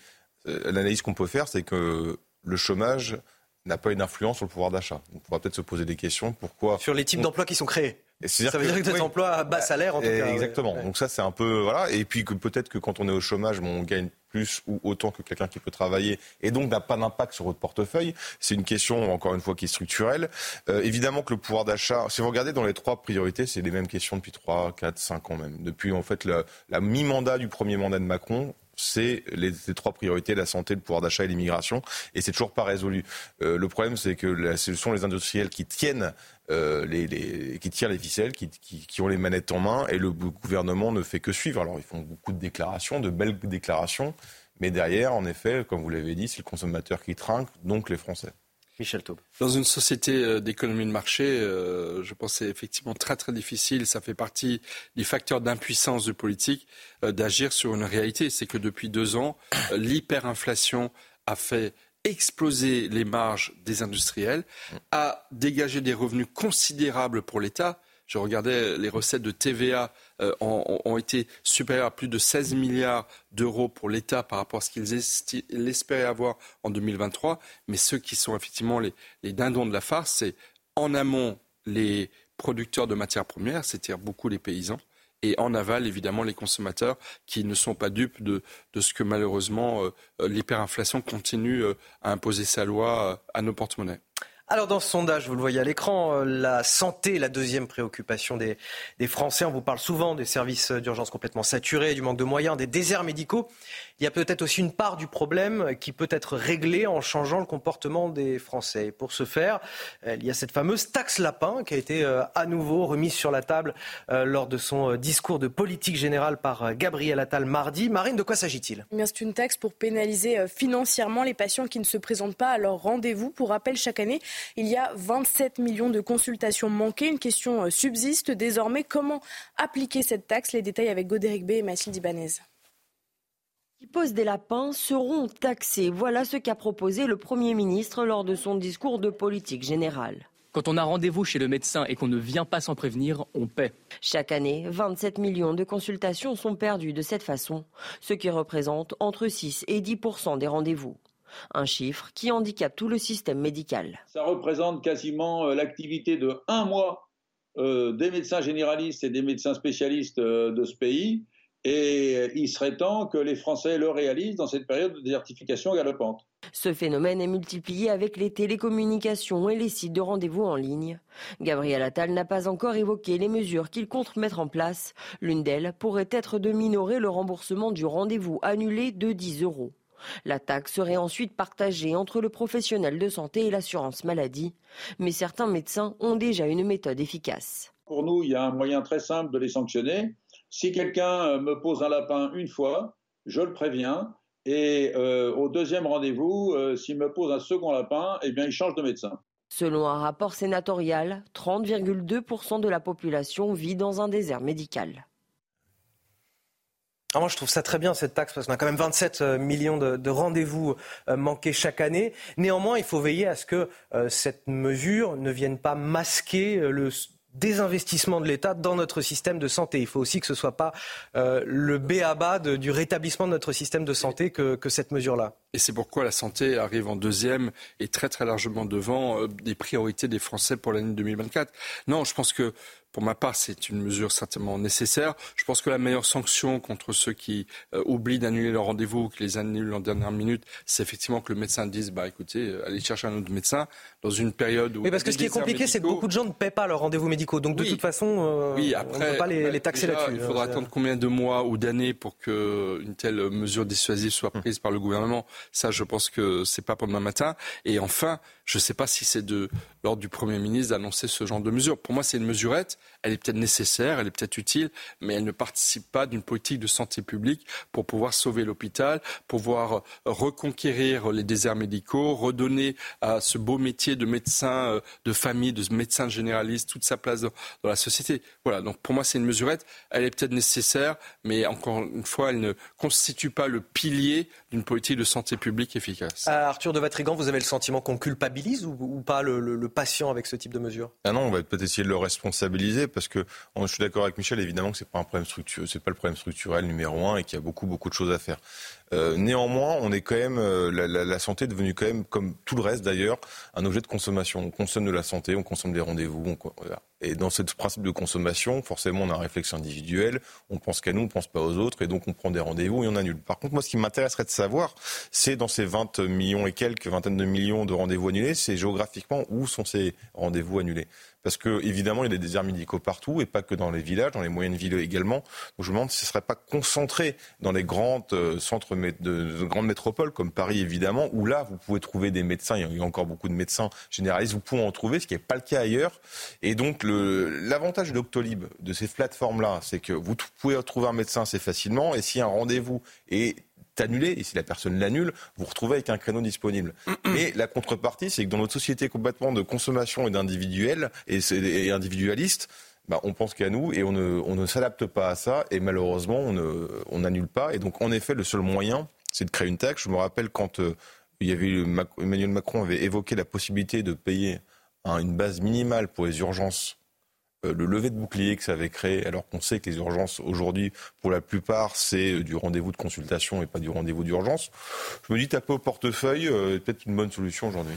S44: Euh, l'analyse qu'on peut faire, c'est que le chômage n'a pas une influence sur le pouvoir d'achat. On pourra peut-être se poser des questions. Pourquoi
S1: Sur les types d'emplois qui sont créés. Ça veut dire que des emplois à bas salaire, en tout cas.
S44: Exactement. Donc ça, c'est un peu voilà. Et puis que peut-être que quand on est au chômage, on gagne plus ou autant que quelqu'un qui peut travailler et donc n'a pas d'impact sur votre portefeuille. C'est une question, encore une fois, qui est structurelle. Euh, évidemment que le pouvoir d'achat, si vous regardez dans les trois priorités, c'est les mêmes questions depuis 3, 4, 5 ans même. Depuis en fait la mi-mandat du premier mandat de Macron, c'est les, trois priorités la santé, le pouvoir d'achat et l'immigration. Et c'est toujours pas résolu. Euh, le problème, c'est que ce sont les industriels qui tiennent euh, les, qui tirent les ficelles, qui, qui, ont les manettes en main, et le gouvernement ne fait que suivre. Alors ils font beaucoup de déclarations, de belles déclarations, mais derrière, en effet, comme vous l'avez dit, c'est le consommateur qui trinque, donc les Français.
S1: Michel Taube.
S4: Dans une société euh, d'économie de marché, euh, je pense que c'est effectivement très très difficile. Ça fait partie des facteurs d'impuissance du politique euh, d'agir sur une réalité. C'est que depuis deux ans, l'hyperinflation a fait exploser les marges des industriels, a dégagé des revenus considérables pour l'État. Je regardais les recettes de TVA euh, ont, été supérieures à plus de 16 milliards d'euros pour l'État par rapport à ce qu'ils espéraient avoir en 2023. Mais ceux qui sont effectivement les, les dindons de la farce, c'est en amont les producteurs de matières premières, c'est-à-dire beaucoup les paysans, et en aval, évidemment, les consommateurs qui ne sont pas dupes de, ce que malheureusement euh, l'hyperinflation continue euh, à imposer sa loi à nos porte-monnaies.
S1: Alors dans ce sondage, vous le voyez à l'écran, euh, la santé est la deuxième préoccupation des, Français. On vous parle souvent des services d'urgence complètement saturés, du manque de moyens, des déserts médicaux. Il y a peut-être aussi une part du problème qui peut être réglée en changeant le comportement des Français. pour ce faire, euh, il y a cette fameuse taxe lapin qui a été euh, à nouveau remise sur la table lors de son discours de politique générale par Gabriel Attal mardi. Marine, de quoi s'agit-il?
S2: Eh C'est une taxe pour pénaliser financièrement les patients qui ne se présentent pas à leur rendez-vous. Pour rappel, chaque année, il y a 27 millions de consultations manquées. Une question euh, subsiste désormais. Comment appliquer cette taxe? Les détails avec Godéric B et Mathilde Ibanez
S48: qui posent des lapins seront taxés. Voilà ce qu'a proposé le Premier ministre lors de son discours de politique générale.
S49: Quand on a rendez-vous chez le médecin et qu'on ne vient pas s'en prévenir, on paie.
S48: Chaque année, 27 millions de consultations sont perdues de cette façon, ce qui représente entre 6 et 10 des rendez-vous. Un chiffre qui handicape tout le système médical.
S50: Ça représente quasiment euh, l'activité de un mois euh, des médecins généralistes et des médecins spécialistes euh, de ce pays. Et il serait temps que les Français le réalisent dans cette période de désertification galopante.
S48: Ce phénomène est multiplié avec les télécommunications et les sites de rendez-vous en ligne. Gabriel Attal n'a pas encore évoqué les mesures qu'il compte mettre en place. L'une d'elles pourrait être de minorer le remboursement du rendez-vous annulé de 10 euros. La taxe serait ensuite partagée entre le professionnel de santé et l'assurance maladie. Mais certains médecins ont déjà une méthode efficace.
S50: Pour nous, il y a un moyen très simple de les sanctionner. Si quelqu'un euh, me pose un lapin une fois, je le préviens. Et euh, au deuxième rendez-vous, euh, s'il me pose un second lapin, eh bien, il change de médecin.
S48: Selon un rapport sénatorial, 30,2% de la population vit dans un désert médical.
S1: Ah, moi, je trouve ça très bien, cette taxe, parce qu'on a quand même 27 euh, millions de, rendez-vous euh, manqués chaque année. Néanmoins, il faut veiller à ce que euh, cette mesure ne vienne pas masquer le désinvestissement de l'État dans notre système de santé. Il faut aussi que ce ne soit pas le B à bas du rétablissement de notre système de santé que, que cette mesure-là.
S4: Et c'est pourquoi la santé arrive en deuxième et très très largement devant des priorités des Français pour l'année 2024. Non, je pense que pour ma part, c'est une mesure certainement nécessaire. Je pense que la meilleure sanction contre ceux qui euh, oublient d'annuler leur rendez-vous, qui les annulent en dernière minute, c'est effectivement que le médecin dise bah écoutez, euh, allez chercher un autre médecin dans une période où.
S1: Oui, parce que ce qui est compliqué, c'est que beaucoup de gens ne paient pas leurs rendez-vous médicaux. Donc de toute façon, euh, oui, après, on ne peut pas les, taxer là-dessus.
S4: Il faudra attendre combien de mois ou d'années pour qu'une telle mesure dissuasive soit prise par le gouvernement. Ça, je pense que c'est pas pour demain matin. Et enfin, je ne sais pas si c'est de l'ordre du Premier ministre d'annoncer ce genre de mesure. Pour moi, c'est une mesurette. Elle est peut-être nécessaire, elle est peut-être utile, mais elle ne participe pas d'une politique de santé publique pour pouvoir sauver l'hôpital, pouvoir reconquérir les déserts médicaux, redonner à ce beau métier de médecin euh, de famille, de médecin généraliste, toute sa place dans, la société. Voilà, donc pour moi, c'est une mesurette. Elle est peut-être nécessaire, mais encore une fois, elle ne constitue pas le pilier d'une politique de santé publique efficace.
S1: Euh, Arthur de Vatrigan, vous avez le sentiment qu'on culpabilise ou, pas le, patient avec ce type de mesure?
S44: Ah non, on va peut-être essayer de le responsabiliser parce que je suis d'accord avec Michel, évidemment que c'est pas un problème structurel, pas le problème structurel numéro un et qu'il y a beaucoup beaucoup de choses à faire. Euh, néanmoins, on est quand même euh, la, santé est devenue quand même, comme tout le reste d'ailleurs, un objet de consommation. On consomme de la santé, on consomme des rendez-vous. Et dans ce principe de consommation, forcément, on a un réflexe individuel. On pense qu'à nous, on pense pas aux autres, et donc on prend des rendez-vous et on annule. Par contre, moi, ce qui m'intéresserait de savoir, c'est dans ces 20 millions et quelques, vingtaines de millions de rendez-vous annulés, c'est géographiquement où sont ces rendez-vous annulés. Parce que évidemment, il y a des déserts médicaux partout, et pas que dans les villages, dans les moyennes villes également. Donc je me demande si ce ne serait pas concentré dans les grandes euh, centres de, de, grandes métropoles, comme Paris évidemment, où là, vous pouvez trouver des médecins, il y a encore beaucoup de médecins généralistes, vous pouvez en trouver, ce qui n'est pas le cas ailleurs. Et donc l'avantage Doctolib, de ces plateformes-là, c'est que vous pouvez trouver un médecin assez facilement, et si un rendez-vous est annulé, et si la personne l'annule, vous, vous retrouvez avec un créneau disponible. Mais la contrepartie, c'est que dans notre société complètement de consommation et d'individuel et, et individualiste, bah, on pense qu'à nous et on ne, on ne s'adapte pas à ça et malheureusement on n'annule pas. Et donc en effet, le seul moyen, c'est de créer une taxe. Je me rappelle quand euh, il y avait Emmanuel Macron avait évoqué la possibilité de payer une base minimale pour les urgences le lever de bouclier que ça avait créé, alors qu'on sait que les urgences aujourd'hui, pour la plupart, c'est euh, du rendez-vous de consultation et pas du rendez-vous d'urgence. Je me dis taper au portefeuille, euh, peut-être une bonne solution aujourd'hui.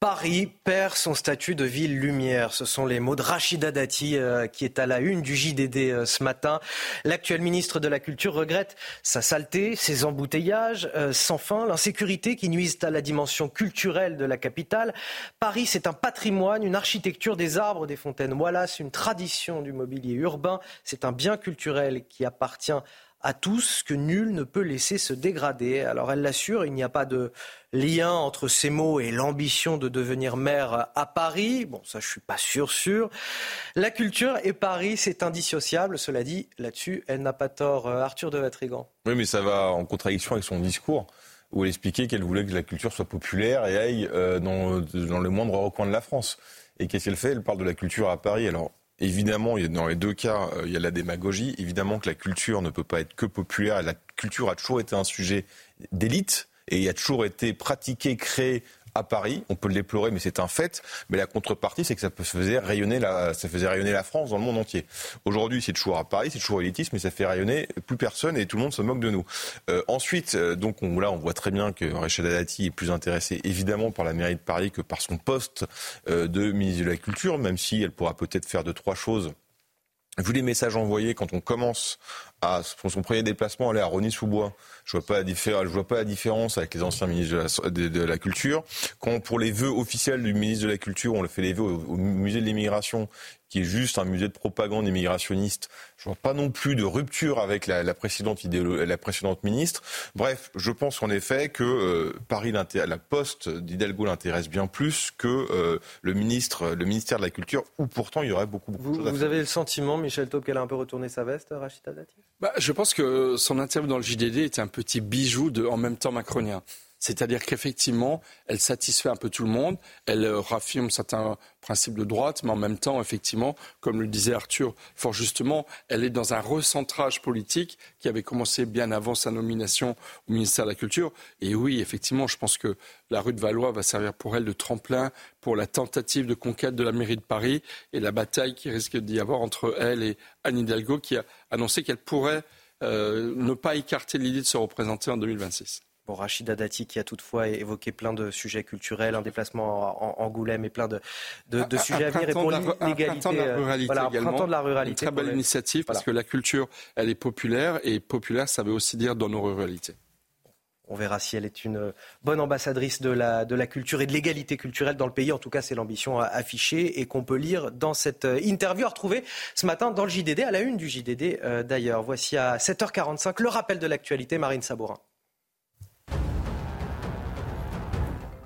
S1: Paris perd son statut de ville lumière. Ce sont les mots de Rachida Dati euh, qui est à la une du JDD euh, ce matin. L'actuel ministre de la Culture regrette sa saleté, ses embouteillages euh, sans fin, l'insécurité qui nuisent à la dimension culturelle de la capitale. Paris, c'est un patrimoine, une architecture des arbres, des fontaines Wallace, une tradition du mobilier urbain. C'est un bien culturel qui appartient à tous que nul ne peut laisser se dégrader. Alors elle l'assure, il n'y a pas de lien entre ces mots et l'ambition de devenir maire à Paris. Bon, ça je suis pas sûr sûr. La culture et Paris, c'est indissociable. Cela dit, là-dessus, elle n'a pas tort. Euh, Arthur de Vatrigan.
S44: Oui, mais ça va en contradiction avec son discours où elle expliquait qu'elle voulait que la culture soit populaire et aille euh, dans, dans le moindre recoin de la France. Et qu'est-ce qu'elle fait? Elle parle de la culture à Paris. Alors, Évidemment, dans les deux cas, euh, il y a la démagogie. Évidemment que la culture ne peut pas être que populaire. La culture a toujours été un sujet d'élite et il a toujours été pratiqué, créé à Paris. On peut le déplorer, mais c'est un fait. Mais la contrepartie, c'est que ça faisait rayonner la, ça faisait rayonner la France dans le monde entier. Aujourd'hui, c'est toujours à Paris, c'est toujours élitiste, mais ça fait rayonner plus personne et tout le monde se moque de nous. Euh, ensuite, euh, donc on, là, on voit très bien que Rachel Dati est plus intéressée évidemment par la mairie de Paris que par son poste euh, de ministre de la Culture, même si elle pourra peut-être faire deux trois choses. Vu les messages envoyés quand on commence à son premier déplacement aller à Rony-sous-Bois, je vois pas la différence, je vois pas la différence avec les anciens ministres de la, culture. Quand pour les vœux officiels du ministre de la culture, on le fait les vœux au, musée de l'immigration, qui est juste un musée de propagande immigrationniste, je vois pas non plus de rupture avec la, la précédente la précédente ministre. Bref, je pense en effet que euh, Paris, la poste d'Hidalgo l'intéresse bien plus que euh, le ministre, le ministère de la culture, où pourtant il y aurait beaucoup, beaucoup
S1: vous,
S44: de choses à
S1: Vous avez le sentiment, Michel Taub, qu'elle a un peu retourné sa veste, Rachida Dati?
S4: Bah, Je pense que son interview dans le JDD était un petit bijou de en même temps macronien. C'est-à-dire qu'effectivement, elle satisfait un peu tout le monde, elle euh, raffirme certains principes de droite, mais en même temps, effectivement, comme le disait Arthur fort justement, elle est dans un recentrage politique qui avait commencé bien avant sa nomination au ministère de la Culture. Et oui, effectivement, je pense que la rue de Valois va servir pour elle de tremplin pour la tentative de conquête de la mairie de Paris et la bataille qui risque d'y avoir entre elle et Anne Hidalgo, qui a annoncé qu'elle pourrait euh, ne pas écarter l'idée de se représenter en 2026.
S1: Bon, Rachida Dati qui a toutefois évoqué plein de sujets culturels, un déplacement en Angoulême et plein de, de, sujets à venir. Et
S4: pour l'égalité,
S1: ruralité
S4: voilà,
S1: également. de la ruralité.
S4: Une très belle initiative parce que la culture, elle est populaire et populaire, ça veut aussi dire dans nos ruralités.
S1: On verra si elle est une bonne ambassadrice de la, de la culture et de l'égalité culturelle dans le pays. En tout cas, c'est l'ambition affichée et qu'on peut lire dans cette euh, interview à retrouver ce matin dans le JDD, à la une du JDD euh, d'ailleurs. Voici à 7h45 le rappel de l'actualité, Marine Sabourin.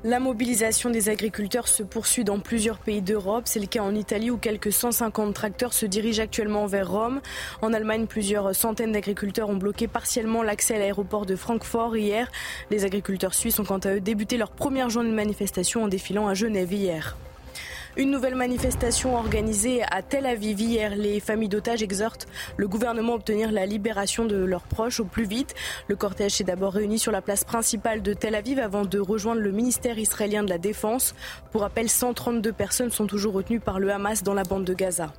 S2: La mobilisation des agriculteurs se poursuit dans plusieurs pays d'Europe. C'est le cas en Italie où quelques 150 tracteurs se dirigent actuellement vers Rome. En Allemagne, plusieurs centaines d'agriculteurs ont bloqué partiellement l'accès à l'aéroport de Francfort hier. Les agriculteurs suisses ont quant à eux débuté leur première journée de manifestation en défilant à Genève hier. Une nouvelle manifestation organisée à Tel Aviv hier. Les familles d'otages exhortent le gouvernement à obtenir la libération de leurs proches au plus vite. Le cortège s'est d'abord réuni sur la place principale de Tel Aviv avant de rejoindre le ministère israélien de la Défense. Pour rappel, 132 personnes sont toujours retenues par le Hamas dans la bande de Gaza.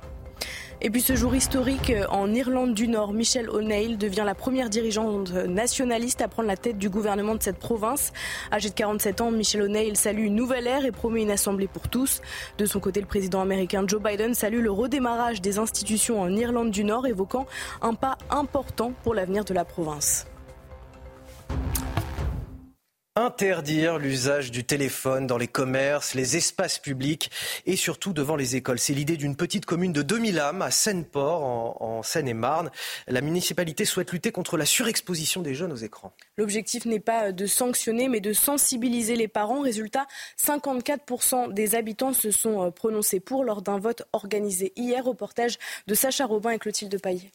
S2: Et puis ce jour historique euh, en Irlande du Nord, Michelle O'Neill devient la première dirigeante nationaliste à prendre la tête du gouvernement de cette province. Âgée de 47 ans, Michelle O'Neill salue une nouvelle ère et promet une assemblée pour tous. De son côté, le président américain Joe Biden salue le redémarrage des institutions en Irlande du Nord, évoquant un pas important pour l'avenir de la province.
S1: Interdire l'usage du téléphone dans les commerces, les espaces publics et surtout devant les écoles. C'est l'idée d'une petite commune de 2000 âmes à Seine-Port, en, Seine-et-Marne. La municipalité souhaite lutter contre la surexposition des jeunes aux écrans.
S2: L'objectif n'est pas de sanctionner, mais de sensibiliser les parents. Résultat, 54% des habitants se sont prononcés pour lors d'un vote organisé hier. Reportage de Sacha Robin et Clotilde Paillet.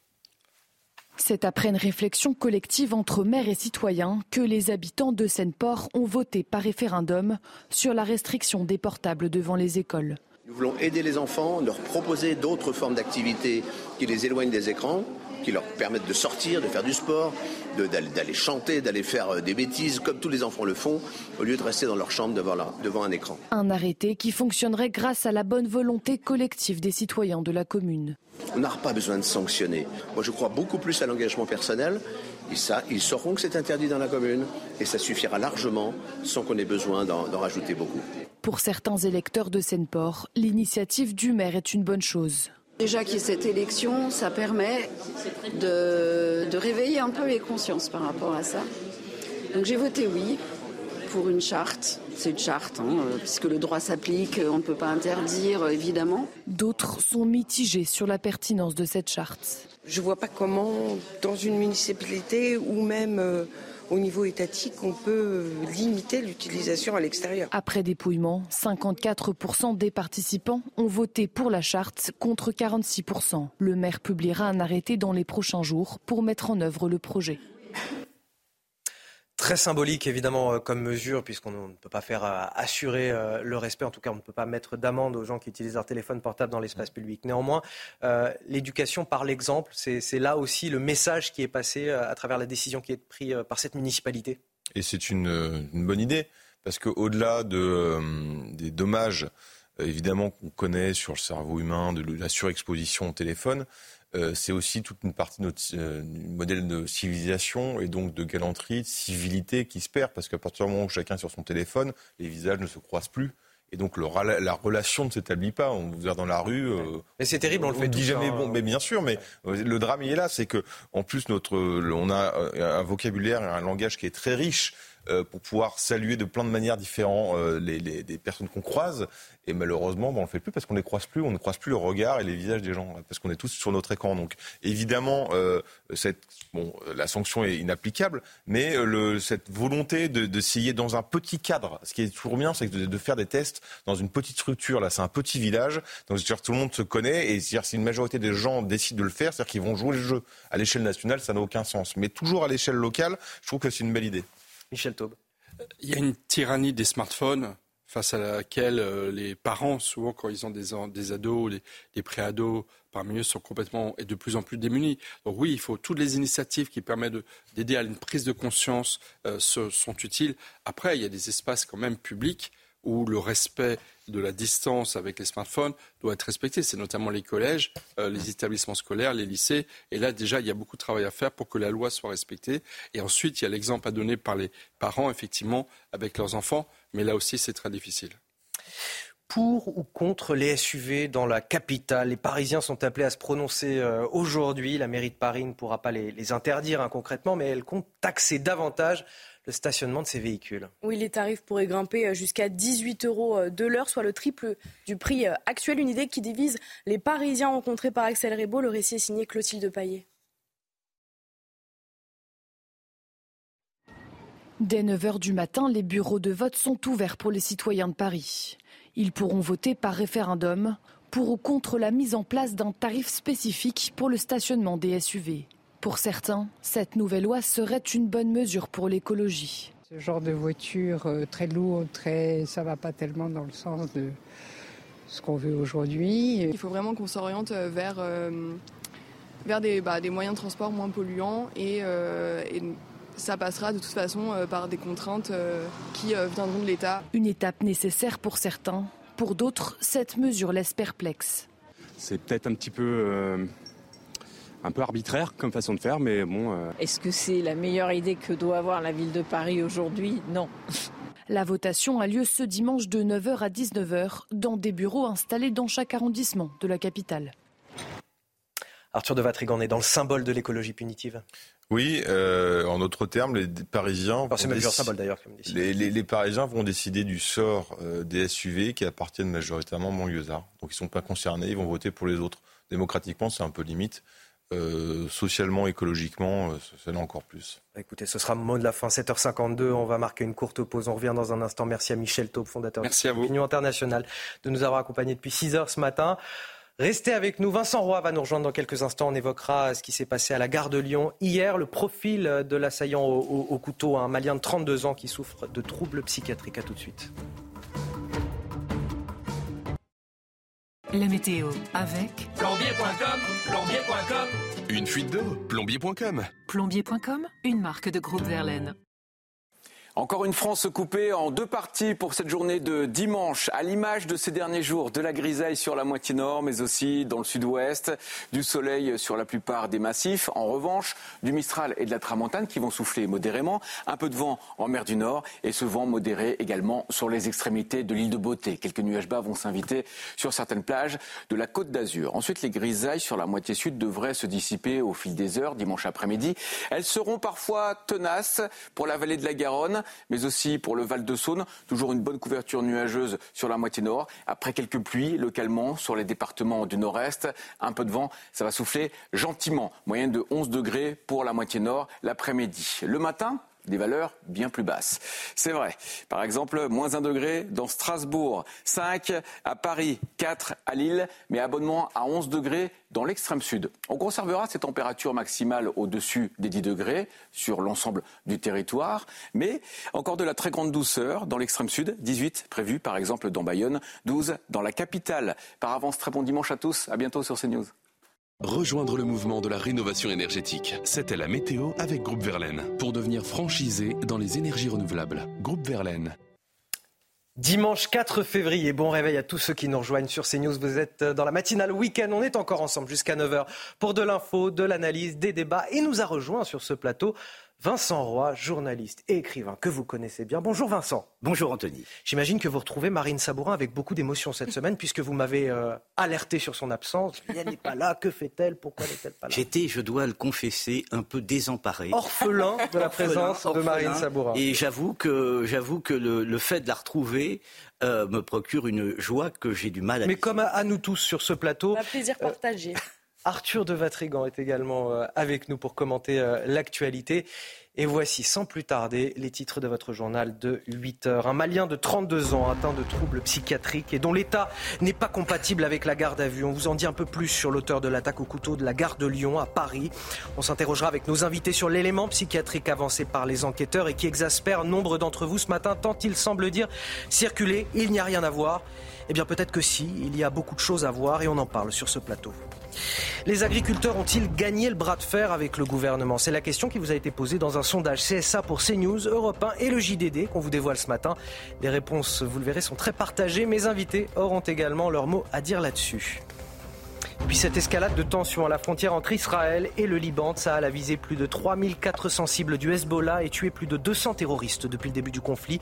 S32: C'est après une réflexion collective entre maires et citoyens que les habitants de Seine-Port ont voté par référendum sur la restriction des portables devant les écoles.
S33: Nous voulons aider les enfants, leur proposer d'autres formes d'activités qui les éloignent des écrans, qui leur permettent de sortir, de faire du sport, d'aller chanter, d'aller faire des bêtises, comme tous les enfants le font, au lieu de rester dans leur chambre devant, la, devant un écran.
S32: Un arrêté qui fonctionnerait grâce à la bonne volonté collective des citoyens de la commune.
S33: On n'a pas besoin de sanctionner. Moi, je crois beaucoup plus à l'engagement personnel. Et ça, ils sauront que c'est interdit dans la commune et ça suffira largement sans qu'on ait besoin d'en rajouter beaucoup.
S32: Pour certains électeurs de Seine-Port, l'initiative du maire est une bonne chose.
S51: Déjà qu'il y ait cette élection, ça permet de, de, réveiller un peu les consciences par rapport à ça. Donc j'ai voté oui pour une charte. C'est une charte, hein, puisque le droit s'applique, on ne peut pas interdire, évidemment.
S32: D'autres sont mitigés sur la pertinence de cette charte.
S52: Je ne vois pas comment, dans une municipalité ou même... Au niveau étatique, on peut limiter l'utilisation à l'extérieur.
S32: Après dépouillement, 54% des participants ont voté pour la charte contre 46%. Le maire publiera un arrêté dans les prochains jours pour mettre en œuvre le projet.
S1: Très symbolique, évidemment, euh, comme mesure, puisqu'on ne peut pas faire euh, assurer euh, le respect. En tout cas, on ne peut pas mettre d'amende aux gens qui utilisent leur téléphone portable dans l'espace public. Néanmoins, l'éducation par l'exemple, c'est là aussi le message qui est passé à travers la décision qui est prise par cette municipalité.
S44: Et c'est une, bonne idée, parce qu'au-delà de, des dommages, évidemment, qu'on connaît sur le cerveau humain, de la surexposition au téléphone, euh, c'est aussi toute une partie de notre euh, modèle de civilisation et donc de galanterie, de civilité qui se perd parce qu'à partir du moment où chacun est sur son téléphone, les visages ne se croisent plus. Et donc le, la relation ne s'établit pas. On vous voit dans la rue. Euh,
S1: mais c'est terrible, on, le fait.
S44: dit jamais bon, mais bien sûr. Mais le drame il est là, c'est que en plus notre, on a un vocabulaire et un langage qui est très riche. Euh, pour pouvoir saluer de plein de manières différentes euh, les, personnes qu'on croise. Et malheureusement, ben, on ne le fait plus parce qu'on ne les croise plus, on ne croise plus le regard et les visages des gens, parce qu'on est tous sur notre écran. Donc évidemment, euh, la sanction est inapplicable, mais cette volonté d'essayer de, dans un petit cadre, ce qui est toujours bien, c'est de, de, faire des tests dans une petite structure. Là, c'est un petit village, donc tout le monde se connaît, et si une majorité des gens décident de le faire, c'est-à-dire qu'ils vont jouer le jeu. À l'échelle nationale, ça n'a aucun sens. Mais toujours à l'échelle locale, je trouve que c'est une belle idée.
S1: Michel Taube.
S4: Il y a une tyrannie des smartphones face à laquelle euh, les parents, souvent quand ils ont des, ados, les, des pré-ados, parmi eux sont complètement et de plus en plus démunis. Donc oui, il faut toutes les initiatives qui permettent d'aider à une prise de conscience euh, sont utiles. Après, il y a des espaces quand même publics où le respect de la distance avec les smartphones doit être respecté. C'est notamment les collèges, euh, les établissements scolaires, les lycées. Et là, déjà, il y a beaucoup de travail à faire pour que la loi soit respectée. Et ensuite, il y a l'exemple à donner par les parents, effectivement, avec leurs enfants. Mais là aussi, c'est très difficile.
S1: Pour ou contre les SUV dans la capitale? Les Parisiens sont appelés à se prononcer euh, aujourd'hui. La mairie de Paris ne pourra pas les, interdire hein, concrètement, mais elle compte taxer davantage le stationnement de ces véhicules.
S2: Oui, les tarifs pourraient grimper euh, jusqu'à 18 euros euh, de l'heure, soit le triple du prix euh, actuel. Une idée qui divise les Parisiens rencontrés par Axel Rebaud. Le récit est signé Clotilde Paillet.
S32: Dès 9h du matin, les bureaux de vote sont ouverts pour les citoyens de Paris. Ils pourront voter par référendum pour ou contre la mise en place d'un tarif spécifique pour le stationnement des SUV. Pour certains, cette nouvelle loi serait une bonne mesure pour l'écologie.
S53: Ce genre de voiture euh, très lourde, très, ça va pas tellement dans le sens de ce qu'on veut aujourd'hui.
S54: Il faut vraiment qu'on s'oriente euh, vers, euh, vers des, bah, des, moyens de transport moins polluants et, et ça passera de toute façon par des contraintes qui viendront de l'État.
S32: Une étape nécessaire pour certains. Pour d'autres, cette mesure laisse perplexe.
S43: C'est peut-être un petit peu un peu arbitraire comme façon de faire, mais bon. Euh.
S55: Est-ce que c'est la meilleure idée que doit avoir la ville de Paris aujourd'hui? Non.
S32: La votation a lieu ce dimanche de 9h à 19h dans des bureaux installés dans chaque arrondissement de la capitale.
S1: Arthur de Vatrigan est dans le symbole de l'écologie punitive.
S44: Oui, euh, en d'autres termes, les Parisiens.
S1: c'est même un symbole d'ailleurs.
S44: Les, les, les, Parisiens vont décider du sort euh, des SUV qui appartiennent majoritairement aux banlieusards. Donc ils ne sont pas concernés, ils vont voter pour les autres. Démocratiquement, c'est un peu limite. Euh, socialement, écologiquement, euh, c'est là encore plus.
S1: Écoutez, ce sera le mot de la fin, 7h52. On va marquer une courte pause. On revient dans un instant. Merci à Michel Taube, fondateur
S4: de
S1: l'Union internationale, de nous avoir accompagnés depuis 6h ce matin. Restez avec nous. Vincent Roy va nous rejoindre dans quelques instants. On évoquera ce qui s'est passé à la gare de Lyon hier, le profil de l'assaillant au, couteau, un Malien de 32 ans qui souffre de troubles psychiatriques. À tout de suite.
S53: La météo avec
S56: plombier.com, plombier.com.
S7: Une fuite d'eau, plombier.com.
S53: Plombier.com, une marque de groupe Verlaine.
S8: Encore une France coupée en deux parties pour cette journée de dimanche, à l'image de ces derniers jours, de la grisaille sur la moitié nord, mais aussi dans le sud-ouest, du soleil sur la plupart des massifs. En revanche, du Mistral et de la Tramontane qui vont souffler modérément, un peu de vent en mer du Nord et ce vent modéré également sur les extrémités de l'île de Beauté. Quelques nuages bas vont s'inviter sur certaines plages de la côte d'Azur. Ensuite, les grisailles sur la moitié sud devraient se dissiper au fil des heures dimanche après-midi. Elles seront parfois tenaces pour la vallée de la Garonne mais aussi pour le Val de Saône. Toujours une bonne couverture nuageuse sur la moitié nord. Après quelques pluies localement sur les départements du nord-est, un peu de vent, ça va souffler gentiment. Moyenne de 11 degrés pour la moitié nord l'après-midi. Le matin, des valeurs bien plus basses. C'est vrai. Par exemple, moins 1 degré dans Strasbourg, 5 à Paris, 4 à Lille, mais abonnement à 11 degrés dans l'extrême sud. On conservera ces températures maximales au-dessus des 10 degrés sur l'ensemble du territoire, mais encore de la très grande douceur dans l'extrême sud, 18 prévu par exemple dans Bayonne, 12 dans la capitale. Par avance, très bon dimanche à tous. À bientôt sur CNews.
S7: Rejoindre le mouvement de la rénovation énergétique. C'était la météo avec Groupe Verlaine. Pour devenir franchisé dans les énergies renouvelables. Groupe Verlaine.
S1: Dimanche 4 février, bon réveil à tous ceux qui nous rejoignent sur CNews. Vous êtes dans la matinale week-end, on est encore ensemble jusqu'à 9h pour de l'info, de l'analyse, des débats. Et nous a rejoint sur ce plateau Vincent Roy, journaliste et écrivain que vous connaissez bien. Bonjour Vincent.
S57: Bonjour Anthony.
S1: J'imagine que vous retrouvez Marine Sabourin avec beaucoup d'émotion cette semaine puisque vous m'avez euh, alerté sur son absence. Elle n'est pas là, que fait-elle? Pourquoi n'est-elle pas là?
S57: J'étais, je dois le confesser, un peu désemparé.
S1: Orphelin de la présence de Marine Sabourin.
S57: Et j'avoue que, j'avoue que le, fait de la retrouver euh, me procure une joie que j'ai du mal à...
S1: Mais comme à, nous tous sur ce plateau...
S2: Un plaisir partagé.
S1: Arthur de Vatrigan est également euh, avec nous pour commenter euh, l'actualité. Et voici sans plus tarder les titres de votre journal de 8 heures. Un Malien de 32 ans atteint de troubles psychiatriques et dont l'état n'est pas compatible avec la garde à vue. On vous en dit un peu plus sur l'auteur de l'attaque au couteau de la gare de Lyon à Paris. On s'interrogera avec nos invités sur l'élément psychiatrique avancé par les enquêteurs et qui exaspère nombre d'entre vous ce matin tant il semble dire circuler, il n'y a rien à voir. Eh bien peut-être que si, il y a beaucoup de choses à voir et on en parle sur ce plateau. Les agriculteurs ont-ils gagné le bras de fer avec le gouvernement? C'est la question qui vous a été posée dans un sondage CSA pour CNews, Europe 1 et le JDD qu'on vous dévoile ce matin. Les réponses, vous le verrez, sont très partagées. Mes invités auront également leur mot à dire là-dessus. Puis cette escalade de tensions à la frontière entre Israël et le Liban, ça a visé plus de 3400 cibles du Hezbollah et tué plus de 200 terroristes depuis le début du conflit.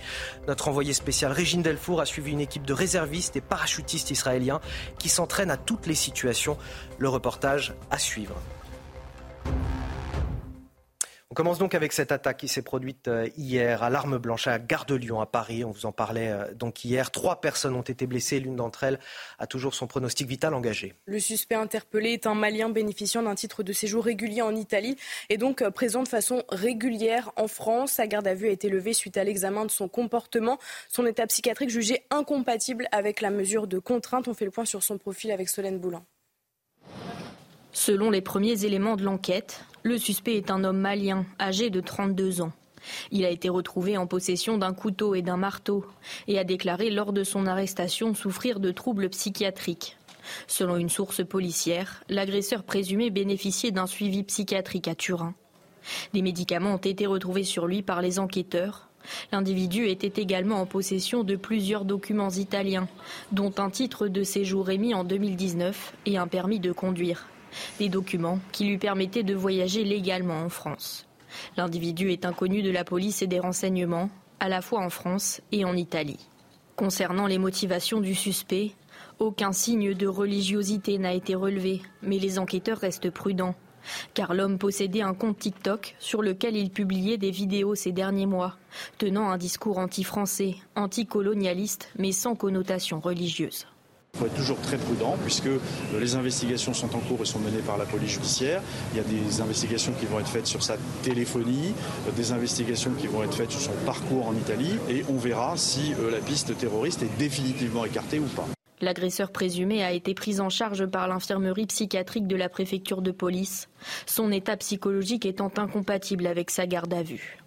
S1: Notre envoyé spécial Régine Delfour a suivi une équipe de réservistes et parachutistes israéliens qui s'entraînent à toutes les situations. Le reportage à suivre. On commence donc avec cette attaque qui s'est produite euh, hier à l'arme blanche à Gare de Lyon à Paris. On vous en parlait euh, donc hier. Trois personnes ont été blessées. L'une d'entre elles a toujours son pronostic vital engagé.
S2: Le suspect interpellé est un Malien bénéficiant d'un titre de séjour régulier en Italie et donc euh, présent de façon régulière en France. Sa garde à vue a été levée suite à l'examen de son comportement. Son état psychiatrique jugé incompatible avec la mesure de contrainte. On fait le point sur son profil avec Solène Boulin.
S9: Selon les premiers éléments de l'enquête, le suspect est un homme malien, âgé de 32 ans. Il a été retrouvé en possession d'un couteau et d'un marteau et a déclaré lors de son arrestation souffrir de troubles psychiatriques. Selon une source policière, l'agresseur présumé bénéficiait d'un suivi psychiatrique à Turin. Des médicaments ont été retrouvés sur lui par les enquêteurs. L'individu était également en possession de plusieurs documents italiens, dont un titre de séjour émis en 2019 et un permis de conduire des documents qui lui permettaient de voyager légalement en France. L'individu est inconnu de la police et des renseignements, à la fois en France et en Italie. Concernant les motivations du suspect,
S58: Aucun signe de religiosité n'a été relevé, mais les enquêteurs restent prudents. Car l'homme possédait un compte TikTok sur lequel il publiait des vidéos ces derniers mois, tenant un discours anti-français, anticolonialiste, mais sans connotation religieuse.
S59: Il faut être toujours très prudent puisque les investigations sont en cours et sont menées par la police judiciaire. Il y a des investigations qui vont être faites sur sa téléphonie, des investigations qui vont être faites sur son parcours en Italie et on verra si euh, la piste terroriste est définitivement écartée ou pas.
S58: L'agresseur présumé a été pris en charge par l'infirmerie psychiatrique de la préfecture de police, son état psychologique étant incompatible avec sa garde à vue.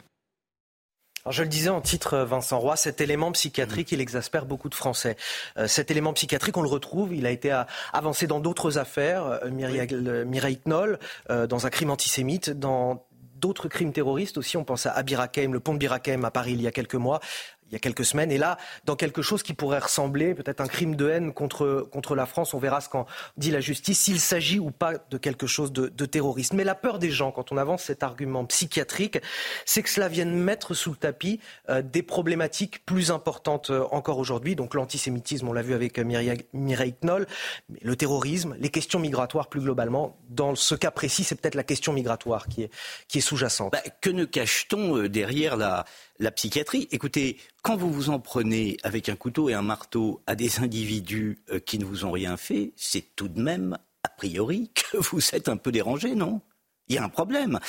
S1: Alors je le disais en titre, Vincent Roy, cet élément psychiatrique, il exaspère beaucoup de Français. Euh, cet élément psychiatrique, on le retrouve, il a été avancé dans d'autres affaires, euh, Mireille, Knoll, euh, dans un crime antisémite, dans d'autres crimes terroristes aussi. On pense à Abirakem, le pont de Birakem à Paris il y a quelques mois il y a quelques semaines. Et là, dans quelque chose qui pourrait ressembler peut-être un crime de haine contre, contre la France, on verra ce qu'en dit la justice, s'il s'agit ou pas de quelque chose de, de terroriste. Mais la peur des gens, quand on avance cet argument psychiatrique, c'est que cela vienne mettre sous le tapis euh, des problématiques plus importantes euh, encore aujourd'hui. Donc l'antisémitisme, on l'a vu avec euh, Mireille, Knoll, le terrorisme, les questions migratoires plus globalement. Dans ce cas précis, c'est peut-être la question migratoire qui est, qui est sous-jacente.
S57: Bah, que ne cache-t-on derrière la, la psychiatrie. Écoutez, quand vous vous en prenez avec un couteau et un marteau à des individus euh, qui ne vous ont rien fait, c'est tout de même, a priori, que vous êtes un peu dérangé, non? Il y a un problème.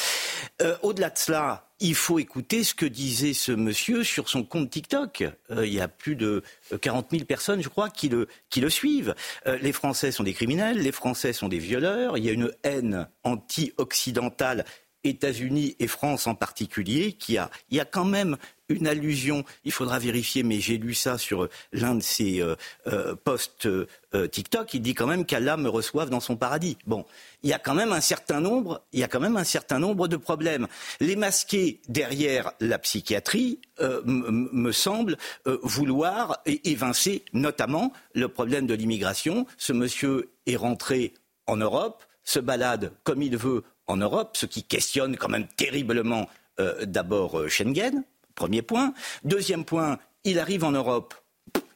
S57: Euh, au-delà de cela, il faut écouter ce que disait ce monsieur sur son compte TikTok. Euh, il y a plus de 40 000 personnes, je crois, qui le, qui le suivent. les Français sont des criminels, les Français sont des violeurs. Il y a une haine anti-occidentale États-Unis et France en particulier, qui a, il y a quand même une allusion, il faudra vérifier, mais j'ai lu ça sur l'un de ses euh, euh, posts euh, TikTok, il dit quand même qu'Allah me reçoive dans son paradis. Bon, il y a quand même un certain nombre, il y a quand même un certain nombre de problèmes. Les masquer derrière la psychiatrie me semble vouloir évincer notamment le problème de l'immigration. Ce monsieur est rentré en Europe, se balade comme il veut en Europe, ce qui questionne quand même terriblement euh, d'abord euh, Schengen, premier point. Deuxième point, il arrive en Europe.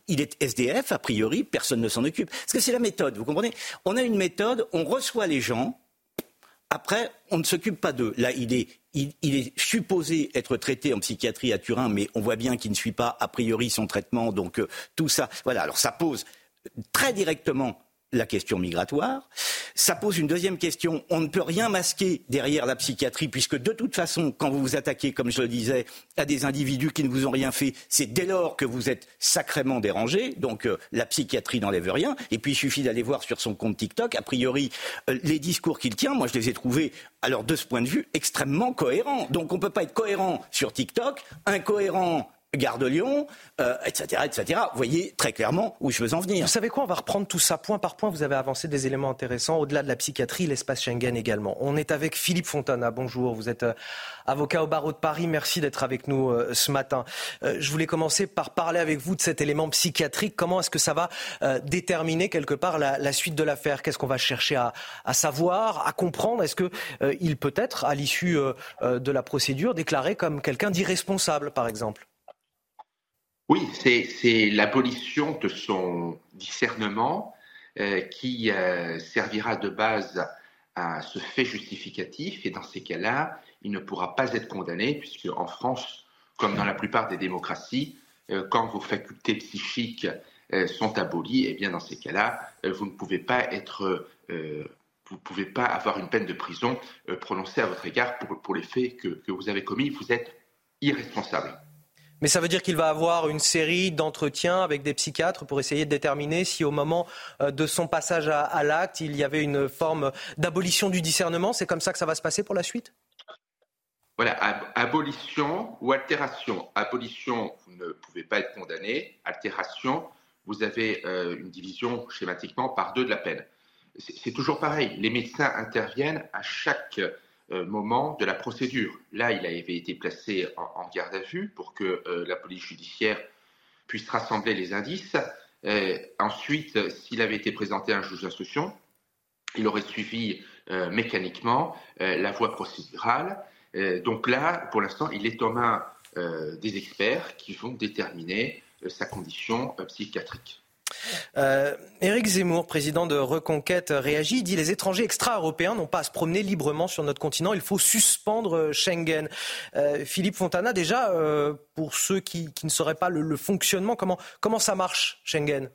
S57: Il est SDF, a priori, personne ne s'en occupe. Parce que c'est la méthode, vous comprenez? On a une méthode, on reçoit les gens, après, on ne s'occupe pas d'eux. Là, il est, il, est, supposé être traité en psychiatrie à Turin, mais on voit bien qu'il ne suit pas a priori son traitement. Donc euh, tout ça, voilà. Alors ça pose très directement la question migratoire. Ça pose une deuxième question. On ne peut rien masquer derrière la psychiatrie, puisque de toute façon, quand vous vous attaquez, comme je le disais, à des individus qui ne vous ont rien fait, c'est dès lors que vous êtes sacrément dérangé. Donc euh, la psychiatrie n'enlève rien. Et puis il suffit d'aller voir sur son compte TikTok. A priori, euh, les discours qu'il tient, moi je les ai trouvés, alors de ce point de vue, extrêmement cohérents. Donc on ne peut pas être cohérent sur TikTok, incohérent Gare de Lyon, etc., etc. Vous voyez très clairement où je veux en venir.
S1: Vous savez quoi On va reprendre tout ça point par point. Vous avez avancé des éléments intéressants au-delà de la psychiatrie, l'espace Schengen également. On est avec Philippe Fontana. Bonjour. Vous êtes euh, avocat au barreau de Paris. Merci d'être avec nous euh, ce matin. Euh, je voulais commencer par parler avec vous de cet élément psychiatrique. Comment est-ce que ça va déterminer quelque part la, suite de l'affaire? Qu'est-ce qu'on va chercher à, à, savoir, à comprendre? Est-ce qu'il peut être, à l'issue de la procédure, déclaré comme quelqu'un d'irresponsable, par exemple?
S12: Oui, c'est l'abolition de son discernement euh, qui euh, servira de base à ce fait justificatif et dans ces cas-là, il ne pourra pas être condamné puisque en France, comme dans la plupart des démocraties, euh, quand vos facultés psychiques sont abolies, eh bien dans ces cas-là, vous ne pouvez pas être vous ne pouvez pas avoir une peine de prison prononcée à votre égard pour, les faits que vous avez commis. Vous êtes irresponsable.
S1: Mais ça veut dire qu'il va avoir une série d'entretiens avec des psychiatres pour essayer de déterminer si au moment euh, de son passage à, l'acte, il y avait une forme d'abolition du discernement. C'est comme ça que ça va se passer pour la suite?
S12: Voilà, abolition ou altération. Abolition, vous ne pouvez pas être condamné. Altération, vous avez euh, une division schématiquement par deux de la peine. C'est toujours pareil. Les médecins interviennent à chaque moment de la procédure. Là, il avait été placé en, garde à vue pour que euh, la police judiciaire puisse rassembler les indices. Euh, ensuite, s'il avait été présenté à un juge d'instruction, il aurait suivi mécaniquement la voie procédurale. donc là, pour l'instant, il est aux mains des experts qui vont déterminer sa condition psychiatrique.
S1: Euh, Éric Zemmour, président de Reconquête, réagit. Il dit les étrangers extra-européens n'ont pas à se promener librement sur notre continent. Il faut suspendre Schengen. Euh, Philippe Fontana, déjà, euh, pour ceux qui, ne sauraient pas le, fonctionnement, comment, comment ça marche, Schengen?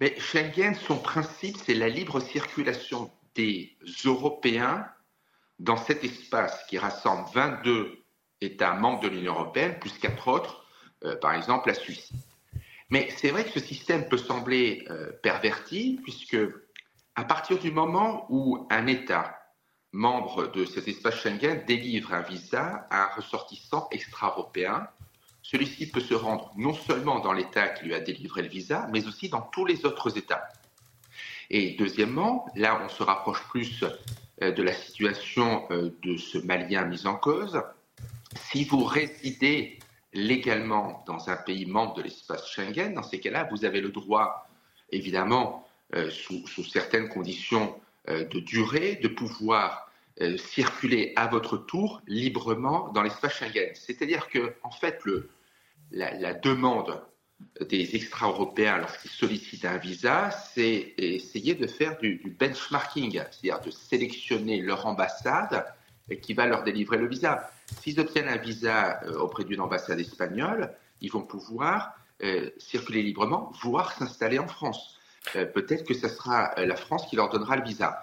S12: Mais Schengen, son principe, c'est la libre circulation des Européens dans cet espace qui rassemble 22 États membres de l'Union européenne, plus quatre autres, par exemple la Suisse. Mais c'est vrai que ce système peut sembler euh, perverti, puisque à partir du moment où un État membre de cet espace Schengen délivre un visa à un ressortissant extra-européen, celui-ci peut se rendre non seulement dans l'État qui lui a délivré le visa, mais aussi dans tous les autres États. Et deuxièmement, là on se rapproche plus euh, de la situation euh, de ce Malien mis en cause. Si vous résidez légalement dans un pays membre de l'espace Schengen, dans ces cas-là, vous avez le droit, évidemment, euh, sous, certaines conditions euh, de durée, de pouvoir euh, circuler à votre tour librement dans l'espace Schengen. C'est-à-dire que, en fait, la, demande des extra-européens lorsqu'ils sollicitent un visa, c'est essayer de faire du benchmarking, c'est-à-dire de sélectionner leur ambassade qui va leur délivrer le visa. S'ils obtiennent un visa euh, auprès d'une ambassade espagnole, ils vont pouvoir euh, circuler librement, voire s'installer en France. Euh, peut-être que ce sera la France qui leur donnera le visa.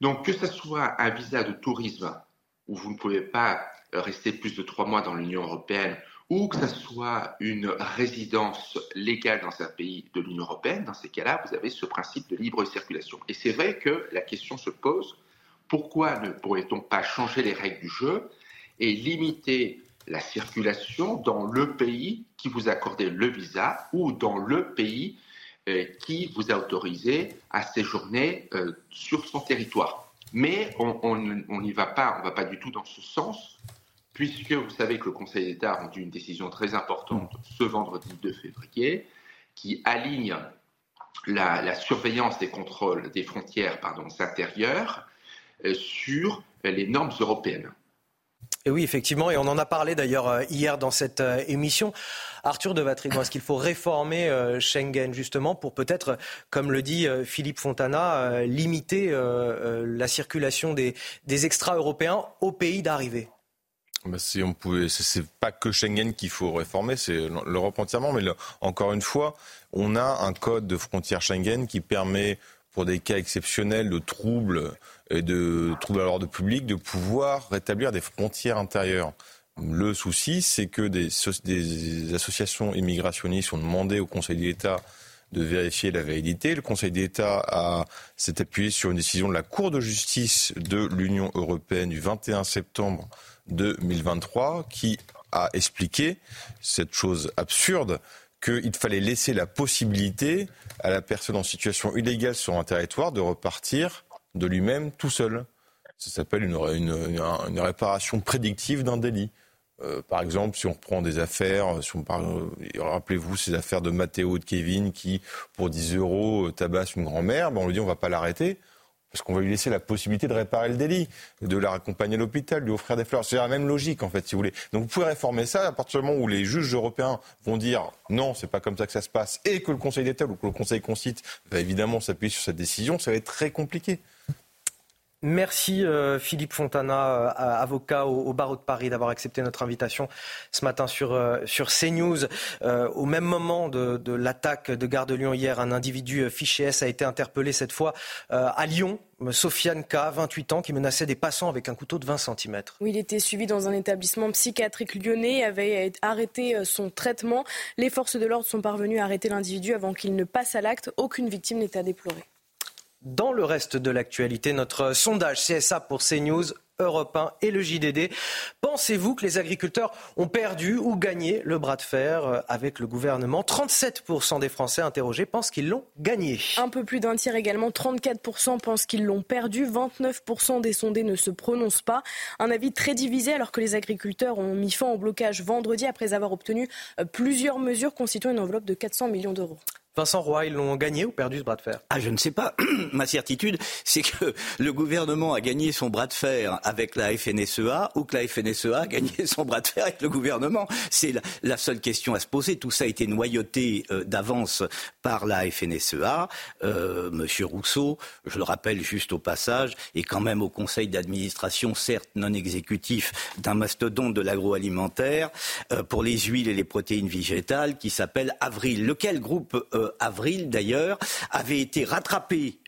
S12: Donc que ce soit un visa de tourisme où vous ne pouvez pas rester plus de trois mois dans l'Union européenne, ou que ce soit une résidence légale dans un pays de l'Union européenne, dans ces cas-là, vous avez ce principe de libre circulation. Et c'est vrai que la question se pose, pourquoi ne pourrait-on pas changer les règles du jeu et limiter la circulation dans le pays qui vous a accordé le visa ou dans le pays euh, qui vous a autorisé à séjourner euh, sur son territoire. Mais on n'y va pas, on va pas du tout dans ce sens, puisque vous savez que le Conseil d'État a rendu une décision très importante ce vendredi 2 février, qui aligne la, surveillance des contrôles des frontières pardon, intérieures euh, sur les normes européennes.
S1: Et oui, effectivement, et on en a parlé d'ailleurs euh, hier dans cette euh, émission. Arthur de Vatrigan, est-ce qu'il faut réformer euh, Schengen justement pour peut-être, comme le dit Philippe Fontana, limiter la circulation des, extra-européens au pays d'arrivée?
S44: Bah si on pouvait, c'est pas que Schengen qu'il faut réformer, c'est l'Europe entièrement. Mais encore une fois, on a un code de frontière Schengen qui permet, pour des cas exceptionnels de troubles et de troubles à l'ordre public de pouvoir rétablir des frontières intérieures. Le souci, c'est que des, des, associations immigrationnistes ont demandé au Conseil d'État de vérifier la validité. Le Conseil d'État s'est appuyé sur une décision de la Cour de justice de l'Union européenne du 21 septembre 2023 qui a expliqué cette chose absurde qu'il fallait laisser la possibilité à la personne en situation illégale sur un territoire de repartir de lui-même tout seul. Ça s'appelle une, réparation prédictive d'un délit. Euh, par exemple, si on reprend des affaires, si on parle, rappelez-vous ces affaires de Mathéo et de Kevin qui, pour 10 euros, euh, tabassent une grand-mère, ben on lui dit on va pas l'arrêter parce qu'on va lui laisser la possibilité de réparer le délit, de la raccompagner à l'hôpital, lui offrir des fleurs. C'est la même logique, en fait, si vous voulez. Donc vous pouvez réformer ça à partir du moment où les juges européens vont dire non, c'est pas comme ça que ça se passe, et que le Conseil d'État ou que le Conseil concite va évidemment s'appuyer sur cette décision, ça va être très compliqué.
S1: Merci euh, Philippe Fontana, euh, avocat au, barreau de Paris, d'avoir accepté notre invitation ce matin sur, euh, CNews. au même moment de, l'attaque de Gare de Lyon hier, un individu fiché S a été interpellé cette fois à Lyon. Sofiane K, 28 ans, qui menaçait des passants avec un couteau de 20 cm.
S2: Il était suivi dans un établissement psychiatrique lyonnais, avait arrêté son traitement. Les forces de l'ordre sont parvenues à arrêter l'individu avant qu'il ne passe à l'acte. Aucune victime n'est à déplorer.
S1: Dans le reste de l'actualité, notre sondage CSA pour CNews, Europe 1 et le JDD. Pensez-vous que les agriculteurs ont perdu ou gagné le bras de fer euh, avec le gouvernement? 37% des Français interrogés pensent qu'ils l'ont gagné.
S2: Un peu plus d'un tiers également, 34% pensent qu'ils l'ont perdu, 29% des sondés ne se prononcent pas. Un avis très divisé alors que les agriculteurs ont mis fin au blocage vendredi après avoir obtenu euh, plusieurs mesures constituant une enveloppe de 400 millions d'euros.
S1: Vincent Roy, ils l'ont gagné ou perdu ce bras de fer?
S57: Ah, je ne sais pas. Ma certitude, c'est que le gouvernement a gagné son bras de fer avec la FNSEA ou que la FNSEA a gagné son bras de fer avec le gouvernement. C'est la, seule question à se poser. Tout ça a été noyauté euh, d'avance par la FNSEA. Euh, Monsieur Rousseau, je le rappelle juste au passage, est quand même au conseil d'administration, certes non exécutif, d'un mastodonte de l'agroalimentaire euh, pour les huiles et les protéines végétales qui s'appelle Avril. Lequel groupe avril d'ailleurs, avait été rattrapé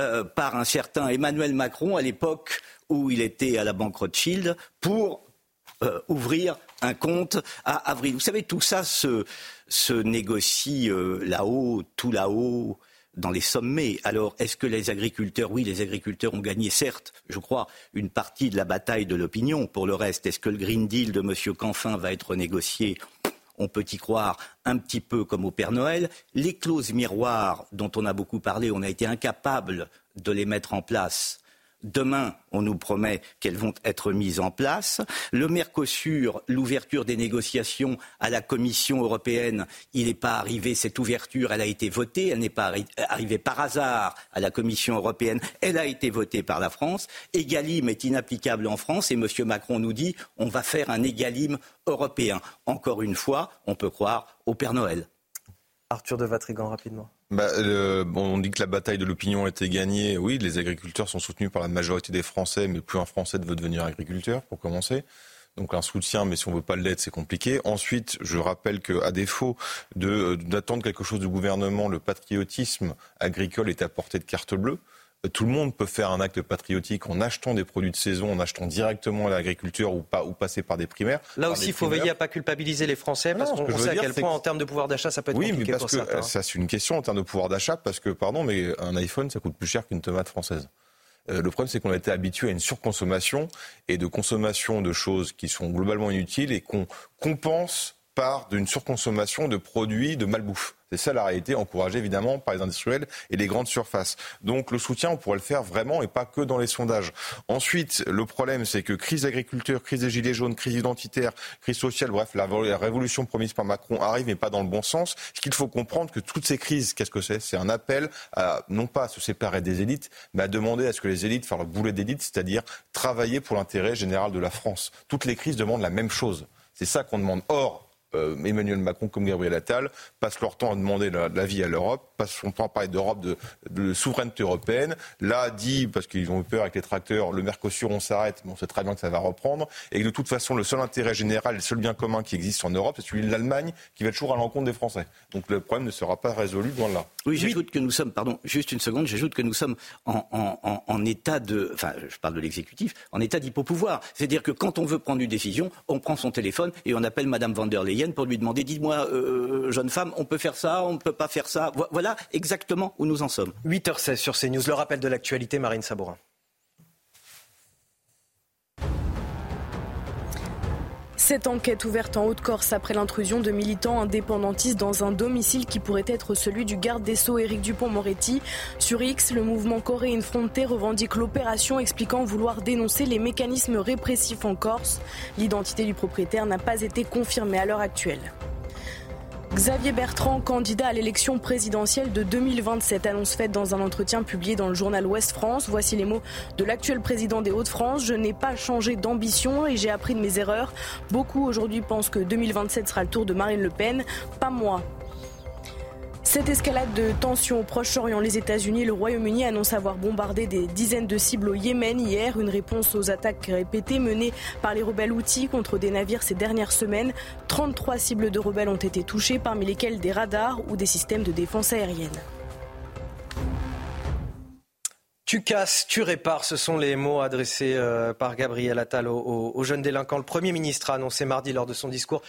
S57: euh, par un certain Emmanuel Macron à l'époque où il était à la Banque Rothschild pour euh, ouvrir un compte à avril. Vous savez, tout ça se, se négocie là-haut, tout là-haut dans les sommets. Alors, est-ce que les agriculteurs, oui, les agriculteurs ont gagné, certes, je crois, une partie de la bataille de l'opinion. Pour le reste, est-ce que le Green Deal de M. Canfin va être négocié on peut y croire un petit peu comme au Père Noël. Les clauses miroirs dont on a beaucoup parlé, on a été incapable de les mettre en place Demain, on nous promet qu'elles vont être mises en place. Le Mercosur, l'ouverture des négociations à la Commission européenne, il n'est pas arrivé. Cette ouverture, elle a été votée. Elle n'est pas arrivée par hasard à la Commission européenne. Elle a été votée par la France. Egalim est inapplicable en France et M. Macron nous dit on va faire un Egalim européen. Encore une fois, on peut croire au Père Noël.
S1: Arthur de Vatrigan, rapidement.
S44: Bah, on dit que la bataille de l'opinion a été gagnée. Oui, les agriculteurs sont soutenus par la majorité des Français, mais plus un Français ne veut devenir agriculteur, pour commencer. Donc un soutien, mais si on veut pas l'être, c'est compliqué. Ensuite, je rappelle qu'à défaut d'attendre quelque chose du gouvernement, le patriotisme agricole est à portée de carte bleue tout le monde peut faire un acte patriotique en achetant des produits de saison, en achetant directement à l'agriculture ou, pas, ou passer par des primaires.
S1: Là aussi, il faut veiller à pas culpabiliser les Français parce qu'on sait à quel point, en termes de pouvoir d'achat, ça peut être
S44: oui,
S1: compliqué
S44: mais parce
S1: que
S44: Ça, c'est une question en termes de pouvoir d'achat parce que, pardon, mais un iPhone, ça coûte plus cher qu'une tomate française. Euh, le problème, c'est qu'on a été habitué à une surconsommation et de consommation de choses qui sont globalement inutiles et qu'on compense par d'une surconsommation de produits de malbouffe. C'est ça la réalité, encouragée évidemment par les industriels et les grandes surfaces. Donc le soutien, on pourrait le faire vraiment et pas que dans les sondages. Ensuite, le problème, c'est que crise agriculture, crise des gilets jaunes, crise identitaire, crise sociale, bref, la, révolution promise par Macron arrive, mais pas dans le bon sens. Ce qu'il faut comprendre, que toutes ces crises, qu'est-ce que c'est? C'est un appel à non pas à se séparer des élites, mais à demander à ce que les élites fassent le boulet d'élite, c'est-à-dire travailler pour l'intérêt général de la France. Toutes les crises demandent la même chose. C'est ça qu'on demande. Or, euh, Emmanuel Macron comme Gabriel Attal passent leur temps à demander l'avis à l'Europe, passent son temps à parler d'Europe, de, souveraineté européenne. Là, dit, parce qu'ils ont eu peur avec les tracteurs, le Mercosur, on s'arrête, mais on sait très bien que ça va reprendre. Et que de toute façon, le seul intérêt général, le seul bien commun qui existe en Europe, c'est celui de l'Allemagne, qui va toujours à l'encontre des Français. Donc le problème ne sera pas résolu loin là.
S57: Oui, j'ajoute que nous sommes, pardon, juste une seconde, j'ajoute que nous sommes en, état de, enfin, je parle de l'exécutif, en état d'hypopouvoir. C'est-à-dire que quand on veut prendre une décision, on prend son téléphone et on appelle Madame van der Leyen pour lui demander Dites-moi, euh, jeune femme, on peut faire ça, on ne peut pas faire ça. Voilà exactement où nous en sommes.
S1: 8h16 sur CNews. Le rappel de l'actualité, Marine Sabourin.
S2: Cette enquête ouverte en Haute-Corse après l'intrusion de militants indépendantistes dans un domicile qui pourrait être celui du garde des Sceaux Éric Dupont-Moretti. Sur X, le mouvement Coréen Fronté revendique l'opération expliquant vouloir dénoncer les mécanismes répressifs en Corse. L'identité du propriétaire n'a pas été confirmée à l'heure actuelle. Xavier Bertrand, candidat à l'élection présidentielle de 2027, annonce faite dans un entretien publié dans le journal Ouest France. Voici les mots de l'actuel président des Hauts-de-France. Je n'ai pas changé d'ambition et j'ai appris de mes erreurs. Beaucoup aujourd'hui pensent que 2027 sera le tour de Marine Le Pen. Pas moi. Cette escalade de tensions au Proche-Orient, les États-Unis et le Royaume-Uni annoncent avoir bombardé des dizaines de cibles au Yémen hier, une réponse aux attaques répétées menées par les rebelles outils contre des navires ces dernières semaines. 33 cibles de rebelles ont été touchées, parmi lesquelles des radars ou des systèmes de défense aérienne.
S1: Tu casses, tu répares, ce sont les mots adressés euh, par Gabriel Attal aux, jeunes délinquants. Le Premier ministre a annoncé mardi lors de son discours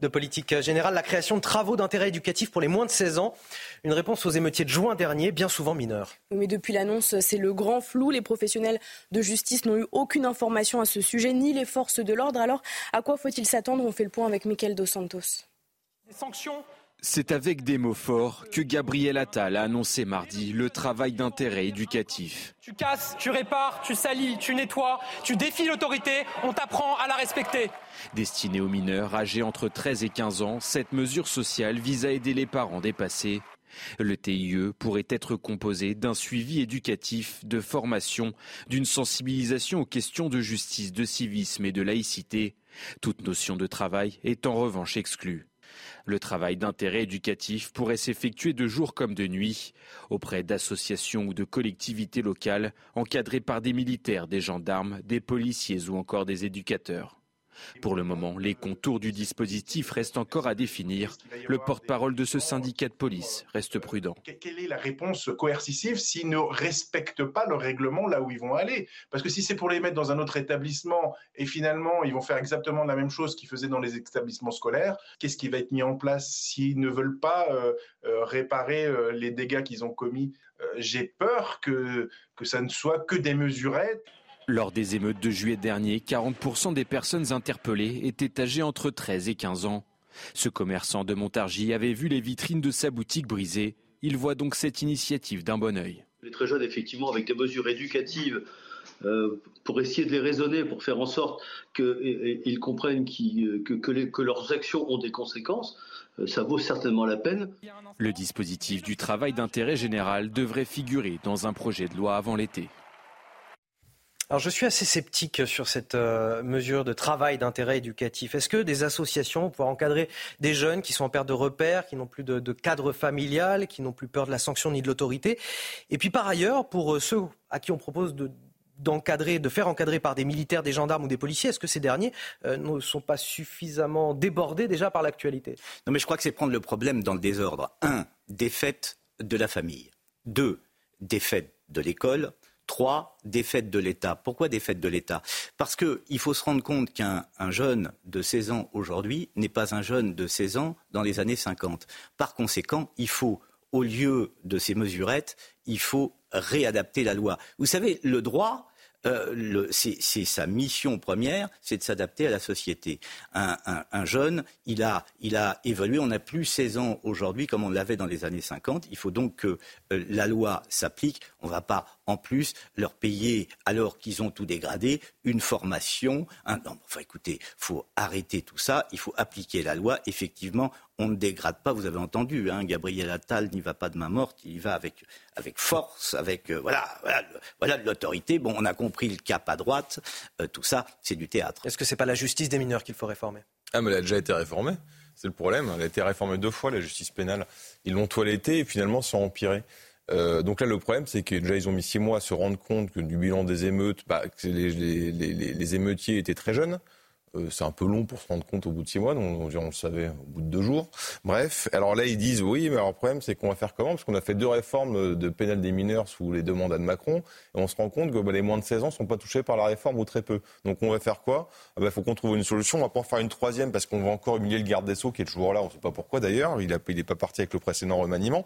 S1: de politique générale la création de travaux d'intérêt éducatif pour les moins de 16 ans. Une réponse aux émeutiers de juin dernier, bien souvent mineurs.
S2: Mais depuis l'annonce, c'est le grand flou. Les professionnels de justice n'ont eu aucune information à ce sujet, ni les forces de l'ordre. Alors, à quoi faut-il s'attendre? On fait le point avec Michael Dos Santos.
S15: Des sanctions c'est avec des mots forts que Gabriel Attal a annoncé mardi le travail d'intérêt éducatif.
S60: Tu casses, tu répares, tu salis, tu nettoies, tu défies l'autorité, on t'apprend à la respecter.
S15: Destinée aux mineurs âgés entre 13 et 15 ans, cette mesure sociale vise à aider les parents dépassés Le TIE pourrait être composé d'un suivi éducatif, de formation, d'une sensibilisation aux questions de justice, de civisme et de laïcité. Toute notion de travail est en revanche exclue. Le travail d'intérêt éducatif pourrait s'effectuer de jour comme de nuit, auprès d'associations ou de collectivités locales encadrées par des militaires, des gendarmes, des policiers ou encore des éducateurs. Pour le moment, les contours du dispositif restent encore à définir. Le porte-parole de ce syndicat de police reste prudent.
S61: Quelle est la réponse coercitive s'ils ne respectent pas le règlement là où ils vont aller? Parce que si c'est pour les mettre dans un autre établissement et finalement ils vont faire exactement la même chose qu'ils faisaient dans les établissements scolaires, qu'est-ce qui va être mis en place s'ils ne veulent pas euh, euh, réparer euh, les dégâts qu'ils ont commis? J'ai peur que, que ça ne soit que des mesurettes.
S15: Lors des émeutes de juillet dernier, 40% des personnes interpellées étaient âgées entre 13 et 15 ans. Ce commerçant de Montargis avait vu les vitrines de sa boutique brisées. Il voit donc cette initiative d'un bon oeil.
S62: Les très jeunes, effectivement, avec des mesures éducatives, euh, pour essayer de les raisonner, pour faire en sorte qu'ils comprennent que, que leurs actions ont des conséquences, euh, ça vaut certainement la peine.
S15: Le dispositif du travail d'intérêt général devrait figurer dans un projet de loi avant l'été.
S1: Alors je suis assez sceptique sur cette euh, mesure de travail d'intérêt éducatif. Est-ce que des associations vont encadrer des jeunes qui sont en perte de repères, qui n'ont plus de, cadre familial, qui n'ont plus peur de la sanction ni de l'autorité? Et puis par ailleurs, pour euh, ceux à qui on propose de d'encadrer, de faire encadrer par des militaires, des gendarmes ou des policiers, est-ce que ces derniers euh, ne sont pas suffisamment débordés déjà par l'actualité?
S57: Non, mais je crois que c'est prendre le problème dans le désordre. Un, défaite de la famille. Deux, défaite de l'école. Trois, défaite de l'État. Pourquoi défaite de l'État? Parce qu'il faut se rendre compte qu'un jeune de 16 ans aujourd'hui n'est pas un jeune de 16 ans dans les années 50. Par conséquent, il faut, au lieu de ces mesurettes, il faut réadapter la loi. Vous savez, le droit, euh, c'est sa mission première, c'est de s'adapter à la société. Un, jeune, il a, évolué, on n'a plus 16 ans aujourd'hui comme on l'avait dans les années 50. Il faut donc que euh, la loi s'applique. On ne va pas en plus leur payer, alors qu'ils ont tout dégradé, une formation. Un... Non, enfin écoutez, il faut arrêter tout ça, il faut appliquer la loi. Effectivement, on ne dégrade pas, vous avez entendu, hein, Gabriel Attal n'y va pas de main morte, il y va avec, avec force, avec euh, voilà, voilà, de l'autorité. Bon, on a compris le cap à droite, euh, tout ça, c'est du théâtre.
S1: Est-ce que c'est pas la justice des mineurs qu'il faut réformer?
S44: Ah, mais elle a déjà été réformée. C'est le problème. Elle a été réformée deux fois, la justice pénale. Ils l'ont toilettée et finalement, ça a empiré. Euh, donc là, le problème, c'est que déjà, ils ont mis six mois à se rendre compte que du bilan des émeutes, bah, que les, les, les, les émeutiers étaient très jeunes. Euh, c'est un peu long pour se rendre compte au bout de six mois, donc on, le savait au bout de deux jours. Bref, alors là ils disent oui, mais alors le problème c'est qu'on va faire comment? Parce qu'on a fait deux réformes de pénal des mineurs sous les deux mandats de Macron, et on se rend compte que bah, les moins de 16 ans sont pas touchés par la réforme ou très peu. Donc on va faire quoi? Il ah bah, faut qu'on trouve une solution. On va pas en faire une troisième parce qu'on va encore humilier le garde des sceaux qui est toujours là. On ne sait pas pourquoi d'ailleurs. Il n'est pas parti avec le précédent remaniement.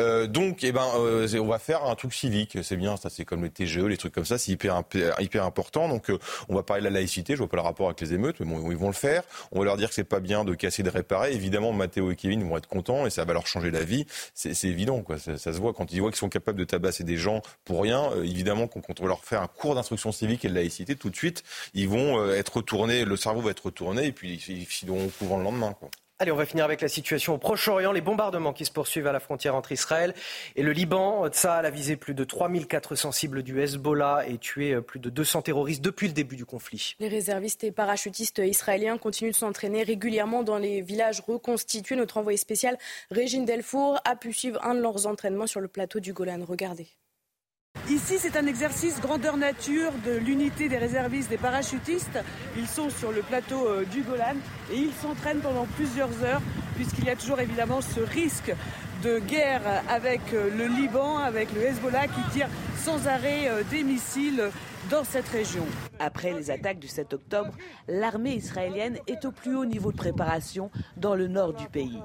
S44: Euh, donc, eh ben, euh, on va faire un truc civique. C'est bien, ça c'est comme les TGE, les trucs comme ça, c'est hyper, hyper important. Donc on va parler de la laïcité. Je vois pas le rapport avec les ils vont le faire. On va leur dire que c'est pas bien de casser, de réparer. Évidemment, Mathéo et Kevin vont être contents et ça va leur changer la vie. C'est évident, quoi. Ça, se voit quand ils voient qu'ils sont capables de tabasser des gens pour rien. Euh, évidemment, quand on va leur faire un cours d'instruction civique et de laïcité, tout de suite, ils vont euh, être retournés, le cerveau va être retourné et puis ils finiront au couvent le lendemain.
S1: Allez, on va finir avec la situation au Proche-Orient, les bombardements qui se poursuivent à la frontière entre Israël et le Liban. Tsahal a visé plus de 3400 cibles du Hezbollah et tué euh, plus de 200 terroristes depuis le début du conflit.
S2: Les réservistes et parachutistes israéliens continuent de s'entraîner régulièrement dans les villages reconstitués. Notre envoyé spécial, Régine Delfour, a pu suivre un de leurs entraînements sur le plateau du Golan. Regardez.
S63: Ici, c'est un exercice grandeur nature de l'unité des réservistes des parachutistes. Ils sont sur le plateau euh, du Golan et ils s'entraînent pendant plusieurs heures puisqu'il y a toujours évidemment ce risque de guerre avec euh, le Liban, avec le Hezbollah qui tire sans arrêt euh, des missiles dans cette région.
S20: Après les attaques du 7 octobre, l'armée israélienne est au plus haut niveau de préparation dans le nord du pays.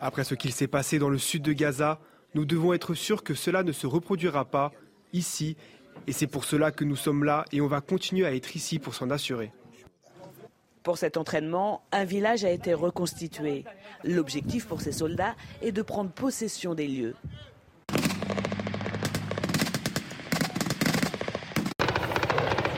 S64: Après ce qu'il s'est passé dans le sud de Gaza, nous devons être sûrs que cela ne se reproduira pas ici, et c'est pour cela que nous sommes là et on va continuer à être ici pour s'en assurer.
S20: Pour cet entraînement, un village a été reconstitué. L'objectif pour ces soldats est de prendre possession des lieux.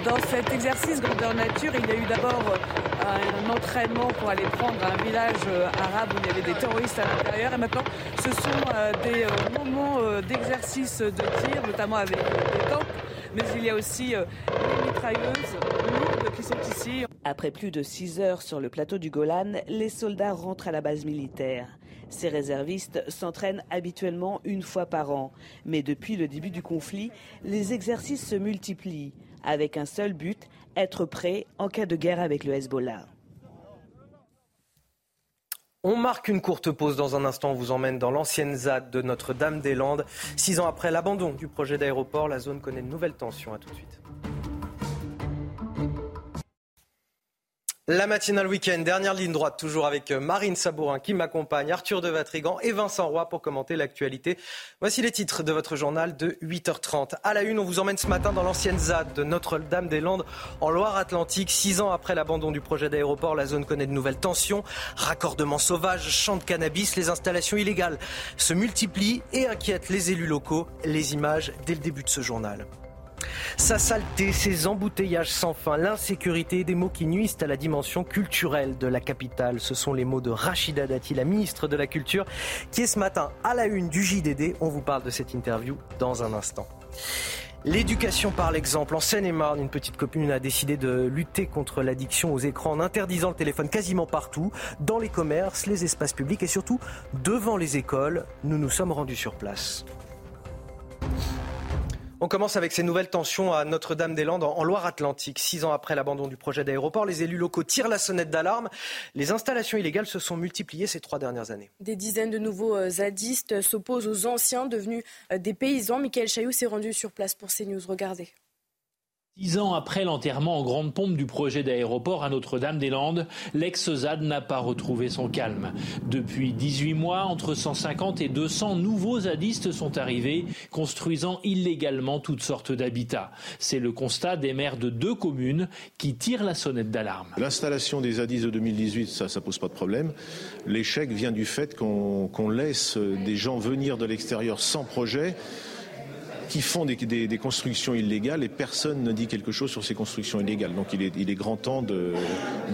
S63: Dans cet exercice grandeur nature, il y a eu d'abord
S19: un entraînement pour aller prendre un village arabe où il y avait des terroristes à l'intérieur. Et maintenant, ce sont des moments d'exercice de tir, notamment avec des tanks. Mais il y a aussi les mitrailleuses lourdes qui sont ici.
S20: Après plus de 6 heures sur le plateau du Golan, les soldats rentrent à la base militaire. Ces réservistes s'entraînent habituellement une fois par an. Mais depuis le début du conflit, les exercices se multiplient, avec un seul but, être prêt en cas de guerre avec le Hezbollah.
S1: On marque une courte pause dans un instant. On vous emmène dans l'ancienne ZAD de Notre-Dame-des-Landes. Six ans après l'abandon du projet d'aéroport, la zone connaît de nouvelles tensions. À tout de suite. La matinale week-end, dernière ligne droite, toujours avec euh, Marine Sabourin qui m'accompagne, Arthur de Vatrigan et Vincent Roy pour commenter l'actualité. Voici les titres de votre journal de 8h30. À la une, on vous emmène ce matin dans l'ancienne ZAD de Notre-Dame-des-Landes en Loire-Atlantique. Six ans après l'abandon du projet d'aéroport, la zone connaît de nouvelles tensions. Raccordements sauvages, champs de cannabis, les installations illégales se multiplient et inquiètent les élus locaux. Les images dès le début de ce journal. Sa saleté, ses embouteillages sans fin, l'insécurité, des mots qui nuisent à la dimension culturelle de la capitale. Ce sont les mots de Rachida Dati, la ministre de la Culture, qui est ce matin à la une du JDD. On vous parle de cette interview dans un instant. L'éducation par l'exemple. En Seine-et-Marne, une petite commune a décidé de lutter contre l'addiction aux écrans en interdisant le téléphone quasiment partout, dans les commerces, les espaces publics et surtout devant les écoles. Nous nous sommes rendus sur place. On commence avec ces nouvelles tensions à Notre-Dame-des-Landes en Loire-Atlantique. Six ans après l'abandon du projet d'aéroport, les élus locaux tirent la sonnette d'alarme. Les installations illégales se sont multipliées ces trois dernières années.
S2: Des dizaines de nouveaux euh, zadistes s'opposent aux anciens devenus euh, des paysans. Michael Chailloux s'est rendu sur place pour CNews. Regardez.
S24: Dix ans après l'enterrement en grande pompe du projet d'aéroport à Notre-Dame-des-Landes, l'ex-ZAD n'a pas retrouvé son calme. Depuis 18 mois, entre 150 et 200 nouveaux zadistes sont arrivés, construisant illégalement toutes sortes d'habitats. C'est le constat des maires de deux communes qui tirent la sonnette d'alarme.
S25: L'installation des zadistes de 2018, ça, ça pose pas de problème. L'échec vient du fait qu'on laisse des gens venir de l'extérieur sans projet qui font des, des, constructions illégales et personne ne dit quelque chose sur ces constructions illégales. Donc il est, il est grand temps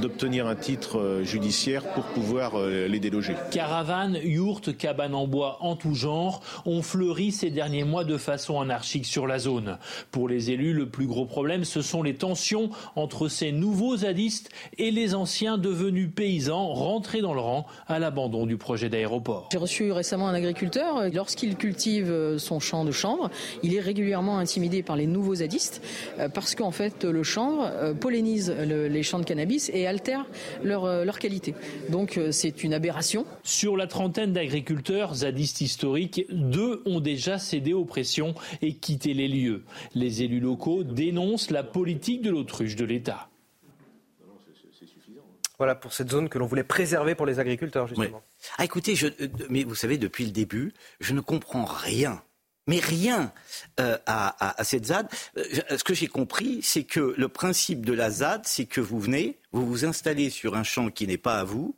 S25: d'obtenir un titre euh, judiciaire pour pouvoir euh, les déloger.
S24: Caravanes, yourtes, cabanes en bois en tout genre ont fleuri ces derniers mois de façon anarchique sur la zone. Pour les élus, le plus gros problème, ce sont les tensions entre ces nouveaux zadistes et les anciens devenus paysans rentrés dans le rang à l'abandon du projet d'aéroport.
S47: J'ai reçu récemment un agriculteur. Lorsqu'il cultive son champ de chanvre, il est régulièrement intimidé par les nouveaux zadistes euh, parce qu'en fait le chanvre euh, pollinise les champs de cannabis et altère leur, euh, leur qualité. Donc c'est une aberration.
S24: Sur la trentaine d'agriculteurs zadistes historiques, deux ont déjà cédé aux pressions et quitté les lieux. Les élus locaux dénoncent la politique de l'autruche de l'État.
S1: Voilà pour cette zone que l'on voulait préserver pour les agriculteurs, justement.
S57: Ah, écoutez, je, mais vous savez, depuis le début, je ne comprends rien mais rien euh, à, cette ZAD. Euh, ce que j'ai compris, c'est que le principe de la ZAD, c'est que vous venez, vous vous installez sur un champ qui n'est pas à vous,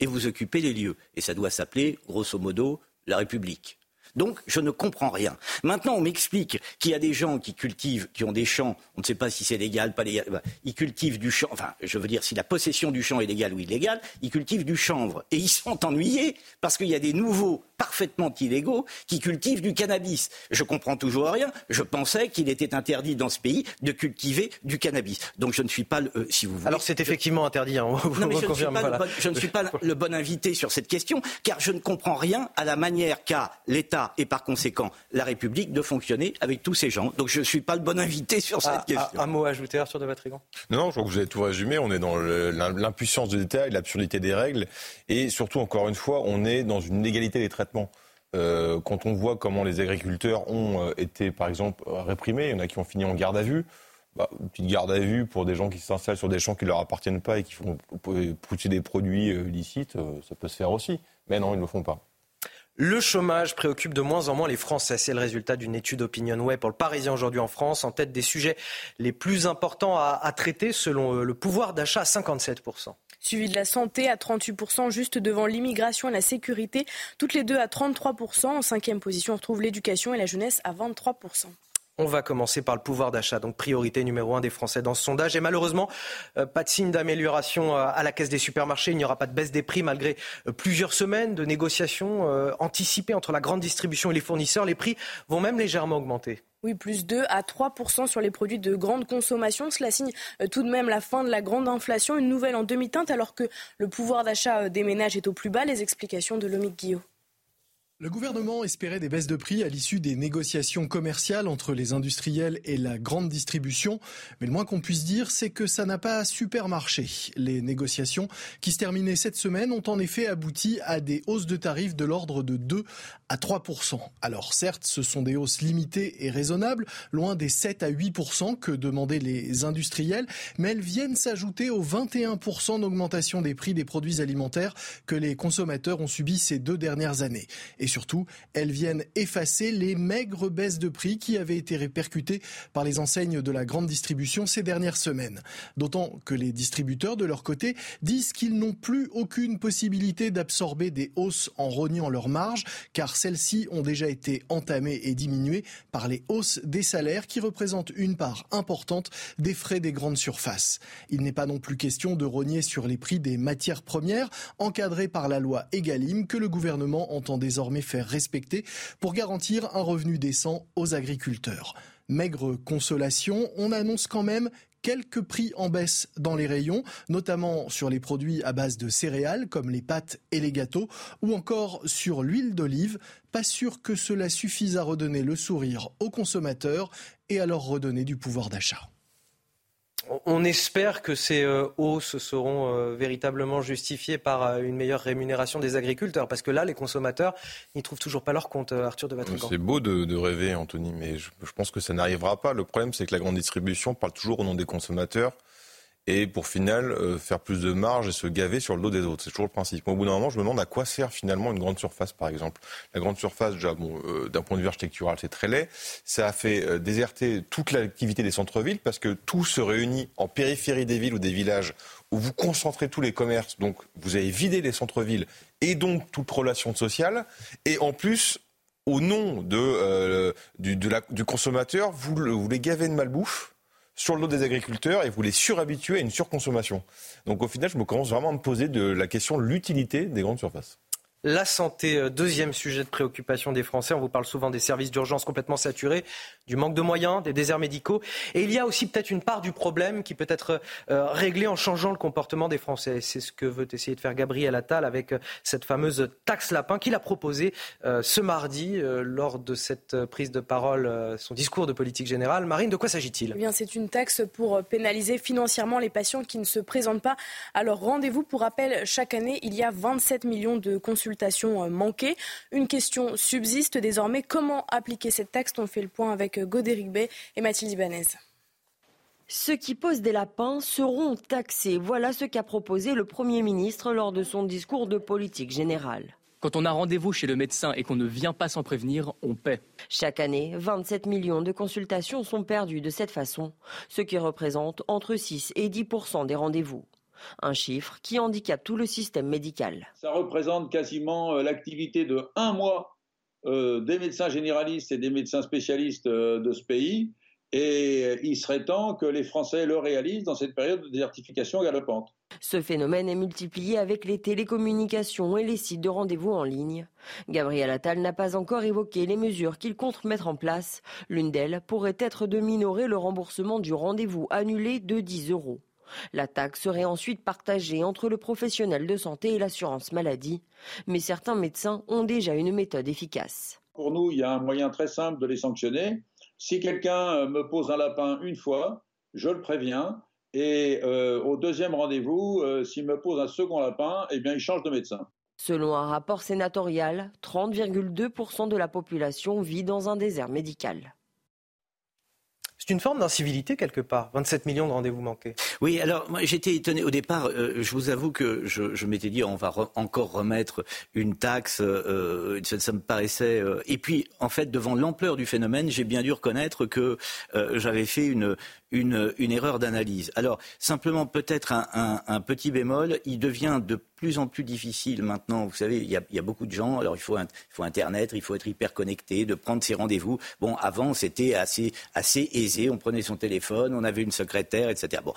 S57: et vous occupez les lieux. Et ça doit s'appeler, grosso modo, la République. Donc, je ne comprends rien. Maintenant, on m'explique qu'il y a des gens qui cultivent, qui ont des champs, on ne sait pas si c'est légal, pas légal, bah, ils cultivent du champ, enfin, je veux dire, si la possession du champ est légale ou illégale, ils cultivent du chanvre. Et ils sont ennuyés parce qu'il y a des nouveaux parfaitement illégaux qui cultivent du cannabis. Je comprends toujours rien. Je pensais qu'il était interdit dans ce pays de cultiver du cannabis. Donc je ne suis pas, euh, si vous voulez.
S1: Alors c'est effectivement interdit. Hein,
S57: non, mais je, ne suis pas, le bon, je ne suis pas le bon invité sur cette question, car je ne comprends rien à la manière qu'a l'État et par conséquent la République de fonctionner avec tous ces gens. Donc je ne suis pas le bon invité sur cette
S1: ah,
S57: question.
S1: Ah, un mot à ajouter, Arthur de Vatrigan?
S44: Non, non, je crois que vous avez tout résumé. On est dans l'impuissance de l'État et l'absurdité des règles. Et surtout, encore une fois, on est dans une égalité des traitements euh, quand on voit comment les agriculteurs ont euh, été, par exemple, réprimés, il y en a qui ont fini en garde à vue. Bah, une petite garde à vue pour des gens qui s'installent sur des champs qui ne leur appartiennent pas et qui font pousser des produits euh, illicites, ça peut se faire aussi. Mais non, ils ne le font pas.
S1: Le chômage préoccupe de moins en moins les Français. C'est le résultat d'une étude OpinionWay pour le Parisien aujourd'hui en France, en tête des sujets les plus importants à, à traiter selon le pouvoir d'achat à 57%
S2: suivi de la santé à 38%, juste devant l'immigration et la sécurité, toutes les deux à 33%. En cinquième position, on retrouve l'éducation et la jeunesse à 23%.
S1: On va commencer par le pouvoir d'achat, donc priorité numéro un des Français dans ce sondage. Et malheureusement, euh, pas de signe d'amélioration euh, à la caisse des supermarchés. Il n'y aura pas de baisse des prix malgré euh, plusieurs semaines de négociations anticipées entre la grande distribution et les fournisseurs. Les prix vont même légèrement augmenter.
S2: Oui, plus 2 à 3% sur les produits de grande consommation. Cela signe tout de même la fin de la grande inflation, une nouvelle en demi-teinte alors que le pouvoir d'achat des ménages est au plus bas. Les explications de Lomique Guillot.
S27: Le gouvernement espérait des baisses de prix à l'issue des négociations commerciales entre les industriels et la grande distribution, mais le moins qu'on puisse dire, c'est que ça n'a pas super marché. Les négociations qui se terminaient cette semaine ont en effet abouti à des hausses de tarifs de l'ordre de 2 à 3 Alors certes, ce sont des hausses limitées et raisonnables, loin des 7 à 8 que demandaient les industriels, mais elles viennent s'ajouter aux 21 d'augmentation des prix des produits alimentaires que les consommateurs ont subi ces deux dernières années. Surtout, elles viennent effacer les maigres baisses de prix qui avaient été répercutées par les enseignes de la grande distribution ces dernières semaines. D'autant que les distributeurs, de leur côté, disent qu'ils n'ont plus aucune possibilité d'absorber des hausses en rognant leurs marges, car celles-ci ont déjà été entamées et diminuées par les hausses des salaires qui représentent une part importante des frais des grandes surfaces. Il n'est pas non plus question de rogner sur les prix des matières premières, encadrés par la loi Egalim que le gouvernement entend désormais faire respecter pour garantir un revenu décent aux agriculteurs. Maigre consolation, on annonce quand même quelques prix en baisse dans les rayons, notamment sur les produits à base de céréales comme les pâtes et les gâteaux, ou encore sur l'huile d'olive. Pas sûr que cela suffise à redonner le sourire aux consommateurs et à leur redonner du pouvoir d'achat.
S1: On espère que ces euh, hausses seront euh, véritablement justifiées par euh, une meilleure rémunération des agriculteurs, parce que là, les consommateurs n'y trouvent toujours pas leur compte, Arthur de Vatrigan.
S44: C'est beau de, rêver, Anthony, mais je pense que ça n'arrivera pas. Le problème, c'est que la grande distribution parle toujours au nom des consommateurs et pour final euh, faire plus de marge et se gaver sur le dos des autres. C'est toujours le principe. au bout d'un moment, je me demande à quoi sert finalement une grande surface, par exemple. La grande surface, déjà, bon, euh, d'un point de vue architectural, c'est très laid. Ça a fait euh, déserter toute l'activité des centres-villes parce que tout se réunit en périphérie des villes ou des villages où vous concentrez tous les commerces. Donc, vous avez vidé les centres-villes et donc toute relation sociale. Et en plus, au nom de, du, du consommateur, vous, vous les gavez de malbouffe sur le dos des agriculteurs et vous les surhabituer à une surconsommation. Donc au final, je me commence vraiment à me poser de la question de l'utilité des grandes surfaces.
S1: La santé, euh, deuxième sujet de préoccupation des Français. On vous parle souvent des services d'urgence complètement saturés, du manque de moyens, des déserts médicaux. Et il y a aussi peut-être une part du problème qui peut être euh, réglée en changeant le comportement des Français. C'est ce que veut essayer de faire Gabriel Attal avec euh, cette fameuse taxe lapin qu'il a proposée ce mardi lors de cette prise de parole, son discours de politique générale. Marine, de quoi s'agit-il?
S2: Eh bien, C'est une taxe pour pénaliser financièrement les patients qui ne se présentent pas à leur rendez-vous. Pour rappel, chaque année, il y a 27 millions de consultations euh. Une question subsiste désormais. Comment appliquer cette taxe On fait le point avec euh, Godéric Bay et Mathilde Ibanez.
S29: Ceux qui posent des lapins seront taxés. Voilà ce qu'a proposé le Premier ministre lors de son discours de politique générale.
S47: Quand on a rendez-vous chez le médecin et qu'on ne vient pas sans prévenir, on paie.
S29: Chaque année, 27 millions de consultations sont perdues de cette façon, ce qui représente entre 6 et 10 des rendez-vous. Un chiffre qui handicape tout le système médical.
S50: Ça représente quasiment euh, l'activité de un mois euh, des médecins généralistes et des médecins spécialistes euh, de ce pays. Et il serait temps que les Français le réalisent dans cette période de désertification galopante.
S29: Ce phénomène est multiplié avec les télécommunications et les sites de rendez-vous en ligne. Gabriel Attal n'a pas encore évoqué les mesures qu'il compte mettre en place. L'une d'elles pourrait être de minorer le remboursement du rendez-vous annulé de 10 euros. La taxe serait ensuite partagée entre le professionnel de santé et l'assurance maladie. Mais certains médecins ont déjà une méthode efficace.
S50: Pour nous, il y a un moyen très simple de les sanctionner. Si quelqu'un euh, me pose un lapin une fois, je le préviens. Et euh, au deuxième rendez-vous, euh, s'il me pose un second lapin, eh bien, il change de médecin.
S29: Selon un rapport sénatorial, 30,2% de la population vit dans un désert médical.
S1: C'est une forme d'incivilité quelque part, 27 millions de rendez-vous manqués.
S57: Oui, alors moi j'étais étonné au départ. Euh, je vous avoue que je, m'étais dit on va encore remettre une taxe. Euh, ça, me paraissait. Euh, et puis en fait devant l'ampleur du phénomène, j'ai bien dû reconnaître que j'avais fait une, erreur d'analyse. Alors simplement peut-être un, petit bémol. Il devient de plus en plus difficile maintenant. Vous savez, il y a, beaucoup de gens. Alors il faut, Internet, il faut être hyper connecté, de prendre ses rendez-vous. Bon, avant c'était assez, aisé. On prenait son téléphone, on avait une secrétaire, etc. Bon,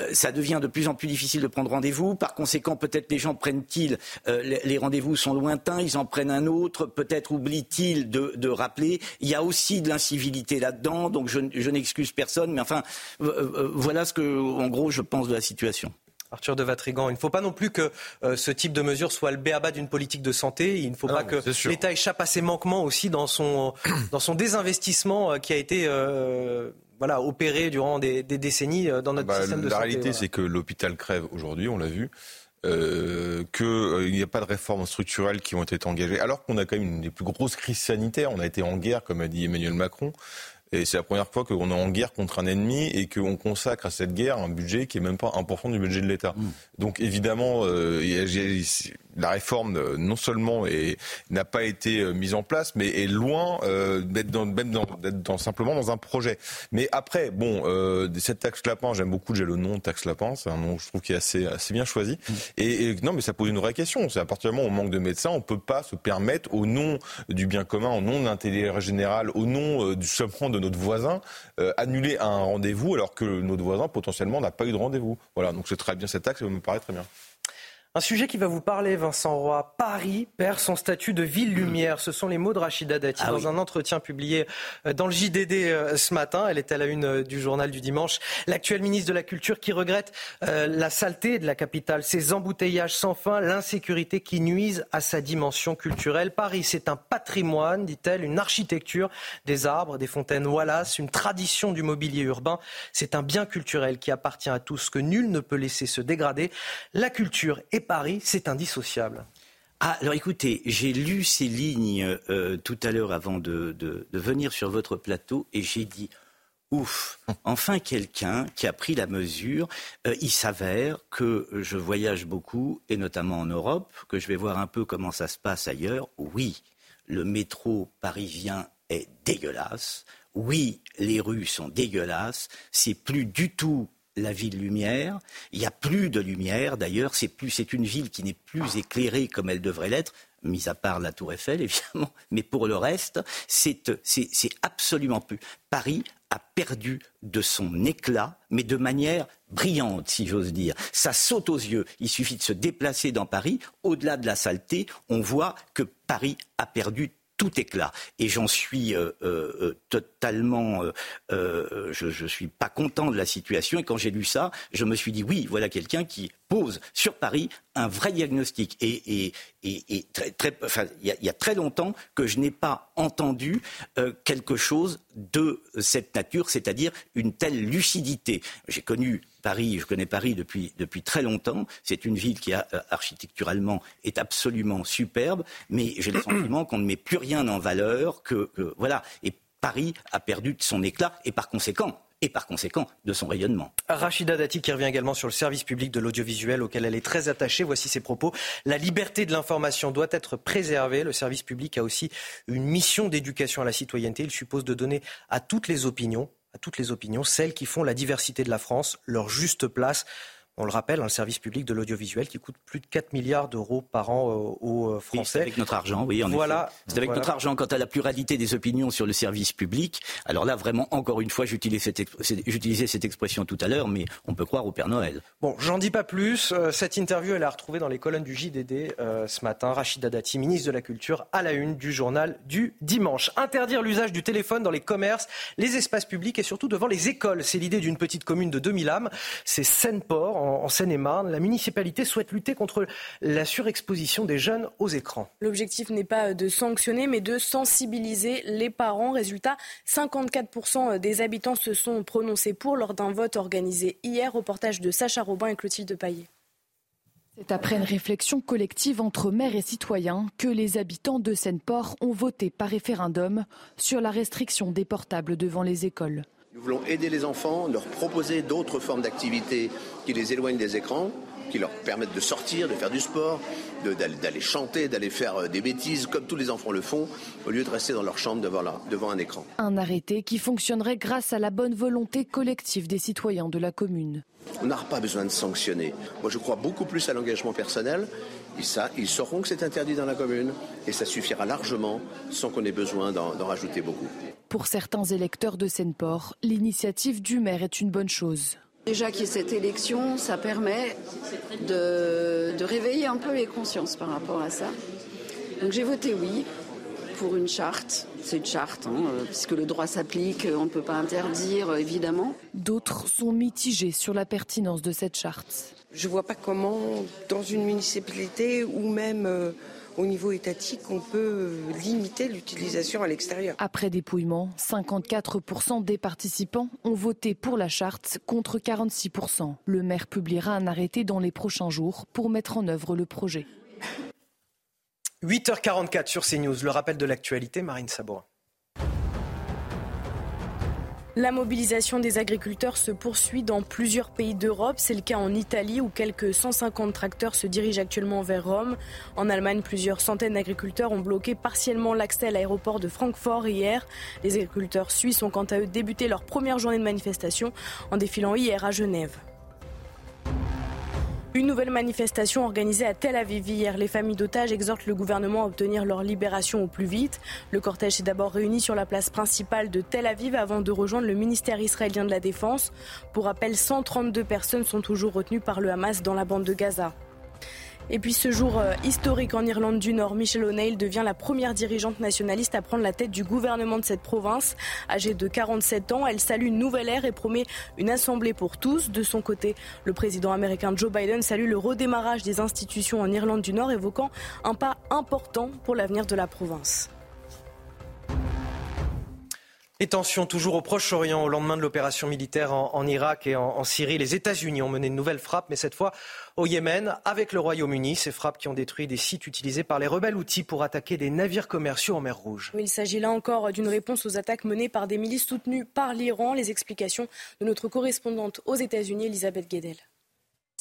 S57: euh, ça devient de plus en plus difficile de prendre rendez-vous. Par conséquent, peut-être les gens prennent-ils, euh, les, rendez-vous sont lointains, ils en prennent un autre. Peut-être oublient-ils de, de, rappeler. Il y a aussi de l'incivilité là-dedans. Donc je, n'excuse personne, mais enfin, voilà ce que, en gros, je pense de la situation.
S1: Arthur de Vatrigan, il ne faut pas non plus que euh, ce type de mesure soit le béaba d'une politique de santé. Il ne faut pas que l'État échappe à ses manquements aussi dans son, dans son désinvestissement euh, qui a été euh, voilà, opéré durant des, des décennies dans notre bah, système de
S44: la
S1: santé.
S44: La réalité, c'est que l'hôpital crève aujourd'hui, on l'a vu. Euh, qu'il n'y a pas de réformes structurelles qui ont été engagées, alors qu'on a quand même une des plus grosses crises sanitaires. On a été en guerre, comme a dit Emmanuel Macron. Et c'est la première fois qu'on est en guerre contre un ennemi et qu'on consacre à cette guerre un budget qui est même pas 1% du budget de l'État. Mmh. Donc évidemment, euh, la réforme euh, non seulement n'a pas été euh, mise en place, mais est loin euh, d'être dans, dans, dans, simplement dans un projet. Mais après, bon, euh, cette taxe lapin, j'aime beaucoup déjà le nom taxe lapin, c'est un nom je trouve qui est assez, assez bien choisi. Mmh. Et, et, non, mais ça pose une vraie question. C'est à partir du moment où on manque de médecins, on peut pas se permettre, au nom du bien commun, au nom de l'intérêt général, au nom euh, du seulement de notre voisin, annuler un rendez-vous alors que notre voisin potentiellement n'a pas eu de rendez-vous. Voilà, donc c'est très bien cette taxe, ça me paraît très bien.
S1: Un sujet qui va vous parler, Vincent Roy. Paris perd son statut de ville lumière. Ce sont les mots de Rachida Dati ah dans oui. un entretien publié euh, dans le JDD euh, ce matin. Elle est à la une euh, du journal du dimanche. L'actuel ministre de la Culture qui regrette la saleté de la capitale, ses embouteillages sans fin, l'insécurité qui nuisent à sa dimension culturelle. Paris, c'est un patrimoine, dit-elle, une architecture, des arbres, des fontaines Wallace, une tradition du mobilier urbain. C'est un bien culturel qui appartient à tous, que nul ne peut laisser se dégrader. La culture est Paris, c'est indissociable.
S57: Ah, alors écoutez, j'ai lu ces lignes euh, tout à l'heure avant de, de, de, venir sur votre plateau et j'ai dit, ouf, enfin quelqu'un qui a pris la mesure. Euh, il s'avère que je voyage beaucoup, et notamment en Europe, que je vais voir un peu comment ça se passe ailleurs. Oui, le métro parisien est dégueulasse. Oui, les rues sont dégueulasses. C'est plus du tout la ville lumière. Il n'y a plus de lumière d'ailleurs. C'est plus, c'est une ville qui n'est plus éclairée comme elle devrait l'être, mis à part la Tour Eiffel évidemment. Mais pour le reste, c'est, absolument plus. Paris a perdu de son éclat, mais de manière brillante, si j'ose dire. Ça saute aux yeux. Il suffit de se déplacer dans Paris. Au-delà de la saleté, on voit que Paris a perdu tout éclat. Et j'en suis euh, euh, totalement, euh, euh, je, je suis pas content de la situation. Et quand j'ai lu ça, je me suis dit oui, voilà quelqu'un qui pose sur Paris un vrai diagnostic. Et, il, y a, très longtemps que je n'ai pas entendu euh, quelque chose de cette nature, c'est-à-dire une telle lucidité. J'ai connu Paris, je connais Paris depuis, depuis très longtemps. C'est une ville qui, a, architecturalement, est absolument superbe, mais j'ai le sentiment qu'on ne met plus rien en valeur, que, que voilà. Et Paris a perdu de son éclat, et par conséquent, et par conséquent de son rayonnement.
S1: Rachida Dati qui revient également sur le service public de l'audiovisuel auquel elle est très attachée. Voici ses propos. La liberté de l'information doit être préservée. Le service public a aussi une mission d'éducation à la citoyenneté. Il suppose de donner à toutes les opinions, à toutes les opinions, celles qui font la diversité de la France, leur juste place. On le rappelle, un service public de l'audiovisuel qui coûte plus de 4 milliards d'euros par an euh, aux Français.
S57: Oui, c'est avec notre argent, oui, en
S1: voilà.
S57: C'est avec
S1: voilà.
S57: notre argent quant à la pluralité des opinions sur le service public. Alors là, vraiment, encore une fois, j'utilisais cette, cette, expression tout à l'heure, mais on peut croire au Père Noël.
S1: Bon, j'en dis pas plus. Euh, cette interview, elle est retrouvée dans les colonnes du JDD euh, ce matin. Rachida Dati, ministre de la Culture, à la une du journal du dimanche. Interdire l'usage du téléphone dans les commerces, les espaces publics et surtout devant les écoles. C'est l'idée d'une petite commune de 2000 âmes. C'est Seine-Port, en, Seine-et-Marne. La municipalité souhaite lutter contre la surexposition des jeunes aux écrans.
S2: L'objectif n'est pas de sanctionner, mais de sensibiliser les parents. Résultat, 54% des habitants se sont prononcés pour lors d'un vote organisé hier. Reportage de Sacha Robin et Clotilde Paillet.
S65: C'est après une réflexion collective entre maires et citoyens que les habitants de Seine-Port ont voté par référendum sur la restriction des portables devant les écoles.
S33: Nous voulons aider les enfants, leur proposer d'autres formes d'activités qui les éloignent des écrans, qui leur permettent de sortir, de faire du sport, d'aller chanter, d'aller faire euh, des bêtises comme tous les enfants le font, au lieu de rester dans leur chambre devant, devant un écran.
S32: Un arrêté qui fonctionnerait grâce à la bonne volonté collective des citoyens de la commune.
S33: On n'a pas besoin de sanctionner. Moi, je crois beaucoup plus à l'engagement personnel. Et ça, ils sauront que c'est interdit dans la commune et ça suffira largement sans qu'on ait besoin d'en rajouter beaucoup.
S32: Pour certains électeurs de Seine-Port, l'initiative du maire est une bonne chose.
S51: Déjà qu'il y ait cette élection, ça permet de, réveiller un peu les consciences par rapport à ça. Donc j'ai voté oui pour une charte. C'est une charte, hein, euh, puisque le droit s'applique, on ne peut pas interdire, euh, évidemment.
S32: D'autres sont mitigés sur la pertinence de cette charte.
S52: Je ne vois pas comment, dans une municipalité ou même euh, au niveau étatique, on peut limiter l'utilisation à l'extérieur.
S32: Après dépouillement, 54% des participants ont voté pour la charte contre 46%. Le maire publiera un arrêté dans les prochains jours pour mettre en œuvre le projet.
S1: 8h44 sur CNews, le rappel de l'actualité, Marine Sabourin.
S2: La mobilisation des agriculteurs se poursuit dans plusieurs pays d'Europe. C'est le cas en Italie où quelques 150 tracteurs se dirigent actuellement vers Rome. En Allemagne, plusieurs centaines d'agriculteurs ont bloqué partiellement l'accès à l'aéroport de Francfort hier. Les agriculteurs suisses ont quant à eux débuté leur première journée de manifestation en défilant hier à Genève. Une nouvelle manifestation organisée à Tel Aviv hier. Les familles d'otages exhortent le gouvernement à obtenir leur libération au plus vite. Le cortège s'est d'abord réuni sur la place principale de Tel Aviv avant de rejoindre le ministère israélien de la Défense. Pour rappel, 132 personnes sont toujours retenues par le Hamas dans la bande de Gaza. Et puis ce jour euh, historique en Irlande du Nord, Michelle O'Neill devient la première dirigeante nationaliste à prendre la tête du gouvernement de cette province. Âgée de 47 ans, elle salue une nouvelle ère et promet une assemblée pour tous. De son côté, le président américain Joe Biden salue le redémarrage des institutions en Irlande du Nord, évoquant un pas important pour l'avenir de la province.
S1: Les tensions toujours au Proche-Orient au lendemain de l'opération militaire en, Irak et en, Syrie. Les États-Unis ont mené de nouvelles frappes, mais cette fois au Yémen avec le Royaume-Uni. Ces frappes qui ont détruit des sites utilisés par les rebelles outils pour attaquer des navires commerciaux en mer Rouge.
S2: il s'agit là encore d'une réponse aux attaques menées par des milices soutenues par l'Iran. Les explications de notre correspondante aux États-Unis, Elisabeth Guedel.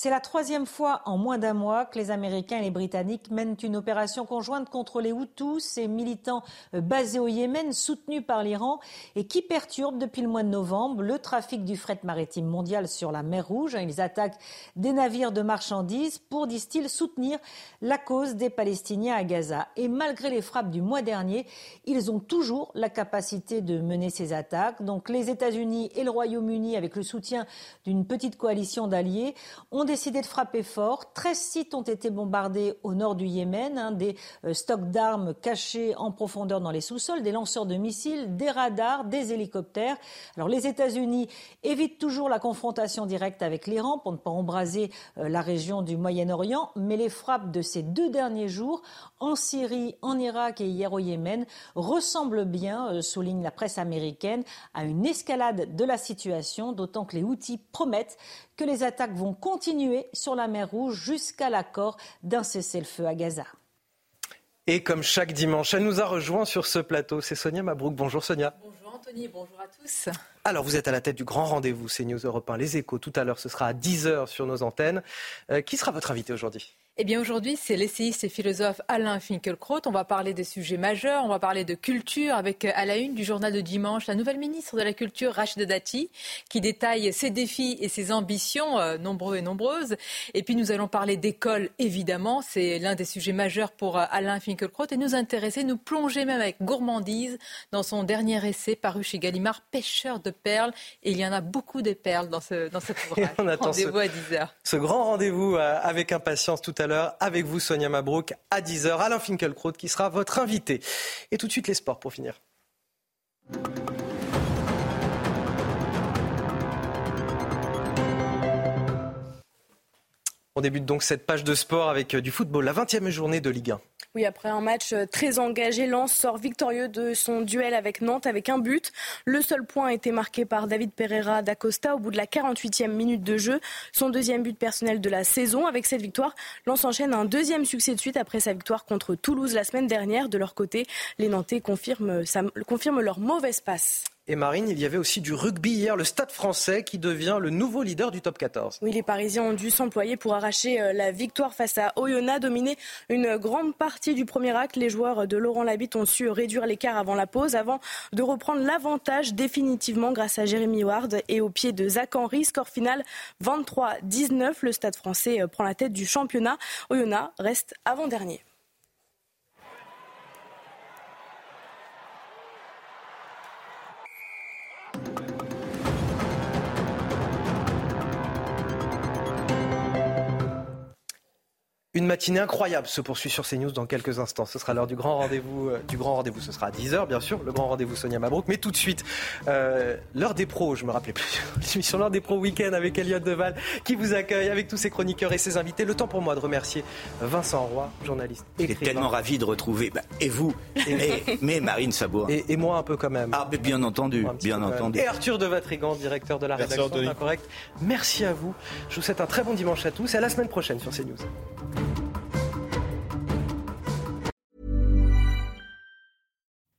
S40: C'est la troisième fois en moins d'un mois que les Américains et les Britanniques mènent une opération conjointe contre les Hutus, ces militants euh, basés au Yémen, soutenus par l'Iran et qui perturbent depuis le mois de novembre le trafic du fret maritime mondial sur la mer Rouge. Ils attaquent des navires de marchandises pour, disent-ils, soutenir la cause des Palestiniens à Gaza. Et malgré les frappes du mois dernier, ils ont toujours la capacité de mener ces attaques. Donc les États-Unis et le Royaume-Uni, avec le soutien d'une petite coalition d'alliés, ont ont décidé de frapper fort. 13 sites ont été bombardés au nord du Yémen, hein, des euh, stocks d'armes cachés en profondeur dans les sous-sols, des lanceurs de missiles, des radars, des hélicoptères. Alors les États-Unis évitent toujours la confrontation directe avec l'Iran pour ne pas embraser euh, la région du Moyen-Orient, mais les frappes de ces deux derniers jours en Syrie, en Irak et hier au Yémen ressemblent bien, euh, souligne la presse américaine, à une escalade de la situation, d'autant que les outils promettent que les attaques vont continuer sur la mer Rouge jusqu'à l'accord d'un cessez-le-feu à Gaza.
S1: Et comme chaque dimanche, elle nous a rejoint sur ce plateau. C'est Sonia Mabrouk. Bonjour Sonia.
S66: Bonjour Anthony, bonjour à tous.
S1: Alors vous êtes à la tête du grand rendez-vous CNews Europe 1, Les Échos. Tout à l'heure, ce sera à 10h sur nos antennes. Euh, qui sera votre invité aujourd'hui?
S66: Eh bien aujourd'hui, c'est l'essayiste et philosophe Alain Finkielkraut. On va parler des sujets majeurs, on va parler de culture avec euh, à la une du journal de dimanche la nouvelle ministre de la Culture, Rachida Dati, qui détaille ses défis et ses ambitions, euh, nombreux et nombreuses. Et puis nous allons parler d'école, évidemment. C'est l'un des sujets majeurs pour euh, Alain Finkielkraut et nous intéresser, nous plonger même avec gourmandise dans son dernier essai paru chez Gallimard, Pêcheur de perles. Et il y en a beaucoup de perles dans, ce, dans cet ouvrage.
S1: Rendez-vous
S66: à 10h.
S1: Ce grand rendez-vous avec impatience tout à l'heure avec vous, Sonia Mabrouk, à 10h. Alain Finkielkraut qui sera votre invité. Et tout de suite, les sports pour finir. On débute donc cette page de sport avec du football, la 20e journée de Ligue 1.
S2: Oui, après un match euh, très engagé, Lens sort victorieux de son duel avec Nantes avec un but. Le seul point a été marqué par David Pereira d'Acosta au bout de la 48e minute de jeu. Son deuxième but personnel de la saison. Avec cette victoire, Lens enchaîne un deuxième succès de suite après sa victoire contre Toulouse la semaine dernière. De leur côté, les Nantais confirment, confirment leur mauvaise passe.
S1: Et Marine, il y avait aussi du rugby hier, le Stade français qui devient le nouveau leader du top 14.
S2: Oui, les Parisiens ont dû s'employer pour arracher euh, la victoire face à Oyonnax, dominer une grande partie du premier acte. Les joueurs de Laurent Labitte ont su réduire l'écart avant la pause, avant de reprendre l'avantage définitivement grâce à Jérémy Ward et au pied de Zach Henry. Score final 23-19. Le Stade français euh, prend la tête du championnat. Oyonnax reste avant-dernier.
S1: Une matinée incroyable se poursuit sur CNews dans quelques instants. Ce sera l'heure du grand rendez-vous. Euh, du grand rendez-vous, ce sera à 10h, bien sûr. Le grand rendez-vous Sonia Mabrouk. Mais tout de suite, euh, l'heure des pros, je me rappelais plus. L'émission L'heure des pros week-end avec Elliot Deval qui vous accueille avec tous ses chroniqueurs et ses invités. Le temps pour moi de remercier Vincent Roy, journaliste.
S57: J'étais tellement ravi de retrouver. Bah, et vous et, Mais Marine Sabourin.
S1: Et, moi un peu quand même.
S57: Ah, mais bien entendu. Bien entendu.
S1: Et Arthur de Vatrigan, directeur de la rédaction d'Incorrect. Merci à vous. Je vous souhaite un très bon dimanche à tous et à la semaine prochaine sur CNews.